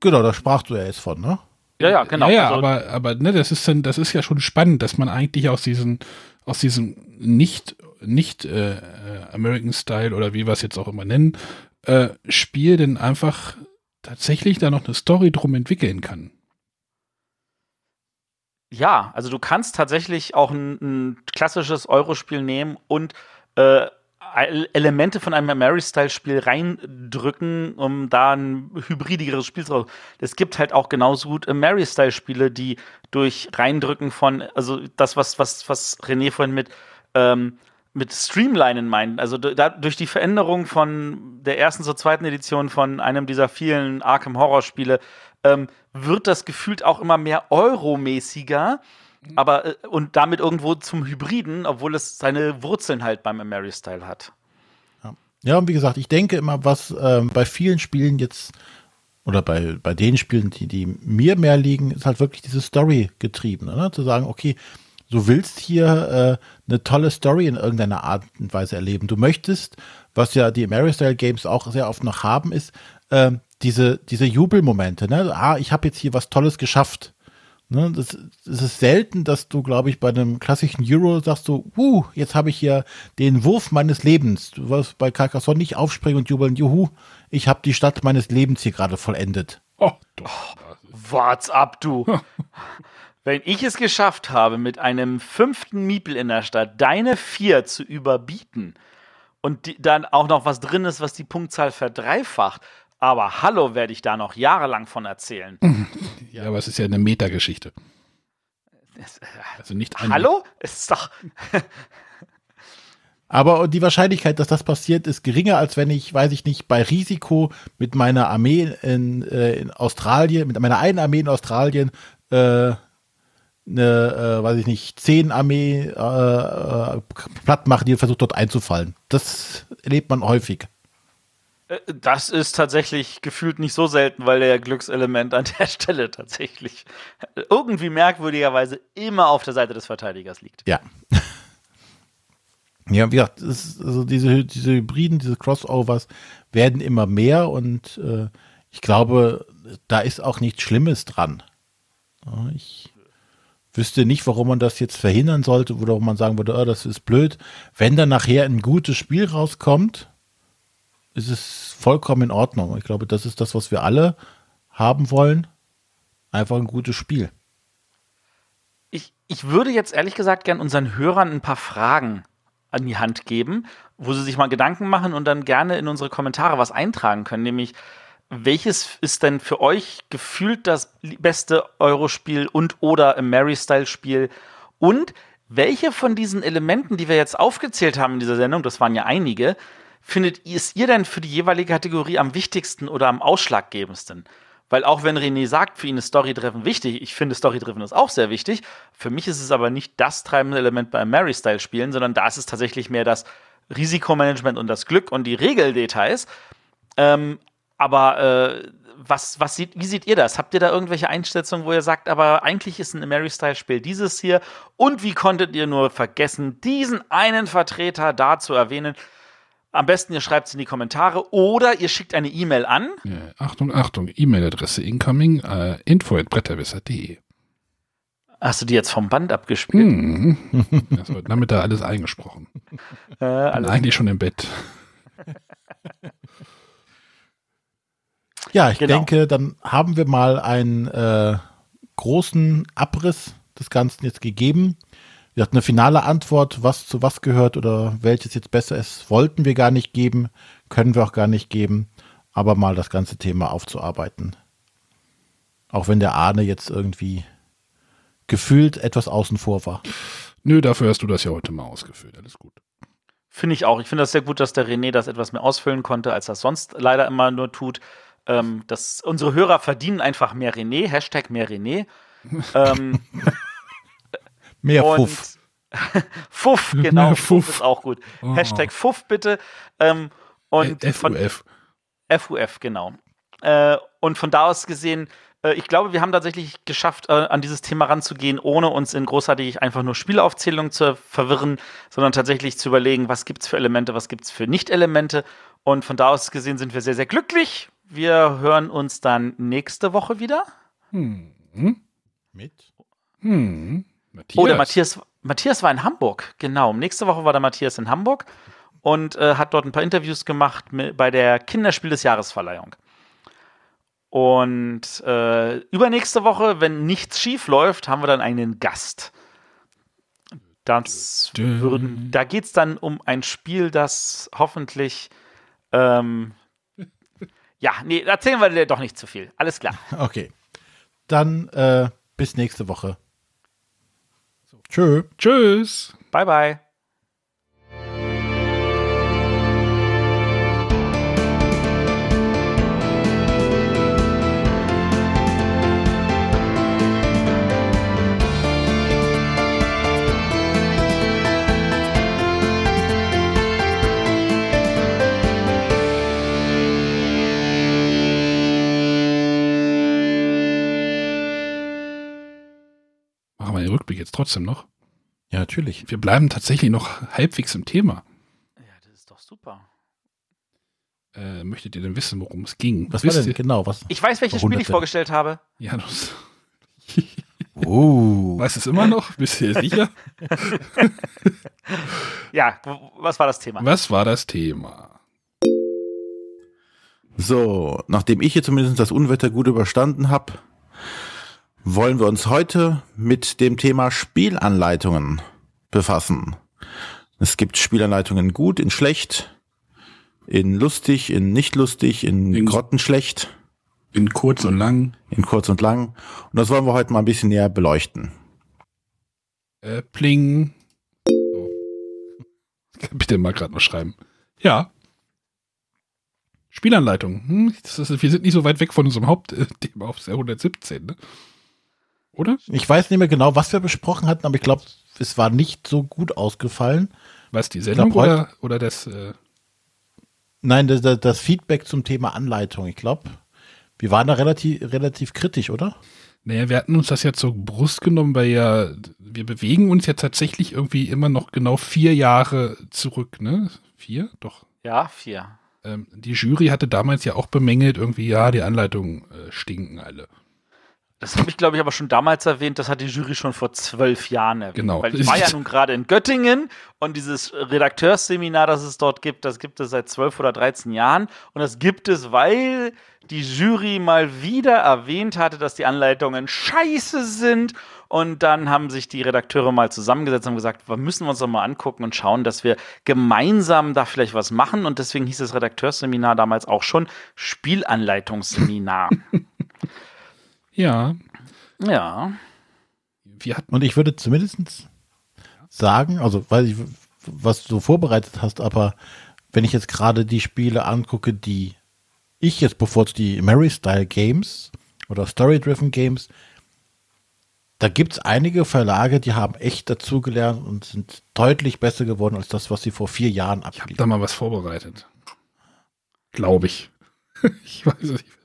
Genau, da sprachst du ja jetzt von, ne? Ja, ja, genau. Ja, ja also, aber, aber ne, das ist dann, das ist ja schon spannend, dass man eigentlich aus diesen, aus diesem nicht, nicht äh, äh American Style oder wie wir es jetzt auch immer nennen, äh, Spiel denn einfach tatsächlich da noch eine Story drum entwickeln kann. Ja, also du kannst tatsächlich auch ein, ein klassisches Eurospiel nehmen und äh, Elemente von einem Mary-Style-Spiel reindrücken, um da ein hybridigeres Spiel zu haben. Es gibt halt auch genauso gut Mary-Style-Spiele, die durch Reindrücken von, also das, was, was, was René vorhin mit ähm, mit Streamlinen meinen. Also da, durch die Veränderung von der ersten zur zweiten Edition von einem dieser vielen Arkham Horror Spiele ähm, wird das gefühlt auch immer mehr Euromäßiger. aber äh, und damit irgendwo zum Hybriden, obwohl es seine Wurzeln halt beim Mary-Style hat. Ja, und wie gesagt, ich denke immer, was ähm, bei vielen Spielen jetzt oder bei, bei den Spielen, die, die mir mehr liegen, ist halt wirklich diese Story getrieben. Ne? Zu sagen, okay, du willst hier äh, eine tolle Story in irgendeiner Art und Weise erleben. Du möchtest, was ja die Mary-Style Games auch sehr oft noch haben, ist äh, diese, diese Jubelmomente. Ne? Ah, ich habe jetzt hier was Tolles geschafft. Ne, das, das, ist selten, dass du, glaube ich, bei einem klassischen Euro sagst du, uh, jetzt habe ich hier den Wurf meines Lebens. Du wirst bei Carcassonne nicht aufspringen und jubeln, juhu, ich habe die Stadt meines Lebens hier gerade vollendet. Oh, doch. What's up, du? *laughs* Wenn ich es geschafft habe, mit einem fünften Miepel in der Stadt deine vier zu überbieten und die, dann auch noch was drin ist, was die Punktzahl verdreifacht, aber hallo, werde ich da noch jahrelang von erzählen. *laughs* Ja, aber es ist ja eine Metageschichte. Also nicht eine. Hallo? Es ist doch. *laughs* Aber die Wahrscheinlichkeit, dass das passiert, ist geringer, als wenn ich, weiß ich nicht, bei Risiko mit meiner Armee in, äh, in Australien, mit meiner einen Armee in Australien, äh, eine, äh, weiß ich nicht, zehn Armee äh, äh, platt mache, die versucht dort einzufallen. Das erlebt man häufig. Äh, Das ist tatsächlich gefühlt nicht so selten, weil der Glückselement an *laughs* der Stelle tatsächlich irgendwie merkwürdigerweise immer auf der Seite des Verteidigers liegt. Ja. *laughs* Ja, wie gesagt, es ist, also diese, diese Hybriden, diese Crossovers werden immer mehr und äh, ich glaube, da ist auch nichts Schlimmes dran. Ich wüsste nicht, warum man das jetzt verhindern sollte oder warum man sagen würde, oh, das ist blöd. Wenn dann nachher ein gutes Spiel rauskommt, ist es vollkommen in Ordnung. Ich glaube, das ist das, was wir alle haben wollen. Einfach ein gutes Spiel. Ich, ich würde jetzt ehrlich gesagt gern unseren Hörern ein paar Fragen an die Hand geben, wo sie sich mal Gedanken machen und dann gerne in unsere Kommentare was eintragen können, nämlich welches ist denn für euch gefühlt das beste Eurospiel und oder Mary-Style-Spiel und welche von diesen Elementen, die wir jetzt aufgezählt haben in dieser Sendung, das waren ja einige, findet ist ihr denn für die jeweilige Kategorie am wichtigsten oder am ausschlaggebendsten? Weil auch wenn René sagt, für ihn ist Story-Driven wichtig, ich finde Story-Driven ist auch sehr wichtig. Für mich ist es aber nicht das treibende Element beim Mary-Style-Spielen, sondern da ist es tatsächlich mehr das Risikomanagement und das Glück und die Regeldetails. Ähm, aber äh, was, was sieht, wie seht ihr das? Habt ihr da irgendwelche Einschätzungen, wo ihr sagt, aber eigentlich ist ein Mary-Style-Spiel dieses hier? Und wie konntet ihr nur vergessen, diesen einen Vertreter da zu erwähnen? Am besten ihr schreibt es in die Kommentare oder ihr schickt eine E-Mail an. Ja, Achtung, Achtung, E-Mail-Adresse incoming äh, info.bretterwisser.de. Hast du die jetzt vom Band abgespielt? Mhm. *laughs* Das wird damit da alles eingesprochen. Äh, alles eigentlich schon im Bett. *laughs* Ja, ich Genau. denke, dann haben wir mal einen äh, großen Abriss des Ganzen jetzt gegeben. Wir hatten eine finale Antwort, was zu was gehört oder welches jetzt besser ist, wollten wir gar nicht geben, können wir auch gar nicht geben, aber mal das ganze Thema aufzuarbeiten. Auch wenn der Arne jetzt irgendwie gefühlt etwas außen vor war. Nö, dafür hast du das ja heute mal ausgeführt. Alles gut. Finde ich auch. Ich finde das sehr gut, dass der René das etwas mehr ausfüllen konnte, als er es sonst leider immer nur tut. Ähm, das, unsere Hörer verdienen einfach mehr René, Hashtag mehr René. ähm, *laughs* Mehr Puff. Fuff, *laughs* genau, Fuff. Fuff. ist auch gut. Oh. Hashtag Fuff bitte. Ähm, und von, FUF. FUF, genau. Äh, und von da aus gesehen, äh, ich glaube, wir haben tatsächlich geschafft, äh, an dieses Thema ranzugehen, ohne uns in großartig einfach nur Spielaufzählungen zu verwirren, sondern tatsächlich zu überlegen, was gibt es für Elemente, was gibt es für Nicht-Elemente. Und von da aus gesehen sind wir sehr, sehr glücklich. Wir hören uns dann nächste Woche wieder. Hm. Mit? Hm. Matthias. Oh, der Matthias, Matthias war in Hamburg, genau. Nächste Woche war der Matthias in Hamburg und äh, hat dort ein paar Interviews gemacht mit, bei der Kinderspiel des Jahresverleihung. Und äh, übernächste Woche, wenn nichts schief läuft, haben wir dann einen Gast. Das würden, da geht es dann um ein Spiel, das hoffentlich. Ähm, ja, nee, erzählen wir dir doch nicht zu viel. Alles klar. *laughs* Okay. Dann äh, bis nächste Woche. Tschö. Tschüss. Bye, bye. Ich jetzt trotzdem noch. Ja, natürlich. Wir bleiben tatsächlich noch halbwegs im Thema. Ja, das ist doch super. Äh, möchtet ihr denn wissen, worum es ging? Was war Wisst denn ihr? genau? Was? Ich weiß, welches Spiel ich vorgestellt habe. Janus, Oh. weißt du es immer noch? Bist du dir sicher? *laughs* Ja, was war das Thema? Was war das Thema? So, nachdem ich hier zumindest das Unwetter gut überstanden habe, wollen wir uns heute mit dem Thema Spielanleitungen befassen. Es gibt Spielanleitungen gut, in schlecht, in lustig, in nicht lustig, in, In- grottenschlecht, In kurz und lang. in kurz und lang. Und das wollen wir heute mal ein bisschen näher beleuchten. Äh, pling. *laughs* Bitte mal gerade noch schreiben. Ja. Spielanleitung. Hm, ist, wir sind nicht so weit weg von unserem Hauptthema auf der 117, ne? Oder? Ich weiß nicht mehr genau, was wir besprochen hatten, aber ich glaube, es war nicht so gut ausgefallen. Was, die Sendung glaub, heute- oder, oder das, äh, Nein, das, das- das Feedback zum Thema Anleitung. Ich glaube, wir waren da relativ, relativ kritisch, oder? naja, wir hatten uns das ja zur Brust genommen, weil ja, wir bewegen uns ja tatsächlich irgendwie immer noch genau vier Jahre zurück, ne? Vier? Doch. Ja, vier. Ähm, die Jury hatte damals ja auch bemängelt, irgendwie, ja, die Anleitungen äh, stinken alle. Das habe ich, glaube ich, aber schon damals erwähnt. Das hat die Jury schon vor zwölf Jahren erwähnt. Genau. Weil ich war ja *laughs* nun gerade in Göttingen und dieses Redakteursseminar, das es dort gibt, das gibt es seit zwölf oder dreizehn Jahren. Und das gibt es, weil die Jury mal wieder erwähnt hatte, dass die Anleitungen scheiße sind. Und dann haben sich die Redakteure mal zusammengesetzt und haben gesagt, wir müssen uns doch mal angucken und schauen, dass wir gemeinsam da vielleicht was machen. Und deswegen hieß das Redakteurseminar damals auch schon Spielanleitungsseminar. *laughs* Ja, ja. wir hatten, Und ich würde zumindest sagen, also weiß ich, was du vorbereitet hast, aber wenn ich jetzt gerade die Spiele angucke, die ich jetzt bevorzuge, die Mary-Style-Games oder Story-Driven Games, da gibt es einige Verlage, die haben echt dazugelernt und sind deutlich besser geworden als das, was sie vor vier Jahren ich habe da mal was vorbereitet. Glaube ich. *laughs* ich weiß es nicht.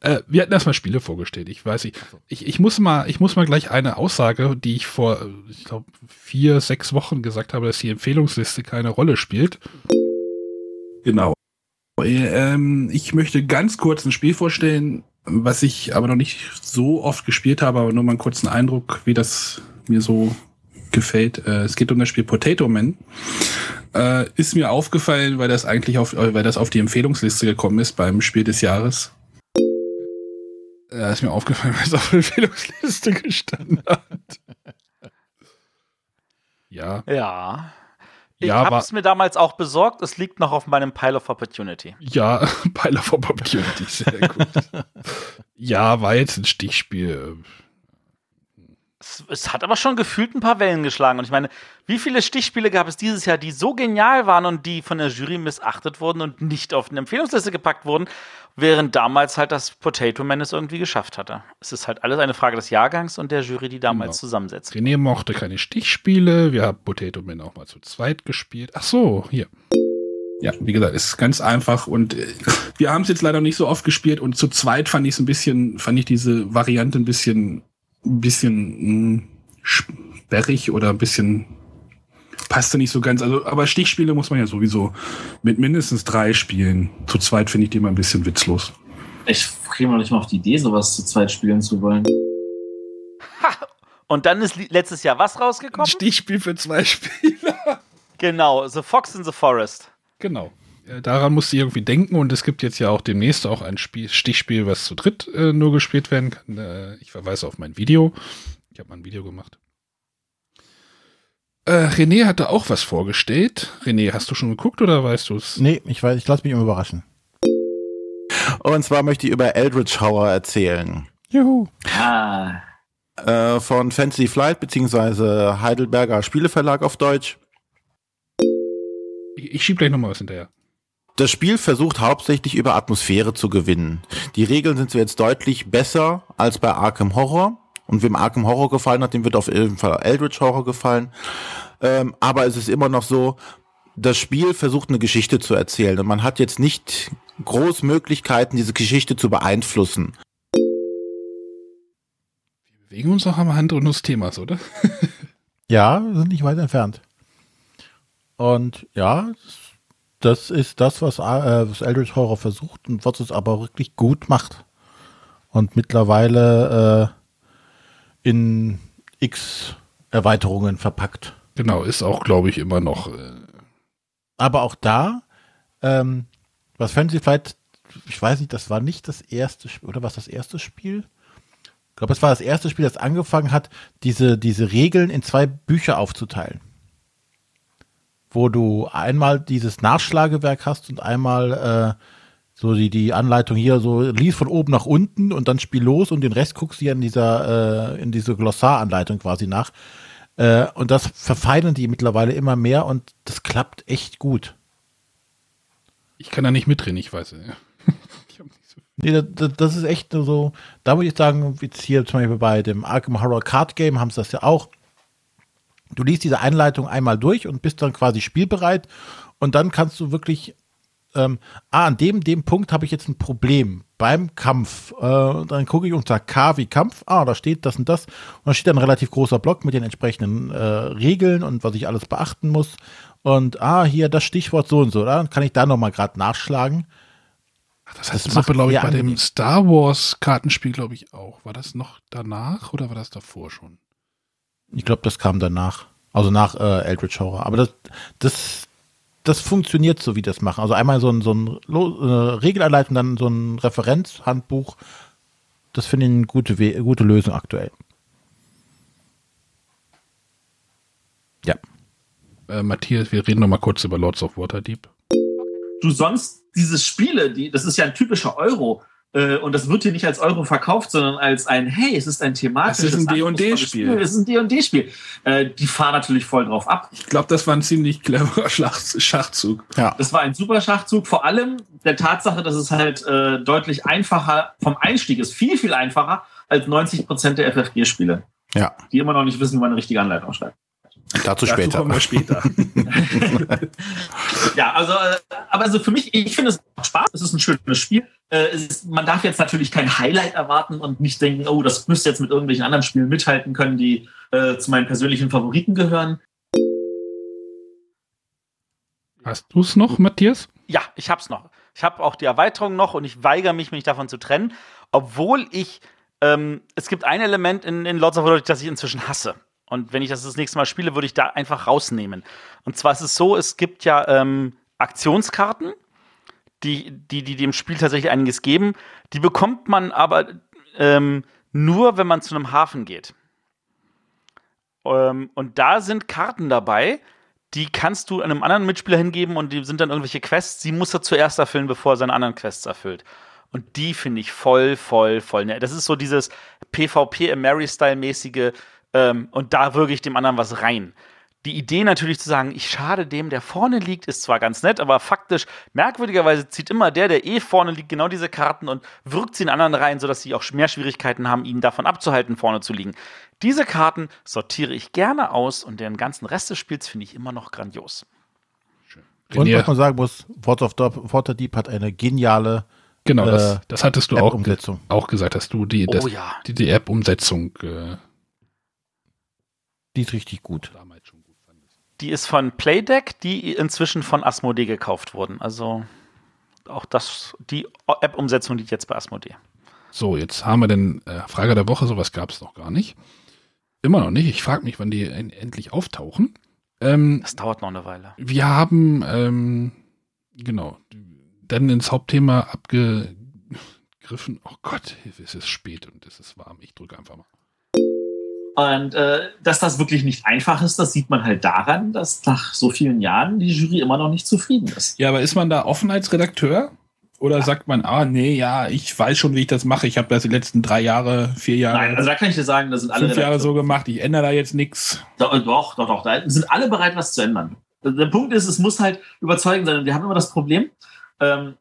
Äh, wir hatten erstmal Spiele vorgestellt. Ich weiß nicht. Ich, ich, muss mal, ich muss mal gleich eine Aussage, die ich vor, äh, ich glaube, vier, sechs Wochen gesagt habe, dass die Empfehlungsliste keine Rolle spielt. Genau. Ähm, ich möchte ganz kurz ein Spiel vorstellen, was ich aber noch nicht so oft gespielt habe, aber nur mal einen kurzen Eindruck, wie das mir so gefällt. Äh, es geht um das Spiel Potato Man. Äh, ist mir aufgefallen, weil das eigentlich auf, äh, weil das auf die Empfehlungsliste gekommen ist beim Spiel des Jahres. Ja, ist mir aufgefallen, weil es auf der Empfehlungsliste gestanden hat. Ja, Ja. Ich Ja, habe es mir damals auch besorgt. Es liegt noch auf meinem Pile of Opportunity. ja, *laughs* Pile of Opportunity, sehr gut. ja, war jetzt ein Stichspiel. Es, es hat aber schon gefühlt ein paar Wellen geschlagen. Und ich meine, wie viele Stichspiele gab es dieses Jahr, die so genial waren und die von der Jury missachtet wurden und nicht auf eine Empfehlungsliste gepackt wurden, während damals halt das Potato Man es irgendwie geschafft hatte. Es ist halt alles eine Frage des Jahrgangs und der Jury, die damals Genau. zusammensetzt. René mochte keine Stichspiele. Wir haben Potato Man auch mal zu zweit gespielt. Ach so, hier. Ja, wie gesagt, ist ganz einfach und äh, *laughs* wir haben es jetzt leider nicht so oft gespielt und zu zweit fand ich es ein bisschen, fand ich diese Variante ein bisschen, ein bisschen mh, sperrig oder ein bisschen passte nicht so ganz. Also, aber Stichspiele muss man ja sowieso mit mindestens drei spielen. Zu zweit finde ich die immer ein bisschen witzlos. Ich kriege noch nicht mal auf die Idee, sowas zu zweit spielen zu wollen. Und dann ist letztes Jahr was Ein rausgekommen? Stichspiel für zwei *laughs* Spieler. Genau, The Fox in the Forest. Genau. Daran musste ich irgendwie denken und es gibt jetzt ja auch demnächst auch ein Spiel, Stichspiel, was zu dritt äh, nur gespielt werden kann. Äh, ich verweise auf mein Video. Ich habe mal ein Video gemacht. Äh, René hatte auch was vorgestellt. René, hast du schon geguckt oder weißt du es? Nee, ich weiß, ich lasse mich immer überraschen. Und zwar möchte ich über Eldritch Horror erzählen. Juhu. Ah, Äh, von Fantasy Flight beziehungsweise Heidelberger Spieleverlag auf Deutsch. Ich, ich schieb gleich nochmal was hinterher. Das Spiel versucht hauptsächlich über Atmosphäre zu gewinnen. Die Regeln sind so jetzt deutlich besser als bei Arkham Horror. Und wem Arkham Horror gefallen hat, dem wird auf jeden Fall Eldritch Horror gefallen. Ähm, aber es ist immer noch so, das Spiel versucht eine Geschichte zu erzählen. Und man hat jetzt nicht groß Möglichkeiten, diese Geschichte zu beeinflussen. Wegen uns noch am Hand unseres Themas, oder? *laughs* Ja, wir sind nicht weit entfernt. Und ja, das ist das, was, äh, was Eldritch Horror versucht und was es aber wirklich gut macht. Und mittlerweile äh, in x Erweiterungen verpackt. Genau, ist auch, glaube ich, immer noch. Äh, Aber auch da, ähm, was Sie vielleicht, ich weiß nicht, das war nicht das erste Spiel, oder was das erste Spiel? Ich glaube, es war das erste Spiel, das angefangen hat, diese, diese Regeln in zwei Bücher aufzuteilen. Wo du einmal dieses Nachschlagewerk hast und einmal äh, so die, die Anleitung hier, so lies von oben nach unten und dann spiel los und den Rest guckst du ja in dieser, äh, in diese Glossaranleitung quasi nach. Äh, und das verfeinern die mittlerweile immer mehr und das klappt echt gut. ich kann da nicht mitreden, ich weiß. Ja. *laughs* Ich nicht so Nee, das- das, ist echt nur so, da würde ich sagen, jetzt hier zum Beispiel bei dem Arkham Horror Card Game haben sie das ja auch. Du liest diese Einleitung einmal durch und bist dann quasi spielbereit und dann kannst du wirklich, ähm, ah, an dem, dem Punkt habe ich jetzt ein Problem beim Kampf. Äh, und dann gucke ich unter K wie Kampf, ah, da steht das und das. Und da steht dann ein relativ großer Block mit den entsprechenden äh, Regeln und was ich alles beachten muss. Und ah, hier das Stichwort so und so, dann kann ich da nochmal gerade nachschlagen. Ach, das heißt, das macht glaube ich, bei dem. Star Wars Kartenspiel, glaube ich, auch. War das noch danach oder war das davor schon? Ich glaube, das kam danach. Also nach äh, Eldritch Horror. Aber das, das, das funktioniert so, wie das machen. Also einmal so ein, so ein Lo äh, Regelanleitung, dann so ein Referenzhandbuch. Das finde ich eine gute, We gute Lösung aktuell. Ja. Äh, Matthias, wir reden noch mal kurz über Lords of Waterdeep. du sonst diese Spiele, die, das ist ja ein typischer Euro, und das wird hier nicht als Euro verkauft, sondern als ein, hey, es ist ein thematisches Es ist ein D&D anspruchsvolles Spiel. Es ist ein D&D-Spiel. Äh, die fahren natürlich voll drauf ab. Ich glaube, das war ein ziemlich cleverer *laughs* Schachzug. Ja. Das war ein super Schachzug, vor allem der Tatsache, dass es halt äh, deutlich einfacher vom Einstieg ist, viel, viel einfacher als 90 Prozent der FFG-Spiele, Ja, die immer noch nicht wissen, wie man eine richtige Anleitung schreibt. Dazu später. kommen wir später. *laughs* Ja, also, äh, aber also für mich, ich finde es macht Spaß, es ist ein schönes Spiel. Äh, es ist, man darf jetzt natürlich kein Highlight erwarten und nicht denken, oh, das müsste jetzt mit irgendwelchen anderen Spielen mithalten können, die äh, zu meinen persönlichen Favoriten gehören. Hast du es noch, Matthias? Ja, ich hab's noch. Ich habe auch die Erweiterung noch und ich weigere mich, mich davon zu trennen, obwohl ich ähm, es gibt ein Element in, in Lords of Waterdeep, das ich inzwischen hasse. Und wenn ich das das nächste Mal spiele, würde ich da einfach rausnehmen. Und zwar ist es so, es gibt ja ähm, Aktionskarten, die, die, die dem Spiel tatsächlich einiges geben. Die bekommt man aber ähm, nur, wenn man zu einem Hafen geht. Ähm, und da sind Karten dabei, die kannst du einem anderen Mitspieler hingeben und die sind dann irgendwelche Quests. Sie muss er zuerst erfüllen, bevor er seine anderen Quests erfüllt. Und die finde ich voll, voll, voll. Das ist so dieses PvP im Mary-Style-mäßige ähm, und da wirke ich dem anderen was rein. Die Idee natürlich zu sagen, ich schade dem, der vorne liegt, ist zwar ganz nett, aber faktisch, merkwürdigerweise zieht immer der, der eh vorne liegt, genau diese Karten und wirkt sie in anderen rein, sodass sie auch mehr Schwierigkeiten haben, ihn davon abzuhalten, vorne zu liegen. Diese Karten sortiere ich gerne aus und den ganzen Rest des Spiels finde ich immer noch grandios. Und René, was man sagen muss, Words of Waterdeep hat eine geniale genau, das, äh, das hattest du auch, auch gesagt, dass du die, das, oh ja. die, die App-Umsetzung äh, Die ist richtig gut. Die ist von Playdeck, die inzwischen von Asmodee gekauft wurden. Also auch das, die App-Umsetzung liegt jetzt bei Asmodee. So, jetzt haben wir den äh, Frage der Woche, sowas gab es noch gar nicht. Immer noch nicht. Ich frage mich, wann die en endlich auftauchen. Ähm, Das dauert noch eine Weile. wir haben, ähm, genau, dann ins Hauptthema abgegriffen. Oh Gott, es ist spät und es ist warm. Ich drücke einfach mal. Und äh, dass das wirklich nicht einfach ist, das sieht man halt daran, dass nach so vielen Jahren die Jury immer noch nicht zufrieden ist. Ja, aber ist man da offen als Redakteur? Oder sagt man, ah, nee, ja, ich weiß schon, wie ich das mache. Ich habe das die letzten drei Jahre, vier Jahre, Nein, also da kann ich dir sagen, da sind alle fünf Jahre so gemacht. Ich ändere da jetzt nichts. Doch, doch, doch, doch. Da sind alle bereit, was zu ändern. Der Punkt ist, es muss halt überzeugend sein. Und wir haben immer das Problem, ähm,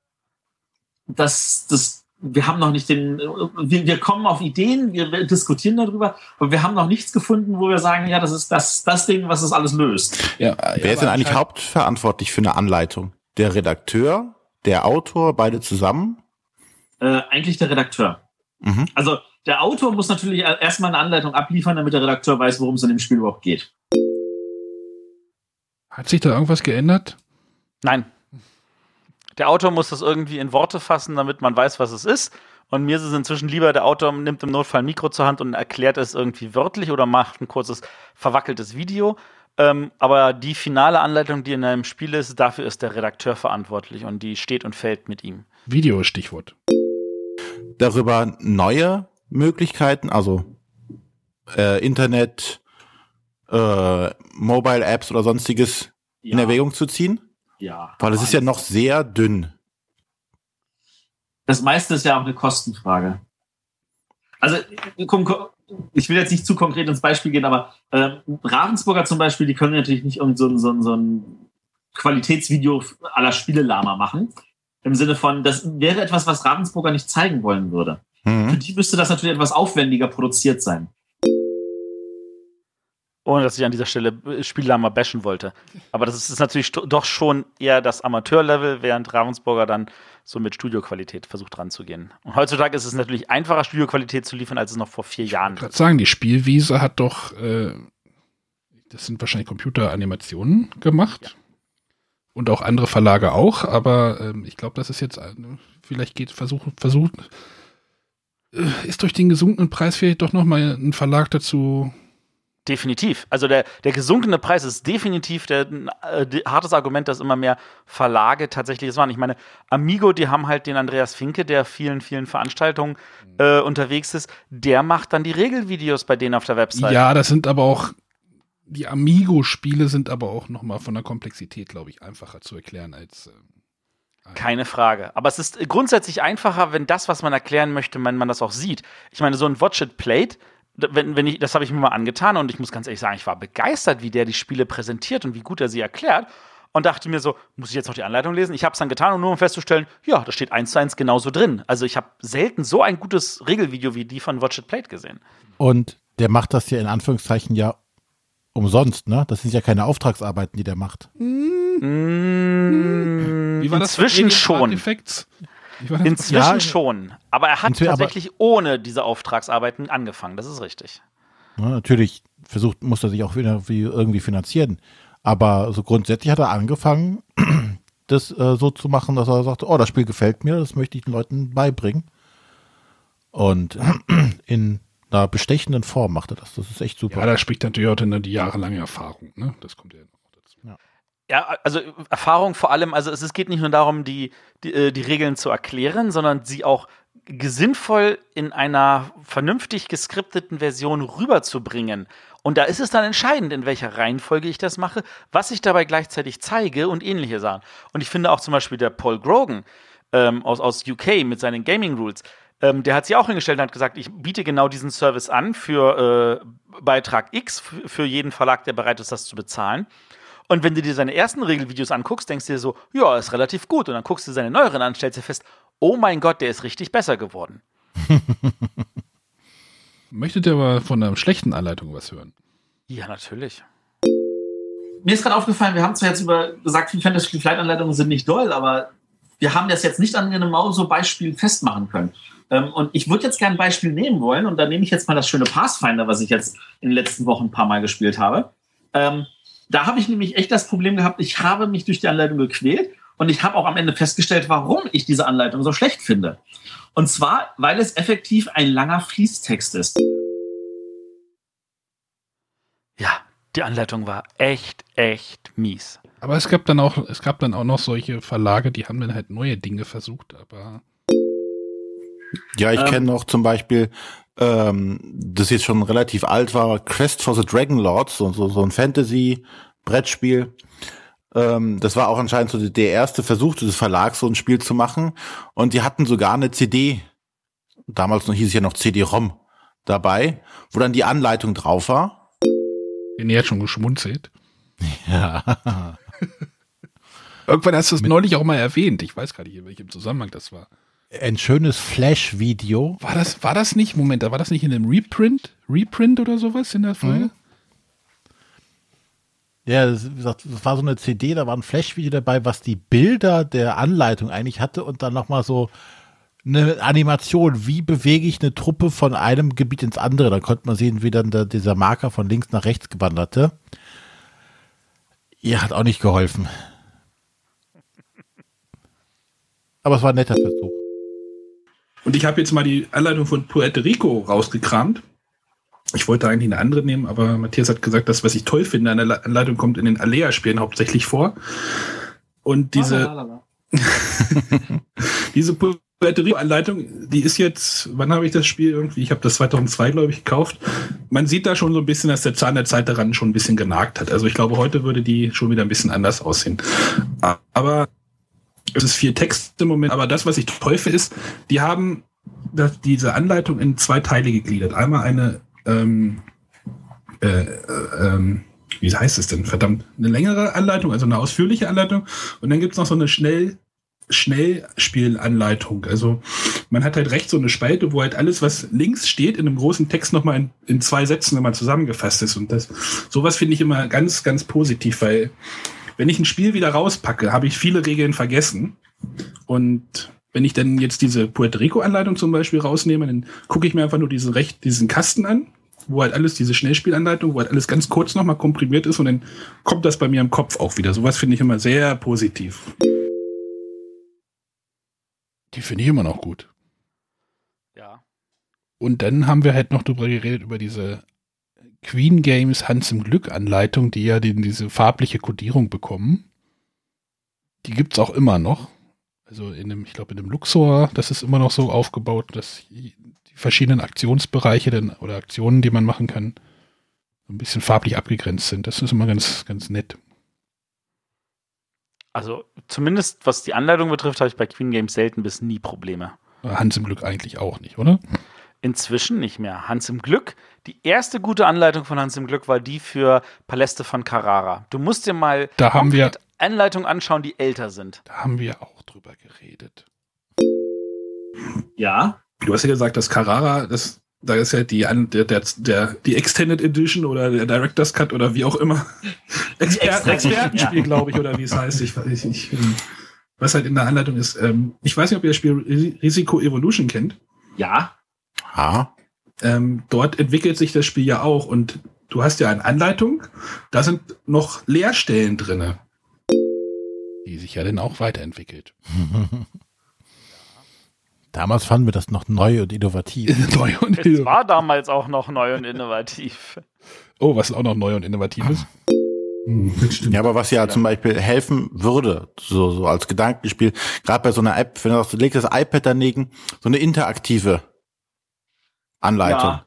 dass das, wir haben noch nicht den, wir, wir kommen auf Ideen, wir diskutieren darüber, aber wir haben noch nichts gefunden, wo wir sagen, ja, das ist das, das Ding, was das alles löst. Ja, Wer ist denn eigentlich hauptverantwortlich für eine Anleitung? Der Redakteur, der Autor, beide zusammen? Äh, eigentlich der Redakteur. Mhm. Also der Autor muss natürlich erstmal eine Anleitung abliefern, damit der Redakteur weiß, worum es in dem Spiel überhaupt geht. Hat sich da irgendwas geändert? Nein. Der Autor muss das irgendwie in Worte fassen, damit man weiß, was es ist. Und mir ist es inzwischen lieber, der Autor nimmt im Notfall ein Mikro zur Hand und erklärt es irgendwie wörtlich oder macht ein kurzes verwackeltes Video. Ähm, aber die finale Anleitung, die in einem Spiel ist, dafür ist der Redakteur verantwortlich und die steht und fällt mit ihm. Video ist Stichwort. Darüber neue Möglichkeiten, also äh, Internet, äh, Mobile Apps oder sonstiges Ja. in Erwägung zu ziehen? Ja. Weil es ist ja noch sehr dünn. Das meiste ist ja auch eine Kostenfrage. Also, ich will jetzt nicht zu konkret ins Beispiel gehen, aber ähm, Ravensburger zum Beispiel, die können natürlich nicht irgend so, ein- so, ein- so ein Qualitätsvideo aller Spielelama machen. Im Sinne von, das wäre etwas, was Ravensburger nicht zeigen wollen würde. Für Mhm. die müsste das natürlich etwas aufwendiger produziert sein. Ohne dass ich an dieser Stelle äh, Spiellama bashen wollte. Aber das ist, ist natürlich doch schon eher das Amateurlevel, während Ravensburger dann so mit Studioqualität versucht ranzugehen. Und heutzutage ist es natürlich einfacher, Studioqualität zu liefern, als es noch vor vier Jahren Ich gerade sagen, die Spielwiese hat doch, äh, das sind wahrscheinlich Computeranimationen gemacht. Und auch andere Verlage auch, aber ähm, ich glaube, das ist jetzt, eine- vielleicht geht, versucht, versucht, äh, ist durch den gesunkenen Preis vielleicht doch nochmal ein Verlag dazu. Definitiv. Also der, der gesunkene Preis ist definitiv der, äh, hartes Argument, dass immer mehr Verlage tatsächlich es waren. Ich meine, Amigo, die haben halt den Andreas Finke, der vielen, vielen Veranstaltungen äh, unterwegs ist, der macht dann die Regelvideos bei denen auf der Website. Ja, das sind aber auch, die Amigo-Spiele sind aber auch nochmal von der Komplexität, glaube ich, einfacher zu erklären als. ähm, Keine Frage. Aber es ist grundsätzlich einfacher, wenn das, was man erklären möchte, wenn man das auch sieht. Ich meine, so ein Watch It Played, d- wenn, wenn ich, das habe ich mir mal angetan und ich muss ganz ehrlich sagen, ich war begeistert, wie der die Spiele präsentiert und wie gut er sie erklärt. Und dachte mir so, muss ich jetzt noch die Anleitung lesen? Ich habe es dann getan, um nur um festzustellen, ja, das steht eins zu eins genauso drin. Also ich habe selten so ein gutes Regelvideo wie die von Watch It Played gesehen. Und der macht das ja in Anführungszeichen ja umsonst, ne? Das sind ja keine Auftragsarbeiten, die der macht. Mm, Wie war das? Inzwischen schon. Inzwischen Ja, schon. Aber er hat Inzwischen- aber- tatsächlich ohne diese Auftragsarbeiten angefangen. Das ist richtig. Ne? Natürlich versucht, muss er sich auch irgendwie finanzieren. Aber so grundsätzlich hat er angefangen, *clears throat* das äh, so zu machen, dass er sagte, oh, das Spiel gefällt mir, das möchte ich den Leuten beibringen. Und *clears throat* in einer bestechenden Form macht er das. Das ist echt super. Ja, da spricht natürlich auch dann die jahrelange Erfahrung, ne? Das kommt ja noch. Ja, also Erfahrung vor allem, also es, geht nicht nur darum, die, die, äh, die Regeln zu erklären, sondern sie auch sinnvoll in einer vernünftig geskripteten Version rüberzubringen. Und da ist es dann entscheidend, in welcher Reihenfolge ich das mache, was ich dabei gleichzeitig zeige und ähnliche Sachen. Und ich finde auch zum Beispiel der Paul Grogan ähm, aus, aus UK mit seinen Gaming Rules, ähm, der hat sich auch hingestellt und hat gesagt, ich biete genau diesen Service an für äh, Beitrag X, für jeden Verlag, der bereit ist, das zu bezahlen. Und wenn du dir seine ersten Regelvideos anguckst, denkst du dir so, ja, ist relativ gut. Und dann guckst du seine neueren an, stellst dir fest, oh mein Gott, der ist richtig besser geworden. *laughs* Möchtet ihr aber von einer schlechten Anleitung was hören? Ja, natürlich. Mir ist gerade aufgefallen, wir haben zwar jetzt über gesagt, die Fantasy Flight Anleitungen sind nicht doll, aber wir haben das jetzt nicht an einem Mauso-Beispiel festmachen können. Ähm, und ich würde jetzt gerne ein Beispiel nehmen wollen und dann nehme ich jetzt mal das schöne Pathfinder, was ich jetzt in den letzten Wochen ein paar Mal gespielt habe. Da habe ich nämlich echt das Problem gehabt, ich habe mich durch die Anleitung gequält und ich habe auch am Ende festgestellt, warum ich diese Anleitung so schlecht finde. Und zwar, weil es effektiv ein langer Fließtext ist. Ja, die Anleitung war echt, echt mies. Aber es gab dann auch, es gab dann auch noch solche Verlage, die haben dann halt neue Dinge versucht, aber Ja, ich Ähm. kenne noch zum Beispiel, ähm, das jetzt schon relativ alt war, Quest for the Dragon Lords, so, so, so ein Fantasy-Brettspiel. Ähm, das war auch anscheinend so der erste Versuch des Verlags, so ein Spiel zu machen. Und die hatten sogar eine CD, damals noch hieß es ja noch CD-ROM dabei, wo dann die Anleitung drauf war. den hat schon geschmunzelt. *laughs* Ja. Irgendwann hast du es neulich auch mal erwähnt. Ich weiß gar nicht, in welchem Zusammenhang das war. Ein schönes Flash-Video. War das, war das nicht, Moment, da war das nicht in einem Reprint? Reprint oder sowas in der Folge? Mhm. Ja, das, das war so eine CD, da war ein Flash-Video dabei, was die Bilder der Anleitung eigentlich hatte und dann nochmal so eine Animation, wie bewege ich eine Truppe von einem Gebiet ins andere. Da konnte man sehen, wie dann der, dieser Marker von links nach rechts gewanderte. Ihr hat auch nicht geholfen. Aber es war ein netter Versuch. Und ich habe jetzt mal die Anleitung von Puerto Rico rausgekramt. Ich wollte eigentlich eine andere nehmen, aber Matthias hat gesagt, das, was ich toll finde an der Anleitung, kommt in den Alea-Spielen hauptsächlich vor. Und diese, *laughs* diese Puerto Rico-Anleitung, die ist jetzt, wann habe ich das Spiel irgendwie? Ich habe das 2002, glaube ich, gekauft. Man sieht da schon so ein bisschen, dass der Zahn der Zeit daran schon ein bisschen genagt hat. Also ich glaube, heute würde die schon wieder ein bisschen anders aussehen. Aber es ist viel Text im Moment. Aber das, was ich toll ist, die haben das, diese Anleitung in zwei Teile gegliedert. Einmal eine, ähm, äh, äh, ähm, wie heißt es denn? Verdammt, eine längere Anleitung, also eine ausführliche Anleitung. Und dann gibt's noch so eine schnell Schnellspielanleitung. Also man hat halt rechts so eine Spalte, wo halt alles, was links steht, in einem großen Text nochmal in, in zwei Sätzen immer zusammengefasst ist. Und das, sowas finde ich immer ganz, ganz positiv, weil wenn ich ein Spiel wieder rauspacke, habe ich viele Regeln vergessen. Und wenn ich dann jetzt diese Puerto Rico-Anleitung zum Beispiel rausnehme, dann gucke ich mir einfach nur diese recht, diesen Kasten an, wo halt alles, diese Schnellspielanleitung, wo halt alles ganz kurz nochmal komprimiert ist und dann kommt das bei mir im Kopf auch wieder. Sowas finde ich immer sehr positiv. Die finde ich immer noch gut. Ja. Und dann haben wir halt noch drüber geredet, über diese Queen Games Hans im Glück Anleitung, die ja den, diese farbliche Kodierung bekommen. Die gibt's auch immer noch. Also in dem, ich glaube, in dem Luxor, das ist immer noch so aufgebaut, dass die verschiedenen Aktionsbereiche denn, oder Aktionen, die man machen kann, so ein bisschen farblich abgegrenzt sind. Das ist immer ganz, ganz nett. Also zumindest was die Anleitung betrifft, habe ich bei Queen Games selten bis nie Probleme. Hans im Glück eigentlich auch nicht, oder? Inzwischen nicht mehr. Hans im Glück. Die erste gute Anleitung von Hans im Glück war die für Paläste von Carrara. Du musst dir mal Da haben wir- Anleitungen anschauen, die älter sind. Da haben wir auch drüber geredet. Ja. Du hast ja gesagt, dass Carrara, das, da ist ja die, der, der, der, die Extended Edition oder der Director's Cut oder wie auch immer. Exper Expertenspiel, ja. glaube ich, oder wie es heißt. Ich, weiß nicht, ich, ähm, was halt in der Anleitung ist. Ähm, ich weiß nicht, ob ihr das Spiel Ris- Risiko Evolution kennt. Ja. Ha. Ähm, dort entwickelt sich das Spiel ja auch und du hast ja eine Anleitung, da sind noch Leerstellen drinne. Die sich ja dann auch weiterentwickelt. *laughs* Damals fanden wir das noch neu und innovativ. *laughs* neu und Es war damals auch noch neu und innovativ. Oh, was auch noch neu und innovativ ist. Hm. Ja, aber was ja zum Beispiel helfen würde, so, so als Gedankenspiel, gerade bei so einer App, wenn du sagst, du legst das iPad daneben, so eine interaktive Anleitung. Ja.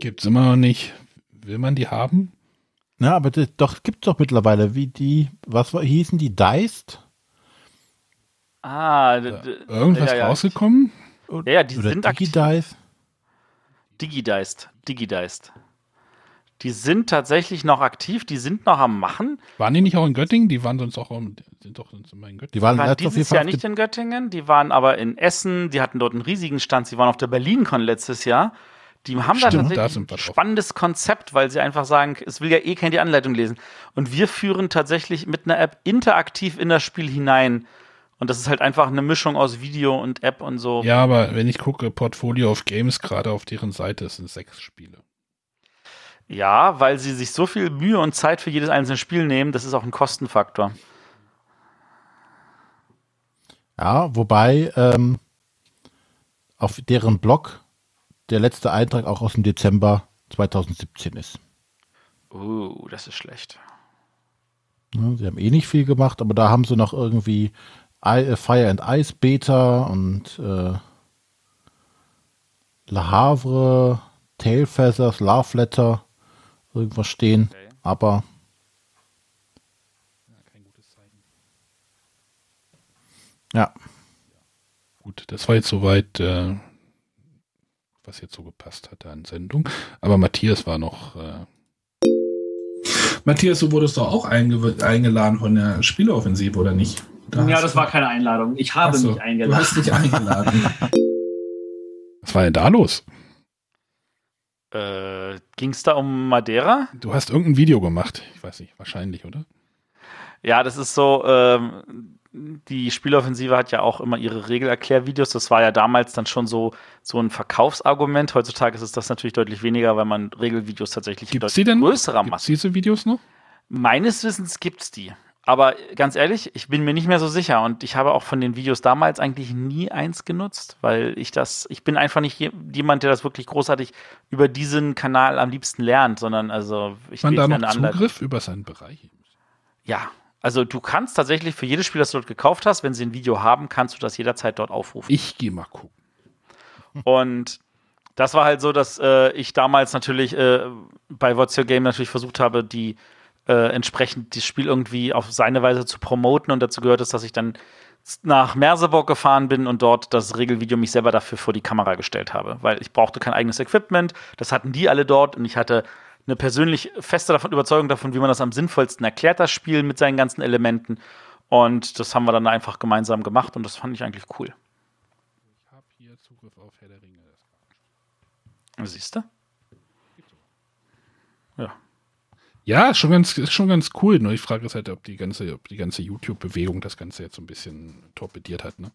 Gibt's immer noch nicht. Will man die haben? Ja, aber das, doch, gibt's doch mittlerweile, wie die, was war, hießen die, Deist? Ah, Irgendwas ja, ja. rausgekommen? Ja, ja, die Oder sind. DigiDice? Digideist. Digideist. Die sind tatsächlich noch aktiv, die sind noch am Machen. Waren die nicht auch in Göttingen? Die waren sonst auch sind doch sonst immer in Die Göttingen. waren, Die waren letztes auf jeden dieses Jahr nicht in Göttingen, die waren aber in Essen, die hatten dort einen riesigen Stand, sie waren auf der BerlinCon letztes Jahr. Die haben da Stimmt, da tatsächlich ein spannendes Konzept, weil sie einfach sagen, es will ja eh kein die Anleitung lesen. Und wir führen tatsächlich mit einer App interaktiv in das Spiel hinein. Und das ist halt einfach eine Mischung aus Video und App und so. Ja, aber wenn ich gucke, Portfolio of Games, gerade auf deren Seite, es sind sechs Spiele. Ja, weil sie sich so viel Mühe und Zeit für jedes einzelne Spiel nehmen, das ist auch ein Kostenfaktor. Ja, wobei ähm, auf deren Blog der letzte Eintrag auch aus dem Dezember 2017 ist. Uh, das ist schlecht. Ne, Sie haben eh nicht viel gemacht, aber da haben sie noch irgendwie äh, Fire and Ice Beta und äh, Le Havre, Tail Feathers, Love Letter irgendwas stehen. Okay. Aber ja, Gut, das war jetzt soweit, äh, was jetzt so gepasst hatte an Sendung. Aber Matthias war noch. Äh Matthias, du wurdest doch auch einge eingeladen von der Spieleoffensive, oder nicht? Da ja, das du- war keine Einladung. Ich habe so, mich Du eingeladen. hast dich eingeladen. Was war denn da los? Äh, Ging es da um Madeira? Du hast irgendein Video gemacht. Ich weiß nicht, wahrscheinlich, oder? Ja, das ist so, ähm, die Spieloffensive hat ja auch immer ihre Regelerklärvideos. Das war ja damals dann schon so, so ein Verkaufsargument. Heutzutage ist es das natürlich deutlich weniger, weil man Regelvideos tatsächlich Gibt in es die denn? größerer Gibt's Masse. diese Videos noch? Meines Wissens gibt's die. Aber ganz ehrlich, ich bin mir nicht mehr so sicher und ich habe auch von den Videos damals eigentlich nie eins genutzt, weil ich das, ich bin einfach nicht je- jemand, der das wirklich großartig über diesen Kanal am liebsten lernt, sondern also ich Man da noch. Zugriff über seinen Bereich? Ja, also du kannst tatsächlich für jedes Spiel, das du dort gekauft hast, wenn sie ein Video haben, kannst du das jederzeit dort aufrufen. Ich gehe mal gucken. Und das war halt so, dass äh, ich damals natürlich äh, bei What's Your Game natürlich versucht habe, die äh, entsprechend das Spiel irgendwie auf seine Weise zu promoten. Und dazu gehört es, dass ich dann nach Merseburg gefahren bin und dort das Regelvideo mich selber dafür vor die Kamera gestellt habe. Weil ich brauchte kein eigenes Equipment, das hatten die alle dort und ich hatte eine persönlich feste davon, Überzeugung davon, wie man das am sinnvollsten erklärt, das Spiel mit seinen ganzen Elementen. Und das haben wir dann einfach gemeinsam gemacht und das fand ich eigentlich cool. Ich habe hier Zugriff auf Herr der Ringe. Siehst du? Ja. Ja, ist schon ganz, ist schon ganz cool. Nur die Frage ist halt, ob die ganze, ob die ganze YouTube-Bewegung das Ganze jetzt so ein bisschen torpediert hat. Ne?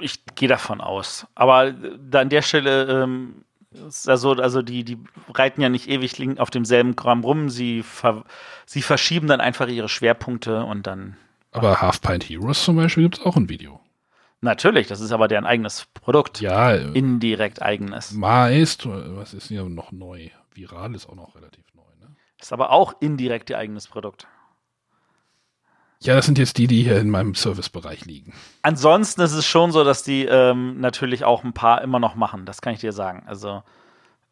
Ich gehe davon aus. Aber da an der Stelle ähm, ist ja so, also die, die reiten ja nicht ewig auf demselben Kram rum. Sie, ver sie verschieben dann einfach ihre Schwerpunkte und dann. Aber Half Pint Heroes zum Beispiel gibt es auch ein Video. Natürlich, das ist aber deren eigenes Produkt. Ja, äh, Indirekt eigenes. Maestro, was ist hier noch neu? Viral ist auch noch relativ? Ist aber auch indirekt ihr eigenes Produkt. Ja, das sind jetzt die, die hier in meinem Servicebereich liegen. Ansonsten ist es schon so, dass die ähm, natürlich auch ein paar immer noch machen. Das kann ich dir sagen. Also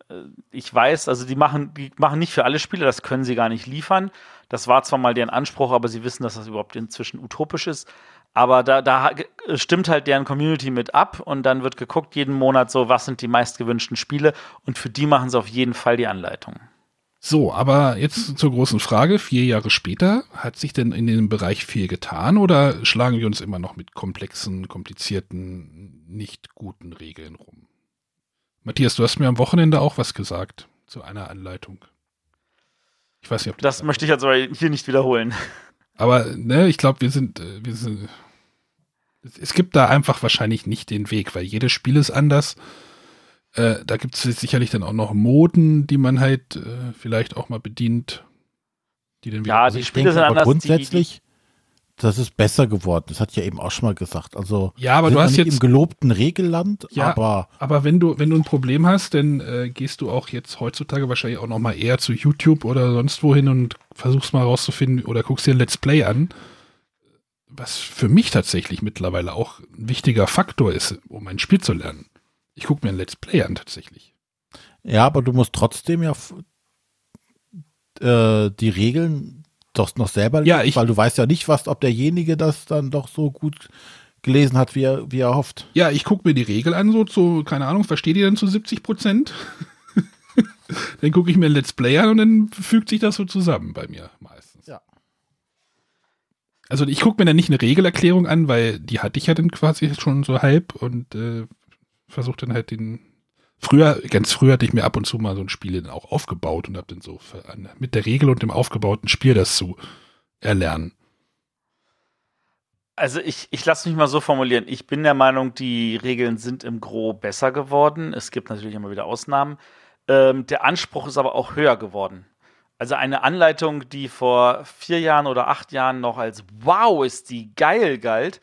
äh, ich weiß, also die machen, die machen nicht für alle Spiele, das können sie gar nicht liefern. Das war zwar mal deren Anspruch, aber sie wissen, dass das überhaupt inzwischen utopisch ist. Aber da, da äh, stimmt halt deren Community mit ab und dann wird geguckt jeden Monat so, was sind die meistgewünschten Spiele und für die machen sie auf jeden Fall die Anleitung. So, aber jetzt zur großen Frage. Vier Jahre später, hat sich denn in dem Bereich viel getan oder schlagen wir uns immer noch mit komplexen, komplizierten, nicht guten Regeln rum? Matthias, du hast mir am Wochenende auch was gesagt zu einer Anleitung. Ich weiß nicht, ob du Das möchte ich jetzt aber hier nicht wiederholen. Aber ne, ich glaube, wir sind, äh, wir sind. Es gibt da einfach wahrscheinlich nicht den Weg, weil jedes Spiel ist anders. Äh, da gibt es sicherlich dann auch noch Moden, die man halt äh, vielleicht auch mal bedient. Die dann wieder. Ja, Also die ich Spiele denke sind aber anders. die- grundsätzlich, das ist besser geworden. Das hat ja eben auch schon mal gesagt. Also ja, aber sind du hast jetzt. im gelobten Regelland, Ja. aber Aber wenn du, wenn du ein Problem hast, dann äh, gehst du auch jetzt heutzutage wahrscheinlich auch noch mal eher zu YouTube oder sonst wohin und versuchst mal rauszufinden oder guckst dir ein Let's Play an. Was für mich tatsächlich mittlerweile auch ein wichtiger Faktor ist, um ein Spiel zu lernen. Ich gucke mir ein Let's Play an tatsächlich. ja, aber du musst trotzdem ja äh, die Regeln doch noch selber Ja, lesen, ich- weil du weißt ja nicht, was, ob derjenige das dann doch so gut gelesen hat, wie er, wie er hofft. Ja, ich gucke mir die Regel an, so zu, keine Ahnung, verstehe die dann zu 70 Prozent. *laughs* dann gucke ich mir ein Let's Play an und dann fügt sich das so zusammen bei mir meistens. Ja. Also ich gucke mir dann nicht eine Regelerklärung an, weil die hatte ich ja dann quasi schon so halb und äh, versuche dann halt den. Früher, ganz früher hatte ich mir ab und zu mal so ein Spiel dann auch aufgebaut und habe dann so mit der Regel und dem aufgebauten Spiel das zu erlernen. Also ich, ich lasse mich mal so formulieren. Ich bin der Meinung, die Regeln sind im Gro besser geworden. Es gibt natürlich immer wieder Ausnahmen. Ähm, der Anspruch ist aber auch höher geworden. Also eine Anleitung, die vor vier Jahren oder acht Jahren noch als Wow ist die geil galt,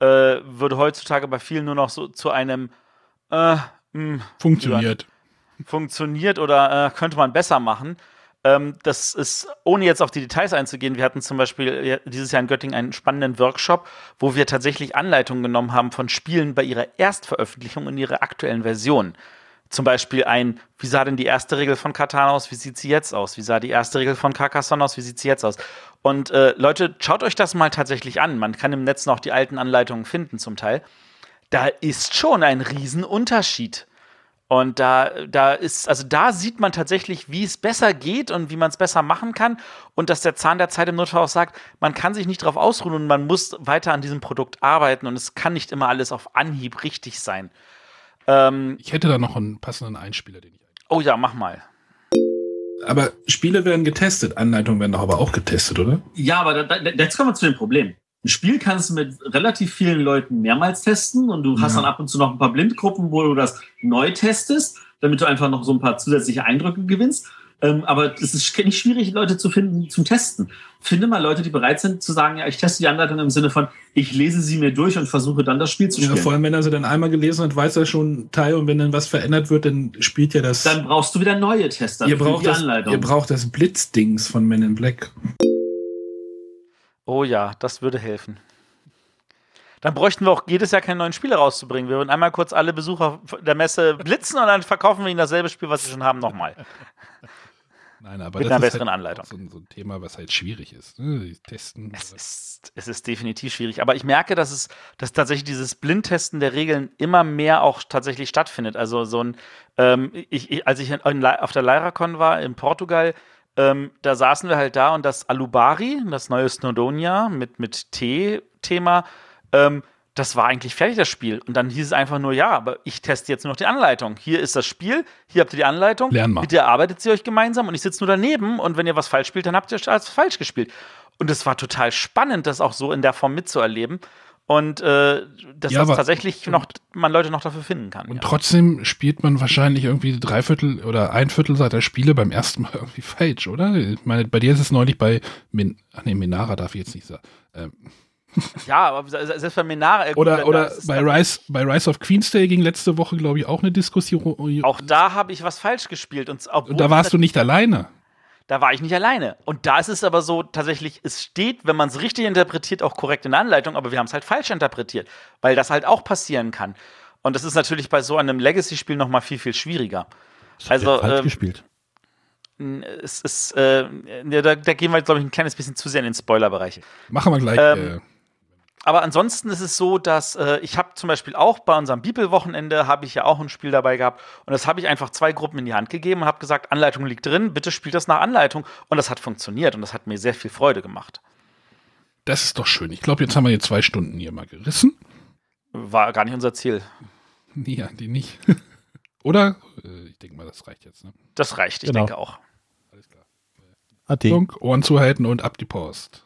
äh, würde heutzutage bei vielen nur noch so zu einem äh, mh, Funktioniert. funktioniert oder äh, könnte man besser machen. Ähm, das ist, ohne jetzt auf die Details einzugehen, wir hatten zum Beispiel ja, dieses Jahr in Göttingen einen spannenden Workshop, wo wir tatsächlich Anleitungen genommen haben von Spielen bei ihrer Erstveröffentlichung in ihrer aktuellen Version. Zum Beispiel ein, wie sah denn die erste Regel von Katan aus, wie sieht sie jetzt aus? Wie sah die erste Regel von Carcassonne aus, wie sieht sie jetzt aus? Und äh, Leute, schaut euch das mal tatsächlich an. Man kann im Netz noch die alten Anleitungen finden zum Teil. Da ist schon ein Riesenunterschied. Und da, da ist, also da sieht man tatsächlich, wie es besser geht und wie man es besser machen kann. Und dass der Zahn der Zeit im Notfall auch sagt, man kann sich nicht darauf ausruhen und man muss weiter an diesem Produkt arbeiten und es kann nicht immer alles auf Anhieb richtig sein. Ähm, Ich hätte da noch einen passenden Einspieler, den ich oh ja, mach mal. Aber Spiele werden getestet, Anleitungen werden doch aber auch getestet, oder? Ja, aber da, da, jetzt kommen wir zu dem Problem. Ein Spiel kannst du mit relativ vielen Leuten mehrmals testen und du hast Ja. dann ab und zu noch ein paar Blindgruppen, wo du das neu testest, damit du einfach noch so ein paar zusätzliche Eindrücke gewinnst. Ähm, aber es ist nicht schwierig, Leute zu finden zum Testen. Finde mal Leute, die bereit sind zu sagen, ja, ich teste die Anleitung im Sinne von, ich lese sie mir durch und versuche dann das Spiel zu Ja, spielen. vor allem, wenn er sie dann einmal gelesen hat, weiß er schon Teil und wenn dann was verändert wird, dann spielt ja das. dann brauchst du wieder neue Tester ihr, braucht die das Anleitung. ihr braucht das Blitzdings von Men in Black. Oh ja, das würde helfen. Dann bräuchten wir auch jedes Jahr keinen neuen Spieler rauszubringen. Wir würden einmal kurz alle Besucher der Messe blitzen und dann verkaufen wir ihnen dasselbe Spiel, was sie schon haben, nochmal. *laughs* Nein, aber Mit das einer ist besseren halt Anleitung. So, ein- so ein Thema, was halt schwierig ist. Ne? Die Testen. Es ist, es ist definitiv schwierig. Aber ich merke, dass es, dass tatsächlich dieses Blindtesten der Regeln immer mehr auch tatsächlich stattfindet. Also so ein, ähm, ich, ich, als ich in, auf der Lyracon war in Portugal, ähm, da saßen wir halt da und das Alubari, das neue Snowdonia mit, mit T-Thema, ähm, das war eigentlich fertig, das Spiel. Und dann hieß es einfach nur, ja, aber ich teste jetzt nur noch die Anleitung. Hier ist das Spiel, hier habt ihr die Anleitung. Lern mal. Bitte erarbeitet sie euch gemeinsam und ich sitze nur daneben und wenn ihr was falsch spielt, dann habt ihr es falsch gespielt. Und es war total spannend, das auch so in der Form mitzuerleben. Und äh, dass Ja, das tatsächlich noch, man Leute noch dafür finden kann. Und ja. trotzdem spielt man wahrscheinlich irgendwie drei Viertel oder ein Viertel seiner Spiele beim ersten Mal *laughs* irgendwie falsch, oder? Ich meine, bei dir ist es neulich bei Min ach nee, Minara darf ich jetzt nicht sagen. Ähm, *laughs* Ja, aber se- se- selbst bei Minara. äh, gut, oder bei dann- Rise, bei Rise of Queensday ging letzte Woche, glaube ich, auch eine Diskussion. Auch da habe ich was falsch gespielt. Und, und da warst du nicht alleine. Da war ich nicht alleine. Und da ist es aber so, tatsächlich, es steht, wenn man es richtig interpretiert, auch korrekt in der Anleitung, aber wir haben es halt falsch interpretiert, weil das halt auch passieren kann. Und das ist natürlich bei so einem Legacy-Spiel noch mal viel, viel schwieriger. Also, falsch ähm, gespielt. es ist, äh, ja, da, da gehen wir, glaube ich, ein kleines bisschen zu sehr in den Spoilerbereich. Machen wir gleich. Ähm, äh, Aber ansonsten ist es so, dass äh, ich habe zum Beispiel auch bei unserem Bibelwochenende habe ich ja auch ein Spiel dabei gehabt und das habe ich einfach zwei Gruppen in die Hand gegeben und habe gesagt, Anleitung liegt drin, bitte spielt das nach Anleitung und das hat funktioniert und das hat mir sehr viel Freude gemacht. das ist doch schön. Ich glaube, jetzt haben wir hier zwei Stunden hier mal gerissen. War gar nicht unser Ziel. Nee, die nicht. *laughs* oder? Äh, ich denke mal, das reicht jetzt. Ne? Das reicht, ich Genau. denke auch. Alles klar. Ade. Ohren zuhalten und ab die Post.